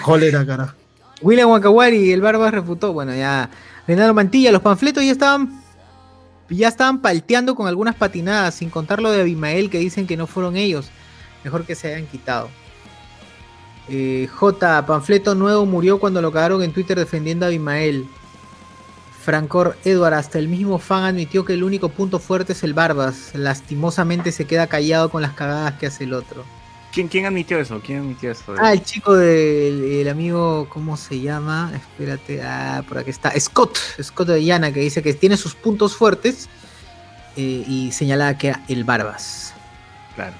[SPEAKER 4] Cólera, carajo.
[SPEAKER 1] William Wakawari, el Barbas refutó. Bueno, ya. Leonardo Mantilla, los panfletos ya estaban. Ya estaban palteando con algunas patinadas, sin contar lo de Abimael que dicen que no fueron ellos. Mejor que se hayan quitado. Eh, J. Panfleto nuevo murió cuando lo cagaron en Twitter defendiendo a Abimael. Francor Edward, hasta el mismo fan admitió que el único punto fuerte es el Barbas. Lastimosamente se queda callado con las cagadas que hace el otro.
[SPEAKER 6] ¿Quién, quién admitió eso? ¿Quién admitió eso?
[SPEAKER 1] Ah, el chico del el amigo, ¿cómo se llama? Espérate, ah, por aquí está. Scott, Scott de Llana, que dice que tiene sus puntos fuertes eh, y señalaba que era el Barbas.
[SPEAKER 6] Claro.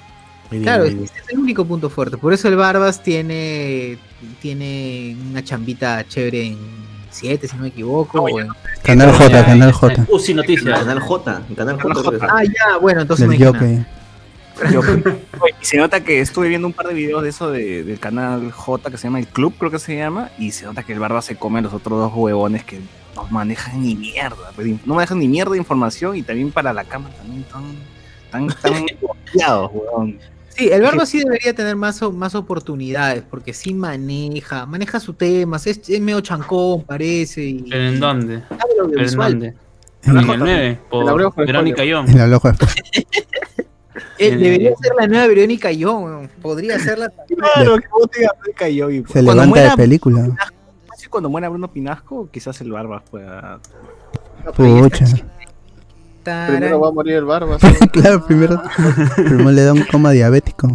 [SPEAKER 5] Bien,
[SPEAKER 1] Claro, ese es el único punto fuerte. Por eso el Barbas tiene, tiene una chambita chévere en 7, si no me equivoco. o en-
[SPEAKER 8] Canal J, Canal J.
[SPEAKER 7] Uh, sí, noticias.
[SPEAKER 9] Canal J. Canal J.
[SPEAKER 1] Ah, ya, bueno, entonces
[SPEAKER 8] Del
[SPEAKER 1] no hay
[SPEAKER 6] y se nota que estuve viendo un par de videos de eso de- del canal J que se llama El Club, creo que se llama, y se nota que el barba se come a los otros dos huevones que no manejan ni mierda, pues, no manejan ni mierda de información y también para la cama también tan, tan, tan bloqueados, huevón.
[SPEAKER 1] Sí, el Barbas sí debería tener más, más oportunidades, porque sí maneja, maneja sus temas, es, es medio chancón, parece. Y,
[SPEAKER 7] ¿Pero en dónde? ¿Pero en dónde?
[SPEAKER 8] En
[SPEAKER 7] En el 9,
[SPEAKER 10] En Abreu
[SPEAKER 7] por Verónica Young.
[SPEAKER 8] en el ojo después.
[SPEAKER 1] Eh, debería ser la nueva Verónica Young, podría serla también.
[SPEAKER 6] Claro, que vos te Verónica Young
[SPEAKER 8] Se
[SPEAKER 6] cuando
[SPEAKER 8] levanta
[SPEAKER 6] muera,
[SPEAKER 8] de película.
[SPEAKER 6] sí, cuando muera Bruno Pinasco, quizás el barba pueda...
[SPEAKER 8] Pucha.
[SPEAKER 1] Tarán.
[SPEAKER 10] Primero va a morir el barba.
[SPEAKER 8] claro, primero, primero le da un coma diabético.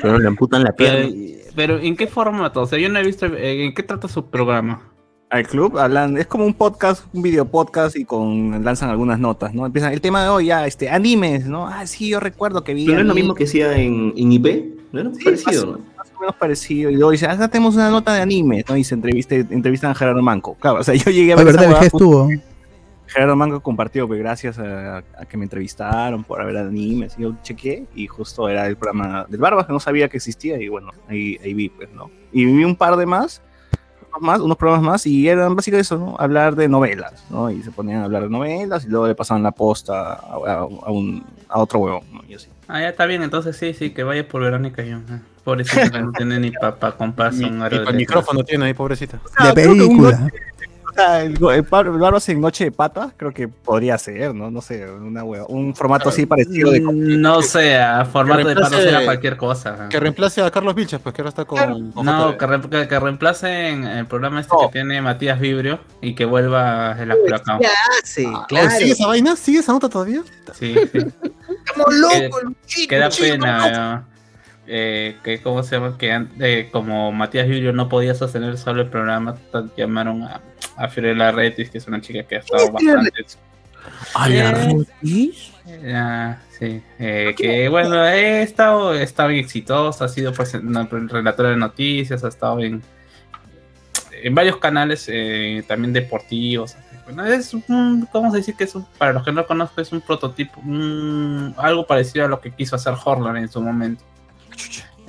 [SPEAKER 5] Pero le amputan la pierna.
[SPEAKER 7] pero ¿en qué formato? O sea, yo no he visto eh, en qué trata su programa.
[SPEAKER 6] al club hablan, es como un podcast, un video podcast y con lanzan algunas notas, ¿no? Empiezan el tema de hoy ya, este, animes, ¿no? Ah, sí, yo recuerdo que vi
[SPEAKER 9] Pero no es lo mismo que hacía en, en IP. ¿No era parecido, ¿no?
[SPEAKER 6] más o menos parecido. Y luego dice, ah, tenemos una nota de anime, ¿no? Y se entrevista, entrevistan a Gerardo Manco. Claro, o sea, yo llegué a
[SPEAKER 8] Ah,
[SPEAKER 6] ver esa
[SPEAKER 8] verdad, estuvo.
[SPEAKER 6] Gerardo Manco compartió, pues gracias a, a que me entrevistaron por haber animes. Y yo chequé y justo era el programa del Barbas, que no sabía que existía. Y bueno, ahí, ahí vi, pues, ¿no? Y vi un par de más, unos más, unos programas más, y eran básicamente eso, ¿no? Hablar de novelas, ¿no? Y se ponían a hablar de novelas y luego le pasaban la posta a, a- a un, a otro huevón, ¿no? Y así.
[SPEAKER 7] Ah, ya está bien, entonces sí, sí, que vaya por Verónica Young. ah. Pobrecita, que no tiene ni para comprarse
[SPEAKER 3] Ni,
[SPEAKER 7] un
[SPEAKER 3] ni
[SPEAKER 7] de
[SPEAKER 3] micrófono tiene ahí, pobrecita.
[SPEAKER 8] De
[SPEAKER 6] creo que un
[SPEAKER 8] película.
[SPEAKER 6] O sea, el, el, Bar- el Barbas en Noche de Pata, creo que podría ser, ¿no? No sé, una hueva, un formato así parecido de...
[SPEAKER 7] Mm, No sé, a formato de pato será cualquier cosa.
[SPEAKER 3] Que reemplace a Carlos Vilches, pues que ahora está con. con
[SPEAKER 7] No, que, re- que, que reemplacen el programa este
[SPEAKER 6] No.
[SPEAKER 7] que tiene Matías Vibrio y que vuelva el Acuracao.
[SPEAKER 1] Ya hace,
[SPEAKER 3] Ah,
[SPEAKER 1] claro.
[SPEAKER 3] ¿Sigue esa vaina? ¿Sigue esa nota todavía?
[SPEAKER 7] Sí, sí.
[SPEAKER 1] Estamos locos, Luchito,
[SPEAKER 7] Que da
[SPEAKER 1] Luchito,
[SPEAKER 7] pena. Eh, que, ¿cómo se llama? Que eh, como Matías Vibrio no podía sostener solo el programa, llamaron a, a Fiorella Retis, que es una chica que ha estado bastante. Eh, Ah, sí, eh, que bueno, he estado, he estado bien exitosa, ha sido no, relatora de noticias, ha estado en, en varios canales eh, también deportivos. Bueno, es un, ¿cómo se dice que es un- para los que no lo conozco, es un prototipo, un- algo parecido a lo que quiso hacer Horland en su momento.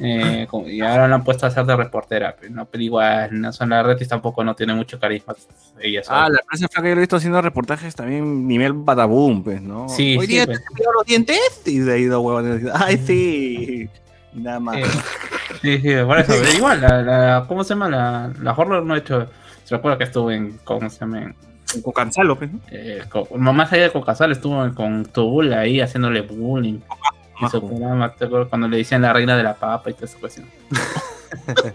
[SPEAKER 7] Eh, y ahora la han puesto a hacer de reportera, pero, no, pero igual, no, son la Retis tampoco no tiene mucho carisma. Ella.
[SPEAKER 6] Ah, la prensa flaca yo lo he visto haciendo reportajes también nivel badaboom, pues, ¿no?
[SPEAKER 7] Sí,
[SPEAKER 6] Hoy
[SPEAKER 7] sí,
[SPEAKER 6] día
[SPEAKER 7] pues.
[SPEAKER 6] te los dientes y de ahí dos huevones. Ay, sí. Y nada más.
[SPEAKER 7] Eh, sí, sí, por eso. pero igual, la, la- ¿cómo se llama? La, la Horror no ha hecho. Se recuerda que estuvo en. ¿Cómo se llama? En,
[SPEAKER 6] Con pues, ¿no?
[SPEAKER 7] Eh, co- no, más allá de Cocasal, estuvo con Tubul ahí haciéndole bullying. Cuando le decían la reina de la papa y toda esa cuestión.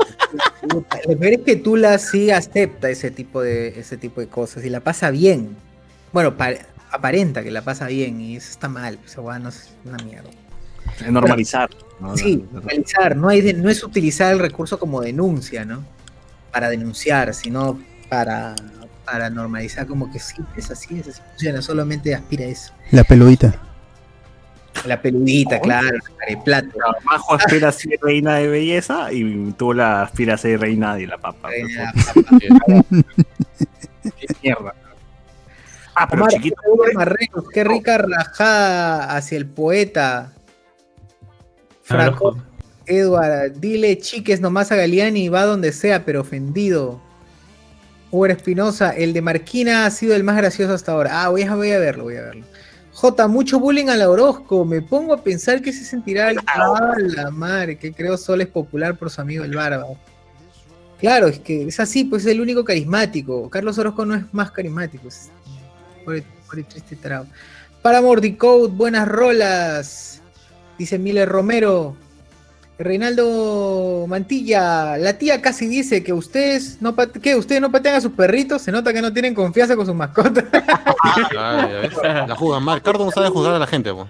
[SPEAKER 1] Lo peor es que Tula sí acepta ese tipo de, ese tipo de cosas y la pasa bien. Bueno, pa- aparenta que la pasa bien y eso está mal. Esa hueá no es una mierda.
[SPEAKER 6] Eh, Normalizar. ¿no?
[SPEAKER 1] Sí, normalizar, no, hay de- no es utilizar el recurso como denuncia, ¿no? Para denunciar, sino para, para normalizar como que sí, es así, es así, funciona, solamente aspira a eso.
[SPEAKER 8] La peludita.
[SPEAKER 1] La peludita, claro, la careplato.
[SPEAKER 6] Majo aspira a ser reina de belleza y tú la aspira a ser reina de la papa.
[SPEAKER 1] Reina
[SPEAKER 6] Qué mierda. Ah, pero
[SPEAKER 1] Omar,
[SPEAKER 6] chiquito.
[SPEAKER 1] Marrenos, qué rica rajada hacia el poeta. Franco, Edward, dile chiques nomás a Galeani y va donde sea, pero ofendido. Uber Espinosa, el de Marquina ha sido el más gracioso hasta ahora. Ah, voy a, voy a verlo, voy a verlo. J, mucho bullying a la Orozco. Me pongo a pensar que se sentirá el. Ah, la madre, que creo solo es popular por su amigo el Barba. Claro, es que es así, pues es el único carismático. Carlos Orozco no es más carismático. Es pobre, pobre triste tarado. Para Mordicode, buenas rolas. Dice Miller Romero. Reinaldo Mantilla, la tía casi dice que ustedes no ¿qué? ustedes no patean a sus perritos, se nota que no tienen confianza con sus mascotas.
[SPEAKER 3] La jugan mal. Cardo no sabe juzgar a la gente, po.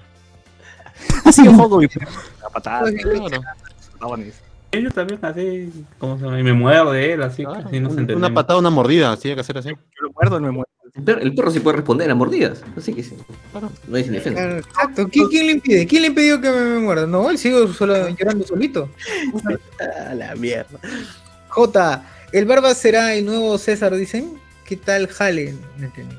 [SPEAKER 6] Así yo juego mi la patada.
[SPEAKER 3] Claro.
[SPEAKER 7] Ellos también así, ¿cómo se llama? Y me muerde él, así,
[SPEAKER 3] Claro,
[SPEAKER 7] así
[SPEAKER 3] un-
[SPEAKER 7] entendemos.
[SPEAKER 3] Una patada, una mordida, así hay que hacer así.
[SPEAKER 6] Yo lo muerdo, no me muerdo.
[SPEAKER 9] El perro, el perro sí puede responder a mordidas, así que sí. No hay sin defensa.
[SPEAKER 1] Exacto. ¿Quién, quién le impide? ¿Quién le impidió que me, me muerda? No, él sigue solo llorando solito.
[SPEAKER 9] A la mierda.
[SPEAKER 1] J, el barba será el nuevo César, dicen. ¿Qué tal Jale? No entendí.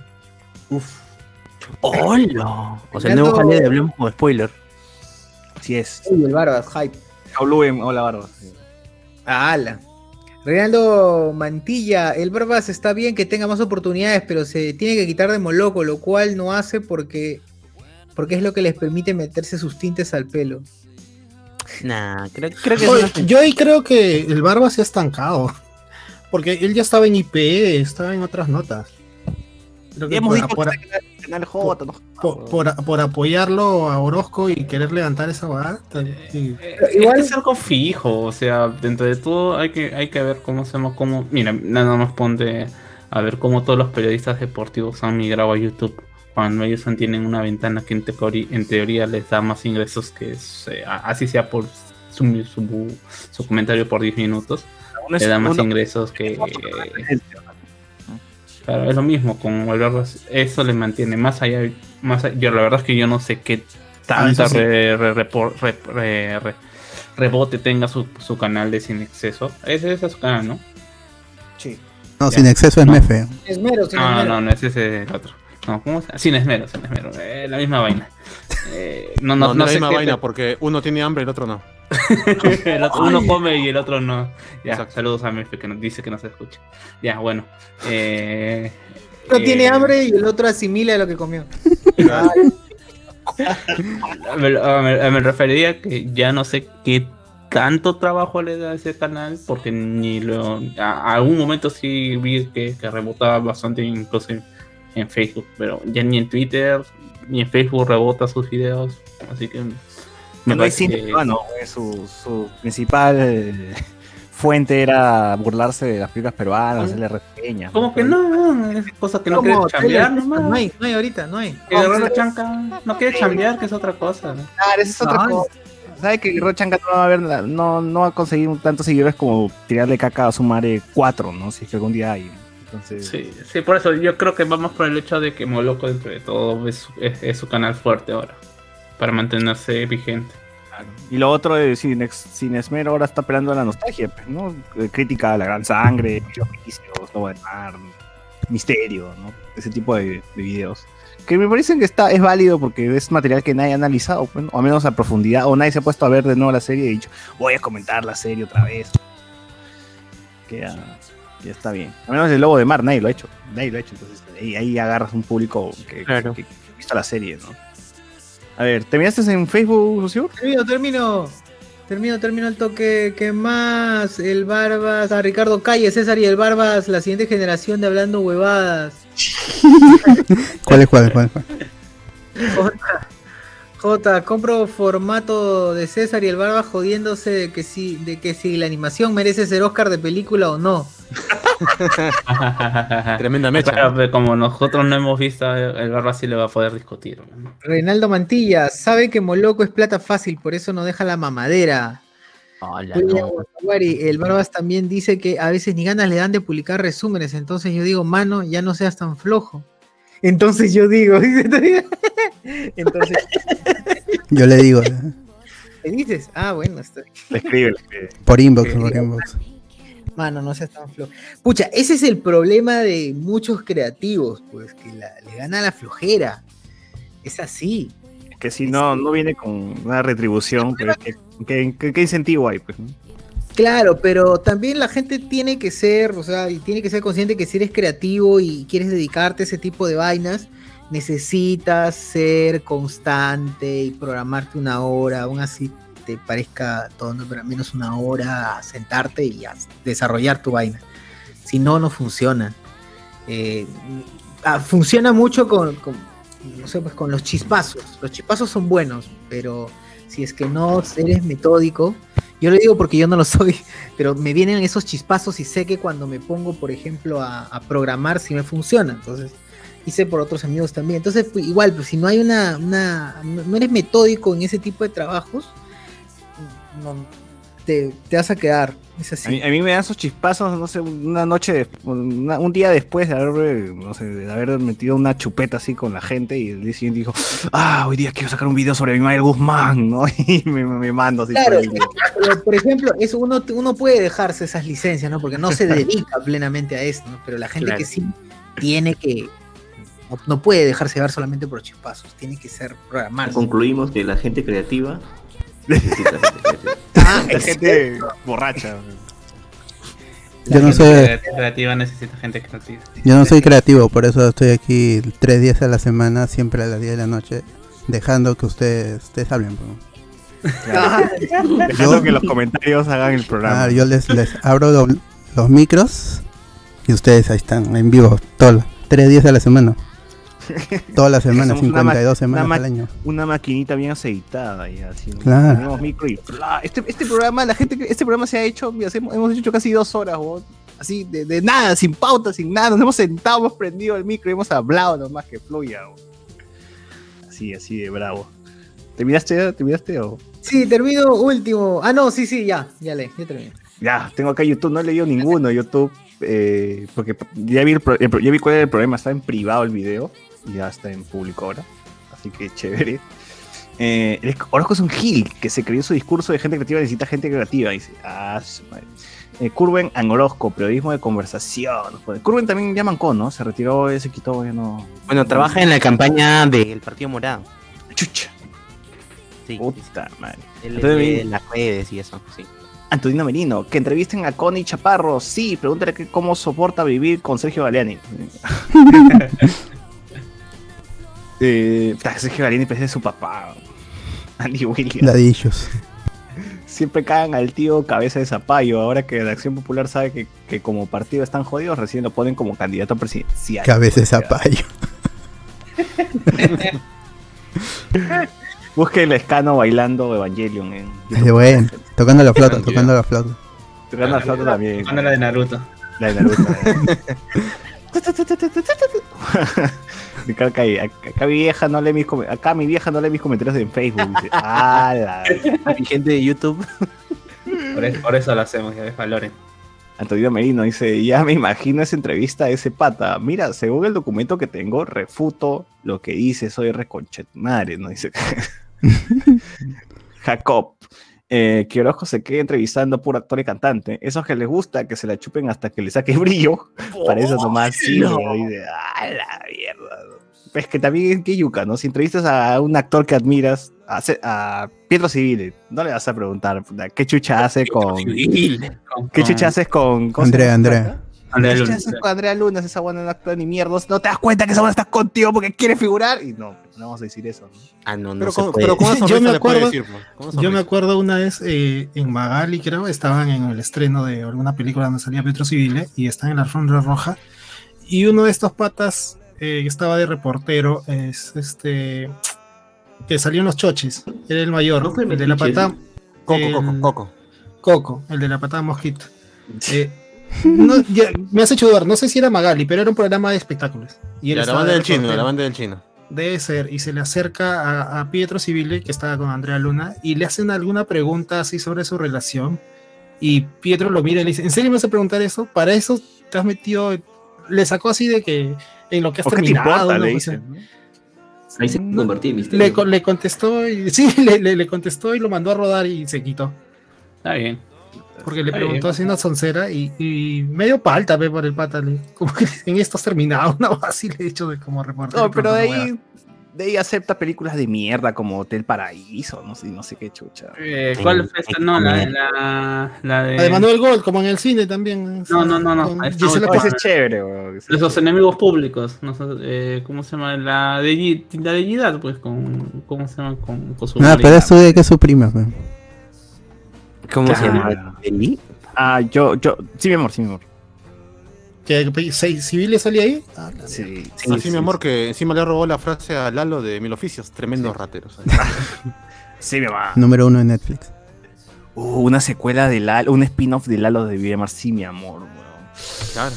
[SPEAKER 5] ¡Hola! O sea, el nuevo jale de Hablemos como spoiler.
[SPEAKER 6] Así es.
[SPEAKER 1] Uy, el Barbas, hype.
[SPEAKER 6] Habluen, hola, barba.
[SPEAKER 1] ¡Hala! Reinaldo Mantilla, el Barbas está bien que tenga más oportunidades, pero se tiene que quitar de moloco, lo cual no hace porque, porque es lo que les permite meterse sus tintes al pelo.
[SPEAKER 5] Nah, creo, creo que una-
[SPEAKER 4] yo ahí creo que el Barba se ha estancado. Porque él ya estaba en IP, estaba en otras notas. Creo que
[SPEAKER 6] hemos
[SPEAKER 4] por,
[SPEAKER 6] dicho
[SPEAKER 4] por-
[SPEAKER 6] que canal J, ¿no?
[SPEAKER 4] por- por- por apoyarlo a Orozco y querer levantar esa guada. sí.
[SPEAKER 7] Igual es algo fijo, o sea, dentro de todo hay que, hay que ver cómo se llama, cómo, mira, nada más ponte a ver cómo todos los periodistas deportivos han migrado a YouTube cuando ellos tienen una ventana que en, teori- en teoría les da más ingresos que se- así sea por su, su, su comentario por 10 minutos, le da más
[SPEAKER 6] uno-
[SPEAKER 7] ingresos que... Claro, es lo mismo con el Barbas, eso le mantiene más allá, más allá- yo la verdad es que yo no sé qué
[SPEAKER 4] Ah,
[SPEAKER 7] tanta
[SPEAKER 4] sí.
[SPEAKER 7] re- re- repor- re- re- re- rebote tenga su, su canal de sin exceso. Ese, ese es su canal, ¿no?
[SPEAKER 6] Sí.
[SPEAKER 8] No,
[SPEAKER 7] Ya.
[SPEAKER 8] sin exceso es
[SPEAKER 7] No.
[SPEAKER 8] mefe.
[SPEAKER 1] Esmero, sin
[SPEAKER 7] No,
[SPEAKER 1] esmero.
[SPEAKER 7] no, no, ese es el otro. No, ¿cómo se Sin esmero, sin esmero. eh, la misma vaina. Eh, no,
[SPEAKER 3] No,
[SPEAKER 7] no,
[SPEAKER 3] no,
[SPEAKER 7] no
[SPEAKER 3] es la
[SPEAKER 7] sé
[SPEAKER 3] misma vaina, porque uno tiene hambre y el otro no.
[SPEAKER 7] El otro- uno come y el otro no. Ya, saludos a Mefe que nos dice que no se escucha. Ya, bueno. Eh,
[SPEAKER 1] Uno tiene
[SPEAKER 7] eh,
[SPEAKER 1] hambre y el otro asimila lo que comió.
[SPEAKER 7] Me, a- me- a- me refería que ya no sé qué tanto trabajo le da a ese canal, porque ni lo. A, a algún momento sí vi que, que rebotaba bastante, incluso en, en Facebook, pero ya ni en Twitter ni en Facebook rebota sus videos, así que. Me
[SPEAKER 6] No hay cine peruano, güey, su, su principal eh, fuente era burlarse de las películas peruanas, hacerle reseñas.
[SPEAKER 7] Como que no, no, es cosa que no quiere chambear nomás.
[SPEAKER 1] No hay, no hay ahorita, no hay.
[SPEAKER 7] Que Guerrero Chanca no quiere chambear, que es otra cosa. ¿no?
[SPEAKER 6] Claro, esa es otra
[SPEAKER 1] No,
[SPEAKER 6] cosa. ¿Sabe que Rochanka no va a ver, no, no va a conseguir tantos seguidores como tirarle caca a su madre 4, ¿no? Si es que algún día hay. Entonces,
[SPEAKER 7] Sí, sí, por eso yo creo que vamos por el hecho de que Moloco dentro de todo es, su- es- es su canal fuerte ahora. Para mantenerse vigente.
[SPEAKER 6] Y lo otro de Sin, Ex- Sin Esmero ahora está peleando a la nostalgia, pues, ¿no? Eh, Crítica a la gran sangre, juicios, lobo de mar, misterio, ¿no? Ese tipo de, de videos. Que me parecen que está, es válido porque es material que nadie ha analizado, pues, ¿no? o al menos a profundidad, o nadie se ha puesto a ver de nuevo la serie y ha dicho, voy a comentar la serie otra vez. Que ya, ya está bien. Al menos el lobo de mar, nadie lo ha hecho. Nadie lo ha hecho, entonces ahí, ahí agarras un público que,
[SPEAKER 5] Claro.
[SPEAKER 6] que, que ha visto la serie, ¿no? A ver, ¿terminaste en Facebook, Lucio?
[SPEAKER 1] Termino, termino. Termino, termino el toque. ¿Qué más? El Barbas. A Ricardo Calle, César y el Barbas. La siguiente generación de hablando huevadas.
[SPEAKER 8] ¿Cuál es cuál? cuál, cuál?
[SPEAKER 1] Jota, Jota, compro formato de César y el Barba jodiéndose de que si, de que si la animación merece ser Oscar de película o no.
[SPEAKER 3] Tremenda mecha.
[SPEAKER 7] Claro, como nosotros no hemos visto, el barba sí le va a poder discutir. ¿no?
[SPEAKER 1] Reinaldo Mantilla, sabe que Moloco es plata fácil, por eso no deja la mamadera.
[SPEAKER 5] Hola, no.
[SPEAKER 1] El Barbas también dice que a veces ni ganas le dan de publicar resúmenes, entonces yo digo, mano, ya no seas tan flojo. Entonces yo digo, entonces,
[SPEAKER 8] Yo le digo,
[SPEAKER 1] ¿qué dices? Ah, bueno, está
[SPEAKER 2] escribe.
[SPEAKER 8] por inbox, por inbox.
[SPEAKER 1] Mano, no seas tan flojo. Pucha, ese es el problema de muchos creativos, pues, que la- le gana la flojera. Es así.
[SPEAKER 6] Que si no, no viene con una retribución, pero es que- ¿qué, incentivo hay? Pues, no?
[SPEAKER 1] Claro, pero también la gente tiene que ser, o sea, y tiene que ser consciente que si eres creativo y quieres dedicarte a ese tipo de vainas, necesitas ser constante y programarte una hora, aún así te parezca todo, pero al menos una hora sentarte y desarrollar tu vaina. Si no, no funciona. Eh, ah, funciona mucho con, con, no sé, pues con los chispazos. Los chispazos son buenos, pero si es que no eres metódico, yo lo digo porque yo no lo soy, pero me vienen esos chispazos y sé que cuando me pongo, por ejemplo, a, a programar, si me funciona. Entonces, hice por otros amigos también. Entonces, pues, igual, pues si no hay una, una no eres metódico en ese tipo de trabajos, no, te, te vas a quedar. Es así.
[SPEAKER 6] A mí, a mí me dan esos chispazos, no sé, una noche, una- un día después de haber, no sé, de haber metido una chupeta así con la gente y el día siguiente dijo, ah, hoy día quiero sacar un video sobre mi madre Guzmán, ¿no? Y me, me- mando así.
[SPEAKER 1] Claro,
[SPEAKER 6] por el-
[SPEAKER 1] pero, por ejemplo, eso uno, uno puede dejarse esas licencias, ¿no? Porque no se dedica plenamente a esto, ¿no? Pero la gente
[SPEAKER 6] Claro.
[SPEAKER 1] que sí tiene que, no, no puede dejarse llevar solamente por chispazos, tiene que ser programarse.
[SPEAKER 9] Concluimos que la gente creativa.
[SPEAKER 1] Ah,
[SPEAKER 6] la gente borracha.
[SPEAKER 8] Yo no sé,
[SPEAKER 7] creativa necesita gente creativa.
[SPEAKER 8] yo no soy creativo, por eso estoy aquí tres días a la semana, siempre a las 10 de la noche, dejando que ustedes, ustedes hablen.
[SPEAKER 6] Dejando que los comentarios hagan el programa.
[SPEAKER 8] Ah, yo les, les abro lo- los micros y ustedes ahí están en vivo, todos, tres días a la semana. Toda la semana,
[SPEAKER 6] Somos una ma-
[SPEAKER 8] 52 semanas al año.
[SPEAKER 6] Una maquinita bien aceitada y así. ¿no?
[SPEAKER 8] Claro.
[SPEAKER 6] Tenemos micro y ¡plá! este, este programa, la gente, que- este programa se ha hecho, mira, hacemos- hemos hecho casi dos horas, weón. así de, de nada, sin pauta, sin nada, nos hemos sentado, hemos prendido el micro y hemos hablado nomás que fluya. Así, así de bravo. ¿Terminaste? ¿Terminaste o?
[SPEAKER 1] Sí, termino último. Ah, no, sí, sí, ya, ya le, ya terminé.
[SPEAKER 6] Ya, tengo acá YouTube, no he leído ninguno YouTube, eh, porque ya vi, el pro- ya vi cuál era el problema, está en privado el video, ya está en público ahora, así que chévere. Eh, el Orozco es un gil que se creyó su discurso de gente creativa necesita gente creativa, dice, ah, su madre. Eh, Curven en Orozco, periodismo de conversación. Curven también ya mancó, ¿no? Se retiró, se quitó, ya no...
[SPEAKER 5] Bueno, trabaja en la campaña del Partido Morado.
[SPEAKER 6] Chucha,
[SPEAKER 5] Sí,
[SPEAKER 6] puta madre. Entonces, mi-
[SPEAKER 5] las redes y eso, sí.
[SPEAKER 6] Antonino Merino, que entrevisten a Connie Chaparro. Sí, pregúntale que cómo soporta vivir con Sergio Galeani. eh, Sergio Galeani parece su papá. Andy Williams.
[SPEAKER 8] Ladillos.
[SPEAKER 6] Siempre cagan al tío cabeza de zapallo. Ahora que la Acción Popular sabe que, que como partido están jodidos, recién lo ponen como candidato presidencial.
[SPEAKER 8] Cabeza de zapallo.
[SPEAKER 6] Busque el escano bailando Evangelion en
[SPEAKER 8] Es de bueno. Tocando la flauta, tocando la flauta.
[SPEAKER 6] Tocando la flauta también.
[SPEAKER 7] Cuando la de Naruto.
[SPEAKER 6] La de Naruto. Acá, acá mi vieja no lee mis acá mi vieja no lee mis comentarios en Facebook. Dice, ah, la
[SPEAKER 5] Mi gente de YouTube.
[SPEAKER 7] Por eso, por eso lo hacemos, ya ves, valoren.
[SPEAKER 6] Antonio Merino dice, ya me imagino esa entrevista a ese pata. Mira, según el documento que tengo, refuto lo que dice, soy reconchetmare, ¿no? Dice Jacob. Eh, que Orozco se quede entrevistando a puro actor y cantante. Esos que les gusta que se la chupen hasta que le saque brillo. Para eso nomás sí.
[SPEAKER 9] no.
[SPEAKER 6] Dice, ah, la mierda. Es que también es que yuca, ¿no? Si entrevistas a un actor que admiras, a, a Pietro Civil, no le vas a preguntar qué chucha hace con.
[SPEAKER 7] Con-
[SPEAKER 6] ¿Qué
[SPEAKER 7] con
[SPEAKER 6] chucha haces con. ¿cómo se
[SPEAKER 8] Andrea,
[SPEAKER 6] llama?
[SPEAKER 8] Andrea.
[SPEAKER 7] Andrea
[SPEAKER 6] ¿Qué chucha
[SPEAKER 7] Lunas.
[SPEAKER 6] haces con Andrea Lunas? Esa buena no actúa ni mierdas. ¿No te das cuenta que esa buena está contigo porque quiere figurar? Y no, no vamos a decir eso. ¿no?
[SPEAKER 5] Ah, no, no
[SPEAKER 3] Pero
[SPEAKER 5] se
[SPEAKER 3] con,
[SPEAKER 5] puede.
[SPEAKER 3] pero con
[SPEAKER 4] Yo me acuerdo-
[SPEAKER 3] decir,
[SPEAKER 4] Yo me acuerdo una vez eh, en Magali, creo, estaban en el estreno de alguna película donde salía Petro Civile y están en la alfombra roja. Y uno de estos patas eh, estaba de reportero, es este que salió en los choches, era el mayor,
[SPEAKER 9] ¿No fue
[SPEAKER 4] el de la patada.
[SPEAKER 3] Coco,
[SPEAKER 4] el-
[SPEAKER 3] Coco, Coco.
[SPEAKER 4] Coco, el de la patada mosquito. Eh, no, ya, me has hecho dudar, no sé si era Magali, pero era un programa de espectáculos. Y él
[SPEAKER 3] Ya, la banda
[SPEAKER 4] de
[SPEAKER 3] del chino, la banda del chino.
[SPEAKER 4] Debe ser, y se le acerca a, a Pietro Civile, que estaba con Andrea Luna, y le hacen alguna pregunta así sobre su relación. Y Pietro lo mira y le dice: ¿En serio me vas a preguntar eso? ¿Para eso te has metido? Le sacó así de que en lo que has
[SPEAKER 6] ¿Por qué te
[SPEAKER 4] terminado.
[SPEAKER 6] importa?
[SPEAKER 9] Ahí se
[SPEAKER 4] No,
[SPEAKER 9] convertía en misterio.
[SPEAKER 4] Le, con- le contestó y sí, le, le- le contestó y lo mandó a rodar y se quitó.
[SPEAKER 7] Está bien.
[SPEAKER 4] Porque le preguntó así una soncera y, y medio palta ve por el pata. le- como que en esto has terminado, una así le he dicho de como reportero.
[SPEAKER 6] No, pero de ahí, de ahí acepta películas de mierda como Hotel Paraíso, no sé, no sé qué chucha.
[SPEAKER 7] Eh, ¿Cuál fue esta? No, la, la, la de.
[SPEAKER 4] La de Manuel Gol, como en el cine también.
[SPEAKER 7] No, no, no, no.
[SPEAKER 4] Gisela Paz.
[SPEAKER 6] es chévere, es
[SPEAKER 7] Los enemigos públicos. No sé, eh, ¿Cómo se llama? La de, la de Gidad, pues, con. ¿Cómo se llama? Con, con su.
[SPEAKER 8] Ah, pero
[SPEAKER 7] marido.
[SPEAKER 8] es tuya que es su prima, pues.
[SPEAKER 5] ¿Cómo se llama?
[SPEAKER 6] Ah, yo, yo, sí, mi amor, sí, mi amor.
[SPEAKER 4] ¿Que seis civiles salía ahí? Ah, la-
[SPEAKER 6] Sí,
[SPEAKER 3] Sí, sí, mi amor, que encima le robó la frase a Lalo de Mil Oficios. Tremendos rateros.
[SPEAKER 6] Sí, mi mamá.
[SPEAKER 8] Número uno en Netflix.
[SPEAKER 6] Uh, una secuela de Lalo, un spin-off de Lalo de Villamar, sí, mi amor, weón.
[SPEAKER 3] Claro.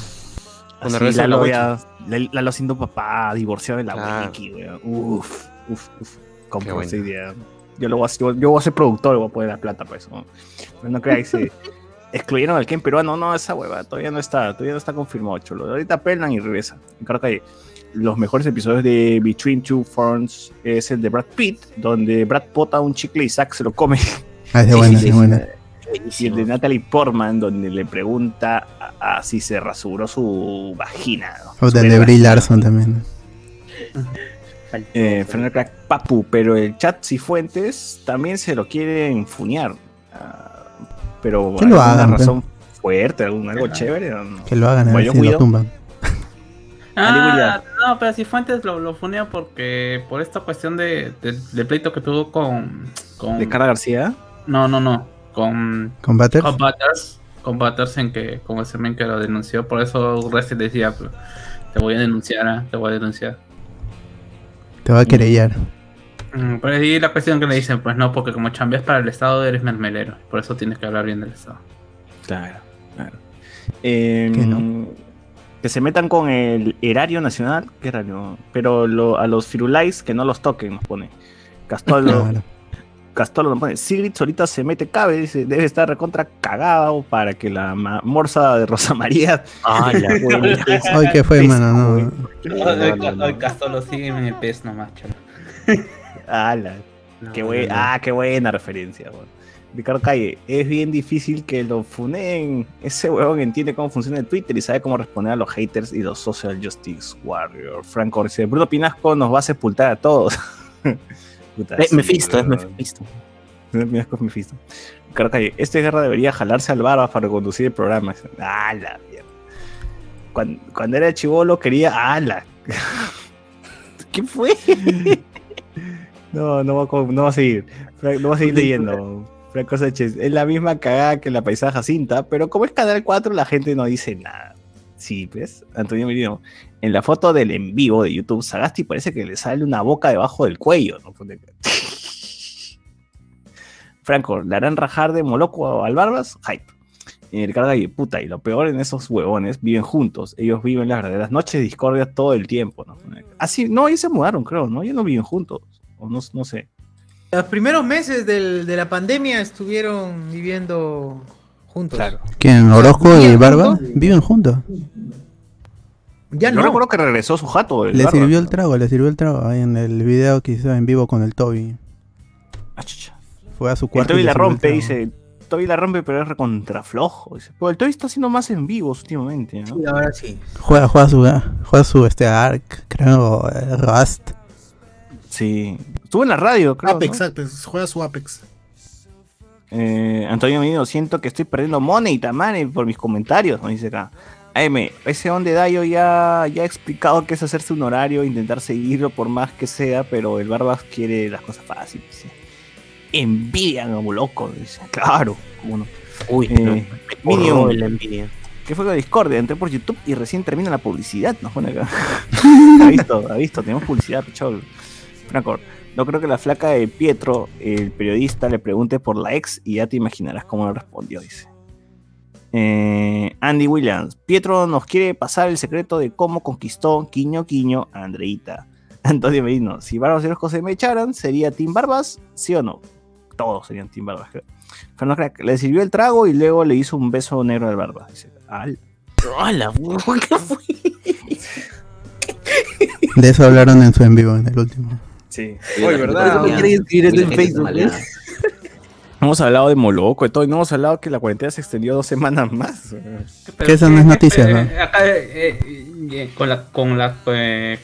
[SPEAKER 3] Con
[SPEAKER 6] Así, Lalo,
[SPEAKER 3] la
[SPEAKER 6] ya- Lalo siendo papá, divorciado de la
[SPEAKER 3] Claro.
[SPEAKER 6] Wiki, weón. Uf, uf, uf.
[SPEAKER 3] Buena.
[SPEAKER 6] esa idea. Yo, lo voy a, yo, yo voy a ser productor, voy a poner la plata para eso. ¿no? Pero no creáis excluyeron al Ken peruano, no, esa hueva todavía no está, todavía no está confirmado, cholo. Ahorita pelan y regresa. Creo que los mejores episodios de Between Two Ferns es el de Brad Pitt, donde Brad pota un chicle y Zack se lo come.
[SPEAKER 8] Ah, es buena, es buena.
[SPEAKER 6] Y el de Natalie Portman, donde le pregunta a, a si se rasuró su vagina. ¿no?
[SPEAKER 8] O del de. Brie Larson también.
[SPEAKER 6] Eh, Fernando Crack Papu, pero el chat Cifuentes también se lo quieren funear. Ah, pero
[SPEAKER 8] Que lo
[SPEAKER 6] alguna
[SPEAKER 8] hagan, pues.
[SPEAKER 6] razón fuerte, algún, algo chévere.
[SPEAKER 8] Que lo hagan, a ver lo
[SPEAKER 6] cuido.
[SPEAKER 8] tumban.
[SPEAKER 7] Ah, no, pero si Fuentes lo, lo funea porque. Por esta cuestión de, de, del pleito que tuvo con. con
[SPEAKER 6] De Cara García.
[SPEAKER 7] No, no, no. Con.
[SPEAKER 8] ¿Con Butters?
[SPEAKER 7] Con Butters. Con Butters en que. Con ese men que lo denunció. Por eso Resti decía: pues, Te voy a denunciar, ah, te voy a denunciar.
[SPEAKER 8] Te va a querellar.
[SPEAKER 7] Mm, Pero ahí la cuestión que le dicen: Pues no, porque como chambeas para el Estado eres mermelero. Por eso tienes que hablar bien del Estado.
[SPEAKER 6] Claro, claro. Eh,
[SPEAKER 8] ¿Qué no?
[SPEAKER 6] Que se metan con el erario nacional. ¿Qué erario? Pero lo- a los firulais que no los toquen, nos pone. Castolo,
[SPEAKER 8] Claro.
[SPEAKER 6] Castolo nos pone. Sigrid solita se mete cabe, dice, debe estar recontra cagado para que la morsa de Rosa María.
[SPEAKER 5] Ah, la buena.
[SPEAKER 8] Ay, ¿qué fue, mano? No.
[SPEAKER 7] Castolo sigue en el pez nomás, chalo.
[SPEAKER 6] Ala, qué, buen- ah, qué buena referencia, weón. Ricardo Calle, es bien difícil que lo funen. Ese huevón entiende cómo funciona el Twitter y sabe cómo responder a los haters y los social justice warrior. Franco dice, Bruno Pinasco nos va a sepultar a todos. Puta,
[SPEAKER 5] Eh,
[SPEAKER 6] sí,
[SPEAKER 5] Mephisto, es. Mephisto.
[SPEAKER 6] Es Mephisto. Calle, esta guerra debería jalarse al barba para conducir el programa. Ah, la mierda. Cuando, cuando era chivolo quería. ¡Ala! ¿Qué fue? No, no va, a no va a seguir. No va a seguir leyendo. Franco Sánchez, es la misma cagada que la paisaja cinta, pero como es Canal 4, la gente no dice nada. Sí, pues, Antonio Merino. En la foto del en vivo de YouTube, Sagasti parece que le sale una boca debajo del cuello. ¿no? Franco, ¿le harán rajar de Moloco al Barbas? Hype. Y Ricardo Galle, puta, y lo peor en esos huevones, viven juntos. Ellos viven las verdaderas noches de discordia todo el tiempo. ¿no? Así, no, ellos se mudaron, creo, ¿no? Ellos no viven juntos. O no, no sé.
[SPEAKER 1] Los primeros meses de la pandemia estuvieron viviendo juntos.
[SPEAKER 6] Claro.
[SPEAKER 8] ¿Quién? ¿Orozco y
[SPEAKER 1] ¿Viven
[SPEAKER 8] Barba?
[SPEAKER 1] juntos?
[SPEAKER 8] Viven juntos.
[SPEAKER 1] Ya
[SPEAKER 6] Yo
[SPEAKER 1] no.
[SPEAKER 6] recuerdo que regresó su jato. el
[SPEAKER 8] Le sirvió el
[SPEAKER 6] ¿no?
[SPEAKER 8] trago, le sirvió el trago. Ahí en el video que hizo en vivo con el Toby.
[SPEAKER 6] Ah, chucha.
[SPEAKER 8] Fue a su
[SPEAKER 6] El
[SPEAKER 8] cuarto.
[SPEAKER 6] Toby
[SPEAKER 8] y le
[SPEAKER 6] la
[SPEAKER 8] el
[SPEAKER 6] rompe,
[SPEAKER 8] trago.
[SPEAKER 6] dice. Toby la rompe, pero es recontraflojo. Pero el Toby está haciendo más en vivos últimamente, ¿no?
[SPEAKER 1] Sí, ahora sí.
[SPEAKER 8] Juega, juega su, juega su este Ark, creo, Rust.
[SPEAKER 6] Sí. Estuvo en la radio, creo.
[SPEAKER 4] Apex,
[SPEAKER 6] ¿no?
[SPEAKER 4] Apex, juega su Apex.
[SPEAKER 6] Eh, Antonio Menino, siento que estoy perdiendo money, tamane, por mis comentarios, nos dice acá. AM, ese on de Dayo ya, ya ha explicado que es hacerse un horario, intentar seguirlo por más que sea, pero el Barbas quiere las cosas fáciles. Dice. Envidian como loco, dice. Claro.
[SPEAKER 5] Uy,
[SPEAKER 6] Eh, Minion.
[SPEAKER 5] la envidia.
[SPEAKER 6] ¿Qué fue con Discordia? Entré por YouTube y recién termina la publicidad. Nos pone acá. ha visto, ha visto, tenemos publicidad, pichol. Franco, no creo que la flaca de Pietro, el periodista, le pregunte por la ex y ya te imaginarás cómo le respondió, dice. Eh, Andy Williams, Pietro nos quiere pasar el secreto de cómo conquistó Quiño Quiño a Andreita. Antonio Medino, si Barbas y los se me echaran, ¿sería Team Barbas? ¿Sí o no? Todos serían Team Barbas, creo. Fernando Crack, le sirvió el trago y luego le hizo un beso negro al Barbas. Dice, al.
[SPEAKER 5] ¡Hala! ¿Qué fue?
[SPEAKER 8] De eso hablaron en su en vivo, en el último.
[SPEAKER 6] Sí.
[SPEAKER 9] Oye,
[SPEAKER 6] ¿verdad?
[SPEAKER 9] ¿Qué quieren escribir eso en Facebook?
[SPEAKER 6] Hemos hablado de Moloco y todo, y no hemos hablado que la cuarentena se extendió dos semanas más.
[SPEAKER 8] Que eso no es noticia,
[SPEAKER 7] eh,
[SPEAKER 8] ¿no?
[SPEAKER 7] eh, acá, eh, eh, con la con la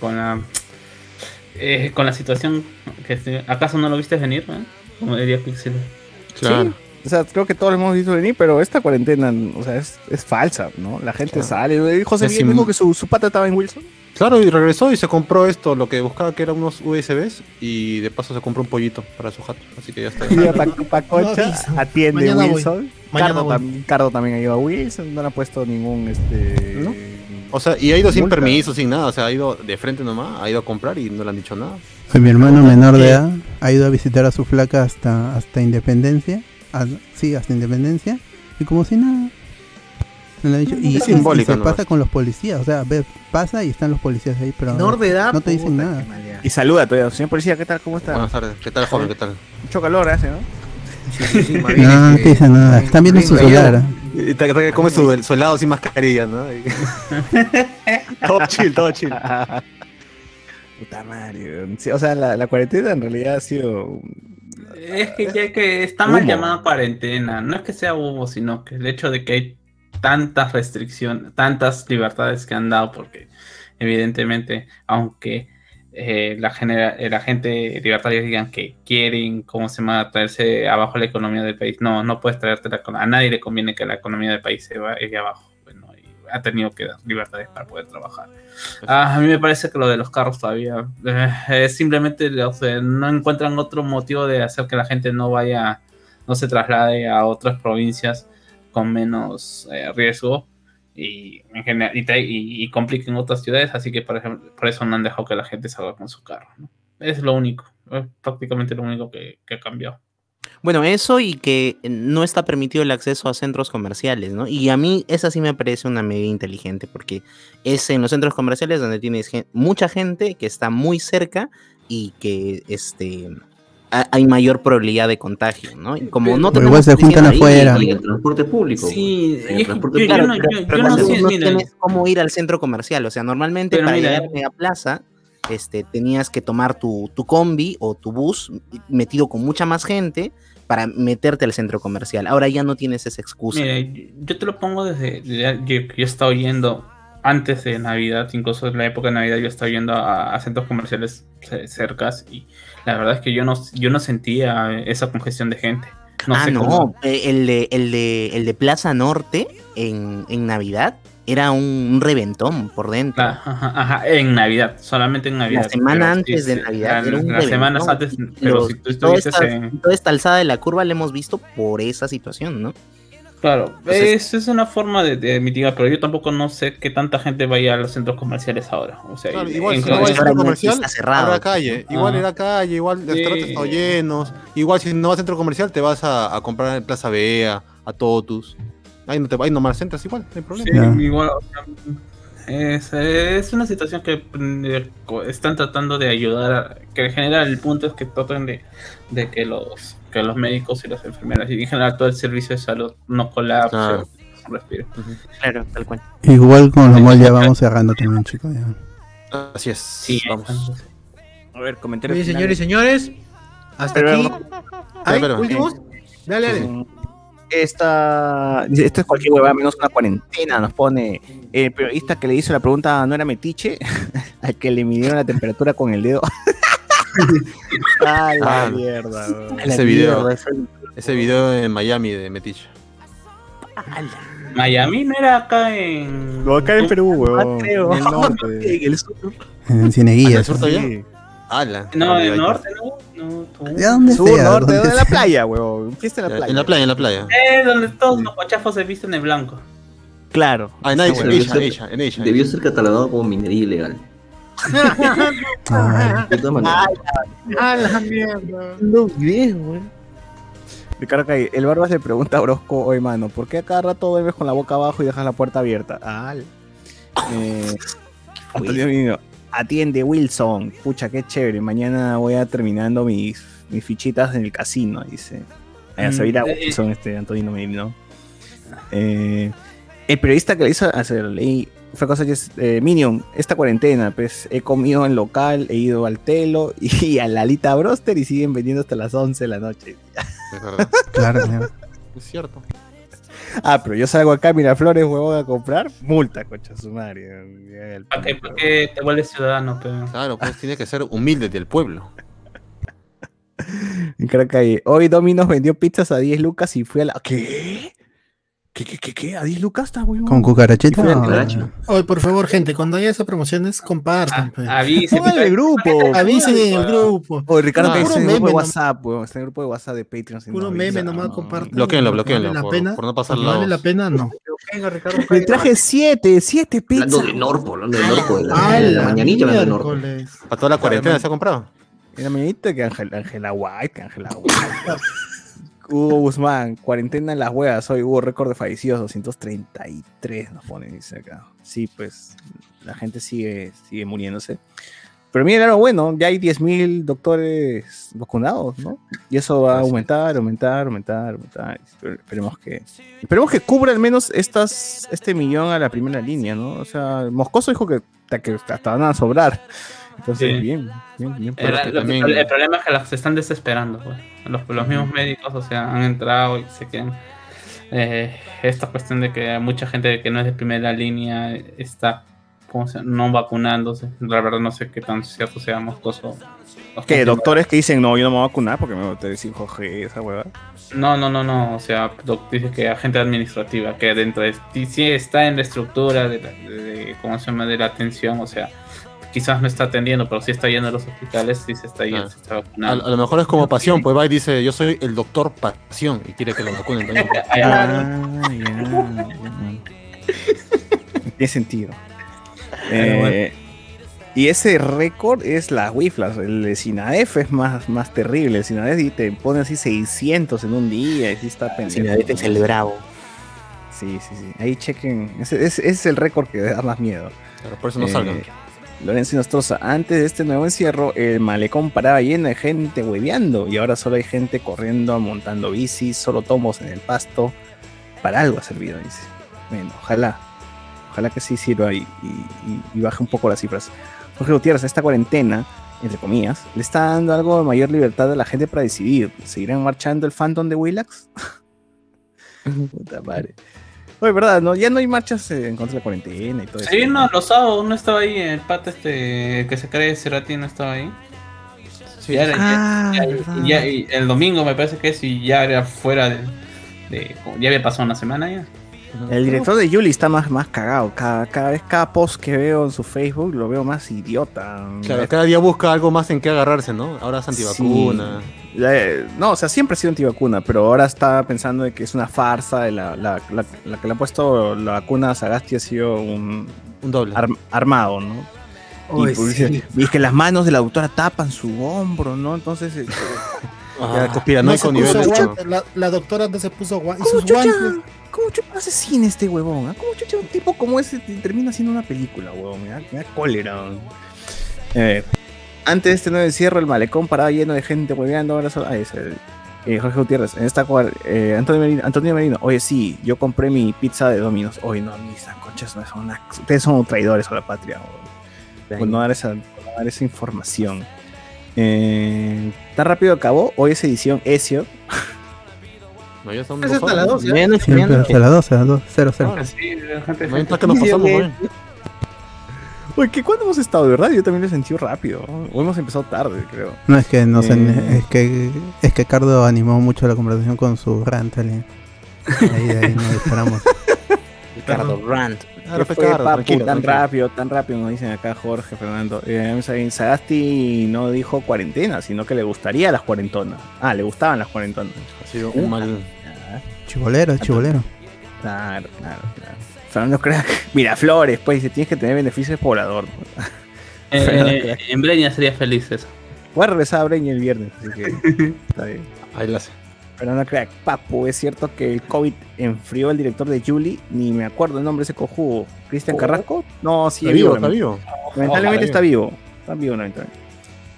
[SPEAKER 7] con la eh, con la situación que acaso no lo viste venir, ¿eh? Como diría Pixel.
[SPEAKER 6] Sí. O sea, creo que todos lo hemos visto venir, pero esta cuarentena, o sea, es, es falsa, ¿no? La gente
[SPEAKER 3] Claro.
[SPEAKER 6] sale. José
[SPEAKER 3] sim-
[SPEAKER 6] dijo que su, su pata estaba en Wilson.
[SPEAKER 3] Claro, y regresó y se compró esto, lo que buscaba que eran unos USBs y de paso se compró un pollito para su jato. Así que ya está.
[SPEAKER 6] Y Pacocha
[SPEAKER 4] No
[SPEAKER 6] atiende
[SPEAKER 4] Mañana.
[SPEAKER 6] Wilson. Cardo,
[SPEAKER 4] voy.
[SPEAKER 6] tam- Cardo también ha ido a Wilson, no le ha puesto ningún este.
[SPEAKER 3] ¿No? O sea, y ha ido sin
[SPEAKER 6] Multa.
[SPEAKER 3] permiso, sin nada. O sea, ha ido de frente nomás, ha ido a comprar y no le han dicho nada.
[SPEAKER 8] Pues mi hermano menor de edad ha ido a visitar a su flaca hasta, hasta Independencia. a- sí, hasta Independencia. Y como si nada. No dicho- y,
[SPEAKER 3] Es
[SPEAKER 8] y
[SPEAKER 3] simbólico
[SPEAKER 8] se
[SPEAKER 3] nomás.
[SPEAKER 8] pasa con los policías. O sea, ve, pasa y están los policías ahí, pero
[SPEAKER 1] de edad,
[SPEAKER 8] no te dicen nada.
[SPEAKER 6] Y saluda todavía, señor policía, ¿qué tal? ¿Cómo está?
[SPEAKER 3] Buenas tardes. ¿Qué tal, joven? ¿Qué tal?
[SPEAKER 6] Mucho calor hace, ¿no?
[SPEAKER 1] Sí, sí, sí,
[SPEAKER 8] No, no te dicen nada. Están viendo su celular.
[SPEAKER 3] Y te- te- Come su, su helado sin mascarilla, ¿no? Todo chill, todo chill.
[SPEAKER 6] Puta madre. o sea, la, la cuarentena en realidad ha sido.
[SPEAKER 7] Es que, ya que está mal
[SPEAKER 6] Humo.
[SPEAKER 7] llamada cuarentena. No es que sea humo, sino que el hecho de que hay tantas restricciones, tantas libertades que han dado, porque evidentemente, aunque eh, la, genera, la gente libertaria digan que quieren, ¿cómo se llama?, traerse abajo la economía del país. No, no puedes traerte la economía. A nadie le conviene que la economía del país se vaya abajo. Bueno, y ha tenido que dar libertades para poder trabajar. Ah, a mí me parece que lo de los carros todavía eh, es simplemente o sea, no encuentran otro motivo de hacer que la gente no vaya, no se traslade a otras provincias con menos eh, riesgo y, en general, y, y compliquen otras ciudades, así que por ejemplo, por eso no han dejado que la gente salga con su carro. Es lo único, prácticamente lo único que, que ha cambiado.
[SPEAKER 5] Bueno, eso y que no está permitido el acceso a centros comerciales, ¿no? Y a mí esa sí me parece una medida inteligente, porque es en los centros comerciales donde tienes mucha gente que está muy cerca y que este hay mayor probabilidad de contagio, ¿no? Y como no
[SPEAKER 8] igual
[SPEAKER 5] tenemos
[SPEAKER 8] se
[SPEAKER 5] policía
[SPEAKER 8] juntan
[SPEAKER 5] ahí,
[SPEAKER 8] afuera.
[SPEAKER 9] Y el transporte público.
[SPEAKER 7] Sí,
[SPEAKER 9] En el
[SPEAKER 7] y es que
[SPEAKER 9] transporte
[SPEAKER 7] yo- yo
[SPEAKER 9] público.
[SPEAKER 7] no- yo-
[SPEAKER 5] pero
[SPEAKER 7] yo no
[SPEAKER 5] cuando
[SPEAKER 7] sé,
[SPEAKER 5] no
[SPEAKER 7] mira,
[SPEAKER 5] tienes cómo ir al centro comercial. O sea, normalmente
[SPEAKER 7] Pero
[SPEAKER 5] para
[SPEAKER 7] mira,
[SPEAKER 5] llegar a Megaplaza, este, tenías que tomar tu, tu combi o tu bus metido con mucha más gente para meterte al centro comercial. Ahora ya no tienes esa excusa.
[SPEAKER 7] Mira, yo- yo te lo pongo desde, que yo he estado yendo antes de Navidad, incluso en la época de Navidad, yo he estado yendo a, a centros comerciales ce- cercas y la verdad es que yo no, yo no sentía esa congestión de gente. No
[SPEAKER 5] ah,
[SPEAKER 7] sé
[SPEAKER 5] no,
[SPEAKER 7] cómo.
[SPEAKER 5] eh, el de, el, de, el de Plaza Norte en, en Navidad era un, un reventón por dentro.
[SPEAKER 7] Ah, Ajá, ajá, en Navidad, solamente en Navidad.
[SPEAKER 5] La semana
[SPEAKER 7] sí,
[SPEAKER 5] antes de Navidad
[SPEAKER 7] la-
[SPEAKER 5] era un
[SPEAKER 7] Las semanas antes, pero
[SPEAKER 5] Los-
[SPEAKER 7] si tú
[SPEAKER 5] toda,
[SPEAKER 7] estuvieses
[SPEAKER 5] esta,
[SPEAKER 7] en.
[SPEAKER 5] toda esta alzada de la curva la hemos visto por esa situación, ¿no?
[SPEAKER 7] Claro,
[SPEAKER 5] Entonces-
[SPEAKER 7] es, es una forma de, de mitigar, pero yo tampoco no sé qué tanta gente vaya a los centros comerciales ahora. O sea,
[SPEAKER 3] Claro, igual
[SPEAKER 7] en-
[SPEAKER 3] si no al centro comercial,
[SPEAKER 5] está cerrado.
[SPEAKER 3] calle. Igual
[SPEAKER 7] Ajá.
[SPEAKER 3] era calle, igual los
[SPEAKER 7] Sí.
[SPEAKER 3] restaurantes están llenos. Igual si no vas al centro comercial, te vas a, a comprar en Plaza Bea, a Totus. Ahí, no te, ahí nomás entras igual, no hay problema.
[SPEAKER 7] Sí, igual, o sea, es, es una situación que eh, están tratando de ayudar, a- que en general el punto es que tratan de, de que los que los médicos y las enfermeras y en general todo el servicio de salud no colapse,
[SPEAKER 3] Claro.
[SPEAKER 7] o respire.
[SPEAKER 5] Claro, tal cual.
[SPEAKER 8] Igual con los malls ya vamos cerrando también, chicos. ya.
[SPEAKER 3] Así es.
[SPEAKER 7] Sí,
[SPEAKER 3] vamos.
[SPEAKER 6] A ver, comentario.
[SPEAKER 1] Oye, señores y señores, hasta
[SPEAKER 6] Pero,
[SPEAKER 1] aquí. ¿Hay
[SPEAKER 3] pero-
[SPEAKER 1] últimos? Dale, dale.
[SPEAKER 6] Esta, esto es cualquier huevada menos una cuarentena, nos pone el periodista que le hizo la pregunta no era metiche, al que le midieron la temperatura con el dedo. ah, la
[SPEAKER 3] Ah,
[SPEAKER 6] mierda.
[SPEAKER 3] Ese video, ese video en Miami de Metiche.
[SPEAKER 7] Miami no era acá en.
[SPEAKER 6] No, acá en Perú, weón.
[SPEAKER 5] creo.
[SPEAKER 6] En el norte.
[SPEAKER 5] En el sur.
[SPEAKER 8] En Cineguía.
[SPEAKER 3] ¿Al sur todavía?
[SPEAKER 6] Sí.
[SPEAKER 3] Ala.
[SPEAKER 7] No,
[SPEAKER 3] Ay,
[SPEAKER 7] en el
[SPEAKER 3] ay,
[SPEAKER 7] norte, no.
[SPEAKER 8] ¿Ya dónde
[SPEAKER 6] Sur,
[SPEAKER 8] sea?
[SPEAKER 6] norte,
[SPEAKER 8] donde
[SPEAKER 6] en la playa, weón. Fiesta en la
[SPEAKER 3] ya.
[SPEAKER 6] playa.
[SPEAKER 3] En la playa, en la playa.
[SPEAKER 7] Eh, donde todos los guachafos se visten de blanco.
[SPEAKER 6] Claro.
[SPEAKER 3] Ah, en en
[SPEAKER 9] debió
[SPEAKER 3] ella,
[SPEAKER 9] ser-
[SPEAKER 3] ella, en ella.
[SPEAKER 9] Debió ser catalogado como minería ilegal. De todas maneras.
[SPEAKER 4] ¡A la mierda!
[SPEAKER 10] No, bien, güey.
[SPEAKER 6] Ricardo Calle, el Barbas le pregunta a Brosco, oye mano, ¿por qué a cada rato duermes con la boca abajo y dejas la puerta abierta? Ah, eh, Antonio Vino, atiende Wilson, pucha, qué chévere, mañana voy a terminando mis, mis fichitas en el casino, dice. Allá se
[SPEAKER 7] Mm,
[SPEAKER 6] irá
[SPEAKER 7] eh,
[SPEAKER 6] Wilson, este Antonio Merino. Eh, el periodista que le hizo hacer, leí, fue cosa que es, eh, Minion, esta cuarentena, pues he comido en local, he ido al telo y a Lalita Broster y siguen vendiendo hasta las 11 de la noche.
[SPEAKER 3] Es verdad.
[SPEAKER 8] Claro, claro.
[SPEAKER 3] Es cierto.
[SPEAKER 6] Ah, pero yo salgo acá a Miraflores, huevón, a comprar, multa, concha su madre.
[SPEAKER 7] ¿Para qué, para qué te vuelves ciudadano, pero?
[SPEAKER 3] Claro, pues tiene que ser humilde del pueblo.
[SPEAKER 6] En Caracay, hoy Domino's vendió pizzas a 10 lucas y fui a la... ¿Qué? ¿Qué, qué, qué, qué? ¿A 10 lucas está, huevón?
[SPEAKER 8] ¿Con
[SPEAKER 9] Caracho.
[SPEAKER 4] Oye, por favor, gente, cuando haya esas promociones, compartan. pues.
[SPEAKER 7] Avise,
[SPEAKER 6] Póngale el grupo.
[SPEAKER 4] Avisen en el grupo.
[SPEAKER 6] Oye, Ricardo
[SPEAKER 3] Ah,
[SPEAKER 6] está en el grupo de WhatsApp, huevón. Está en el grupo de WhatsApp de Patreon. si
[SPEAKER 4] Puro
[SPEAKER 6] no
[SPEAKER 4] meme
[SPEAKER 6] avisa.
[SPEAKER 4] nomás
[SPEAKER 6] No.
[SPEAKER 4] compartan.
[SPEAKER 3] Bloqueenlo, bloqueenlo,
[SPEAKER 4] Vale la
[SPEAKER 3] por-
[SPEAKER 4] pena.
[SPEAKER 3] por no pasar
[SPEAKER 4] porque Vale la pena, no.
[SPEAKER 6] Le traje 7, 7 pizzas.
[SPEAKER 9] Hablando de Norpo, hablando de Norpo, de la,
[SPEAKER 4] ¡A
[SPEAKER 9] de la
[SPEAKER 4] la
[SPEAKER 9] mañanita hablando de Norpo.
[SPEAKER 3] Para toda la cuarentena se ha comprado.
[SPEAKER 6] En la mañanita que Ángel- Ángela White, que Ángela White. Hugo Guzmán, cuarentena en las huevas. Hoy hubo récord de fallecidos, 233 nos ponen, dice acá. Sí, pues la gente sigue, sigue muriéndose. Pero miren, claro, bueno, ya hay 10.000 doctores vacunados, ¿no? Y eso va a aumentar, aumentar, aumentar, aumentar. Esper- Esperemos que, esperemos que cubra al menos estas, este millón a la primera línea, ¿no? O sea, Moscoso dijo que, que hasta van a sobrar. Entonces,
[SPEAKER 7] Sí.
[SPEAKER 6] bien, bien, bien.
[SPEAKER 7] Lo-
[SPEAKER 3] también-
[SPEAKER 7] el- el problema es que las se están desesperando. pues. Los, los mismos médicos, o sea, han entrado y se quedan. eh, esta cuestión de que mucha gente que no es de primera línea está ¿cómo se llama? no vacunándose. La verdad, no sé qué tan cierto sea moscoso.
[SPEAKER 6] ¿Qué? Doctores que dicen, no, yo no me voy a vacunar porque me voy a tener 5G, esa hueva.
[SPEAKER 7] No, no, no, no. O sea, dice que agente administrativa, que dentro de sí está en la estructura de, la, de- ¿cómo se llama? de la atención, o sea, quizás no está atendiendo, pero sí está yendo a los hospitales, sí se está yendo,
[SPEAKER 3] Ah.
[SPEAKER 7] se está
[SPEAKER 3] A,
[SPEAKER 7] vacunando.
[SPEAKER 3] a lo mejor es como pasión, pues va y dice, yo soy el doctor pasión y quiere que lo vacunen también.
[SPEAKER 6] Ah. Tiene sentido. Eh, y ese récord es las Wiflas. El de Sinadef es más, más terrible. El Sinadef y te pone así 600 en un día y sí está pendiente.
[SPEAKER 5] Sinadef es el bravo.
[SPEAKER 6] Sí, sí, sí. Ahí chequen. Ese, ese- ese es el récord que da más miedo.
[SPEAKER 3] Pero por eso no
[SPEAKER 6] Eh,
[SPEAKER 3] salgan.
[SPEAKER 6] Lorenzo Nostroza, antes de este nuevo encierro, el malecón paraba lleno de gente hueveando y ahora solo hay gente corriendo, montando bicis, solo tomos en el pasto. Para algo ha servido, dice. Bueno, ojalá. Ojalá que sí sirva y, baje un poco las cifras. Jorge Gutiérrez, esta cuarentena, entre comillas, le está dando algo de mayor libertad a la gente para decidir. ¿Seguirán marchando el Phantom de Willax? Puta madre. Oye, verdad, ¿no? ya no hay marchas eh, en contra de la cuarentena y todo eso.
[SPEAKER 7] Sí, no, los sábados no estaba ahí, el pata este que se cree Cerati no estaba ahí.
[SPEAKER 3] Sí,
[SPEAKER 7] Ya era-
[SPEAKER 6] Ah,
[SPEAKER 7] ya-
[SPEAKER 6] verdad.
[SPEAKER 7] ya- y el domingo me parece que si ya era fuera de, de- ya había pasado una semana ya.
[SPEAKER 6] El director de Yuli está más, más cagado. Cada, cada vez, cada post que veo en su Facebook lo veo más idiota.
[SPEAKER 3] Claro, cada día busca algo más en qué agarrarse, ¿no? Ahora es antivacuna.
[SPEAKER 6] Sí. No, o sea, siempre ha sido antivacuna, pero ahora está pensando de que es una farsa. de La, la, la- la que le ha puesto la vacuna a Sagasti ha sido un
[SPEAKER 3] Un doble.
[SPEAKER 6] arm- armado, ¿no? Y, pues,
[SPEAKER 4] sí.
[SPEAKER 6] y es que las manos de la doctora tapan su hombro, ¿no? Entonces, eh,
[SPEAKER 3] Ya,
[SPEAKER 4] No
[SPEAKER 3] conspiranoico nivel
[SPEAKER 4] guantes, la, la doctora no se puso guantes.
[SPEAKER 6] ¿cómo chucha,
[SPEAKER 4] guantes.
[SPEAKER 6] cómo chucha hace cine este huevón? ah? ¿Cómo chucha un tipo como ese te- termina haciendo una película, huevón? Me da, me da cólera. huevón. Eh, antes de este nuevo encierro, el malecón paraba lleno de gente hueveando. Ahora solo. Ah, es el. eh, Jorge Gutiérrez, en esta cual, eh, Antonio, Merino, Antonio Merino, oye, sí, yo compré mi pizza de Domino's. Oye, no, mis conchas no son una- Ustedes son traidores a la patria, huevón. Por no dar esa, por no dar esa información. Eh, tan rápido acabó. Hoy es edición Ezio.
[SPEAKER 3] No, ya son
[SPEAKER 10] Es
[SPEAKER 3] dos
[SPEAKER 10] hasta las
[SPEAKER 3] horas.
[SPEAKER 10] 12.
[SPEAKER 5] Medianoche,
[SPEAKER 8] Siempre
[SPEAKER 5] medianoche.
[SPEAKER 8] hasta las 12, a las 2, 0, 0.
[SPEAKER 7] Ahora sí, la gente,
[SPEAKER 3] No importa que nos pasamos, güey.
[SPEAKER 6] Oye, ¿qué cuándo hemos estado? De verdad, yo también lo he sentido rápido. O hemos empezado tarde, creo.
[SPEAKER 8] No, es que no sé,
[SPEAKER 6] Eh.
[SPEAKER 8] es que es que Cardo animó mucho la conversación con su rant. Ahí, ahí nos disparamos.
[SPEAKER 5] Ricardo
[SPEAKER 6] ¿Qué
[SPEAKER 3] pues,
[SPEAKER 6] fue, papu?
[SPEAKER 3] tranquilo,
[SPEAKER 6] tan
[SPEAKER 3] tranquilo.
[SPEAKER 6] rápido, tan rápido, nos dicen acá Jorge Fernando. Eh, Sagasti no dijo cuarentena, sino que le gustaría las cuarentonas. Ah, le gustaban las cuarentonas.
[SPEAKER 3] Ha sido un mal.
[SPEAKER 6] Ah,
[SPEAKER 8] Chibolero, chibolero.
[SPEAKER 6] Claro, claro, claro. Fernando Crack. Miraflores, pues, dice, tienes que tener beneficios poblador.
[SPEAKER 7] Eh, eh, en Breña sería feliz eso.
[SPEAKER 6] Voy a regresar a Breña el viernes, así que está bien.
[SPEAKER 3] Ahí hace.
[SPEAKER 6] Fernando Crack, papu, es cierto que el COVID enfrió al director de Julie, ni me acuerdo el nombre de ese cojudo. ¿Cristian
[SPEAKER 3] Oh.
[SPEAKER 6] Carrasco? No, sí,
[SPEAKER 3] Está
[SPEAKER 6] es
[SPEAKER 3] vivo,
[SPEAKER 6] vivo.
[SPEAKER 3] está vivo.
[SPEAKER 6] Lamentablemente está vivo. Está vivo, lamentablemente.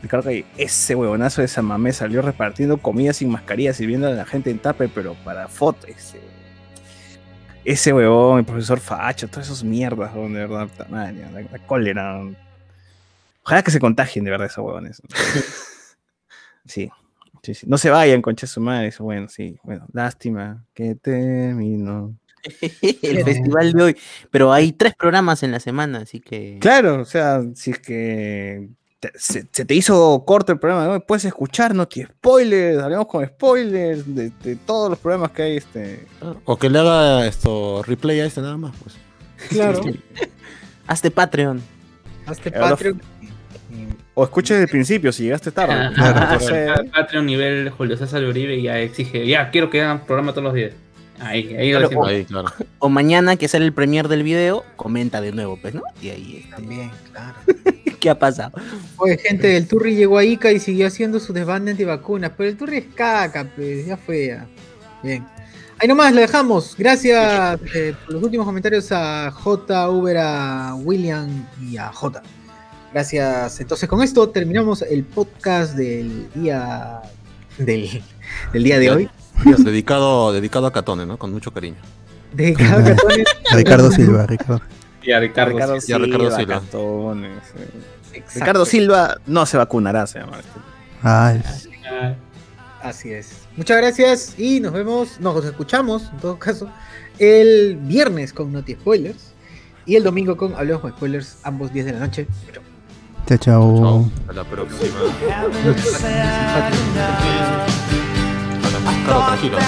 [SPEAKER 6] Ricardo Calle, ese huevonazo de Samamé salió repartiendo comida sin mascarilla, sirviendo a la gente en tape, pero para foto. Ese, ese huevón, el profesor Facho, todas esas mierdas, de verdad, la, la cólera. Ojalá que se contagien de verdad esos huevones. Sí, sí, sí. No se vayan, concha su madre, eso bueno, sí. Bueno, lástima que terminó.
[SPEAKER 5] el festival de hoy. Pero hay tres programas en la semana, así que.
[SPEAKER 6] Claro, o sea, si es que te- se, se te hizo corto el programa de hoy, puedes escuchar, no te spoilers, hablamos con spoilers de, de todos los programas que hay. Este.
[SPEAKER 3] O que le haga esto replay a este nada más, pues.
[SPEAKER 1] Claro.
[SPEAKER 5] Hazte Patreon.
[SPEAKER 1] Hazte
[SPEAKER 6] Ahora-
[SPEAKER 1] Patreon.
[SPEAKER 6] O escuches desde el principio si llegaste tarde.
[SPEAKER 7] Ajá,
[SPEAKER 6] Entonces,
[SPEAKER 7] Pa- Patreon nivel Julio César Uribe ya exige, ya quiero que hagan programa todos los días. Ahí, ahí lo
[SPEAKER 5] Claro.
[SPEAKER 3] Ahí, claro.
[SPEAKER 5] O mañana que sale el premier del video, comenta de nuevo, pues, ¿no? Y ahí, este,
[SPEAKER 1] También, claro.
[SPEAKER 5] ¿qué ha pasado?
[SPEAKER 1] Oye, gente, el Turri llegó a Ica y siguió haciendo su desbande antivacunas, pero el Turri es caca, pues, ya fue ya. Bien. Ahí nomás lo dejamos. Gracias eh, por los últimos comentarios a J, Uber, a William y a J. Gracias. Entonces, con esto terminamos el podcast del día del, del día de hoy.
[SPEAKER 3] dedicado, dedicado a Catone, ¿no? Con mucho cariño.
[SPEAKER 1] Dedicado a Catones.
[SPEAKER 8] Ricardo Silva, Ricardo.
[SPEAKER 7] Y a Ricardo.
[SPEAKER 6] Ricardo,
[SPEAKER 3] Ya, Ricardo Silva.
[SPEAKER 6] Catones, eh.
[SPEAKER 1] Exacto.
[SPEAKER 6] Ricardo Silva no se vacunará, se llama.
[SPEAKER 8] Ah,
[SPEAKER 1] Así es. Muchas gracias y nos vemos, nos escuchamos en todo caso el viernes con Noti Spoilers y el domingo con Hablemos con Spoilers, ambos 10 de la noche. Chao.
[SPEAKER 8] Chao, chao.
[SPEAKER 3] Chao. Hasta la próxima. Caro, tranquilo.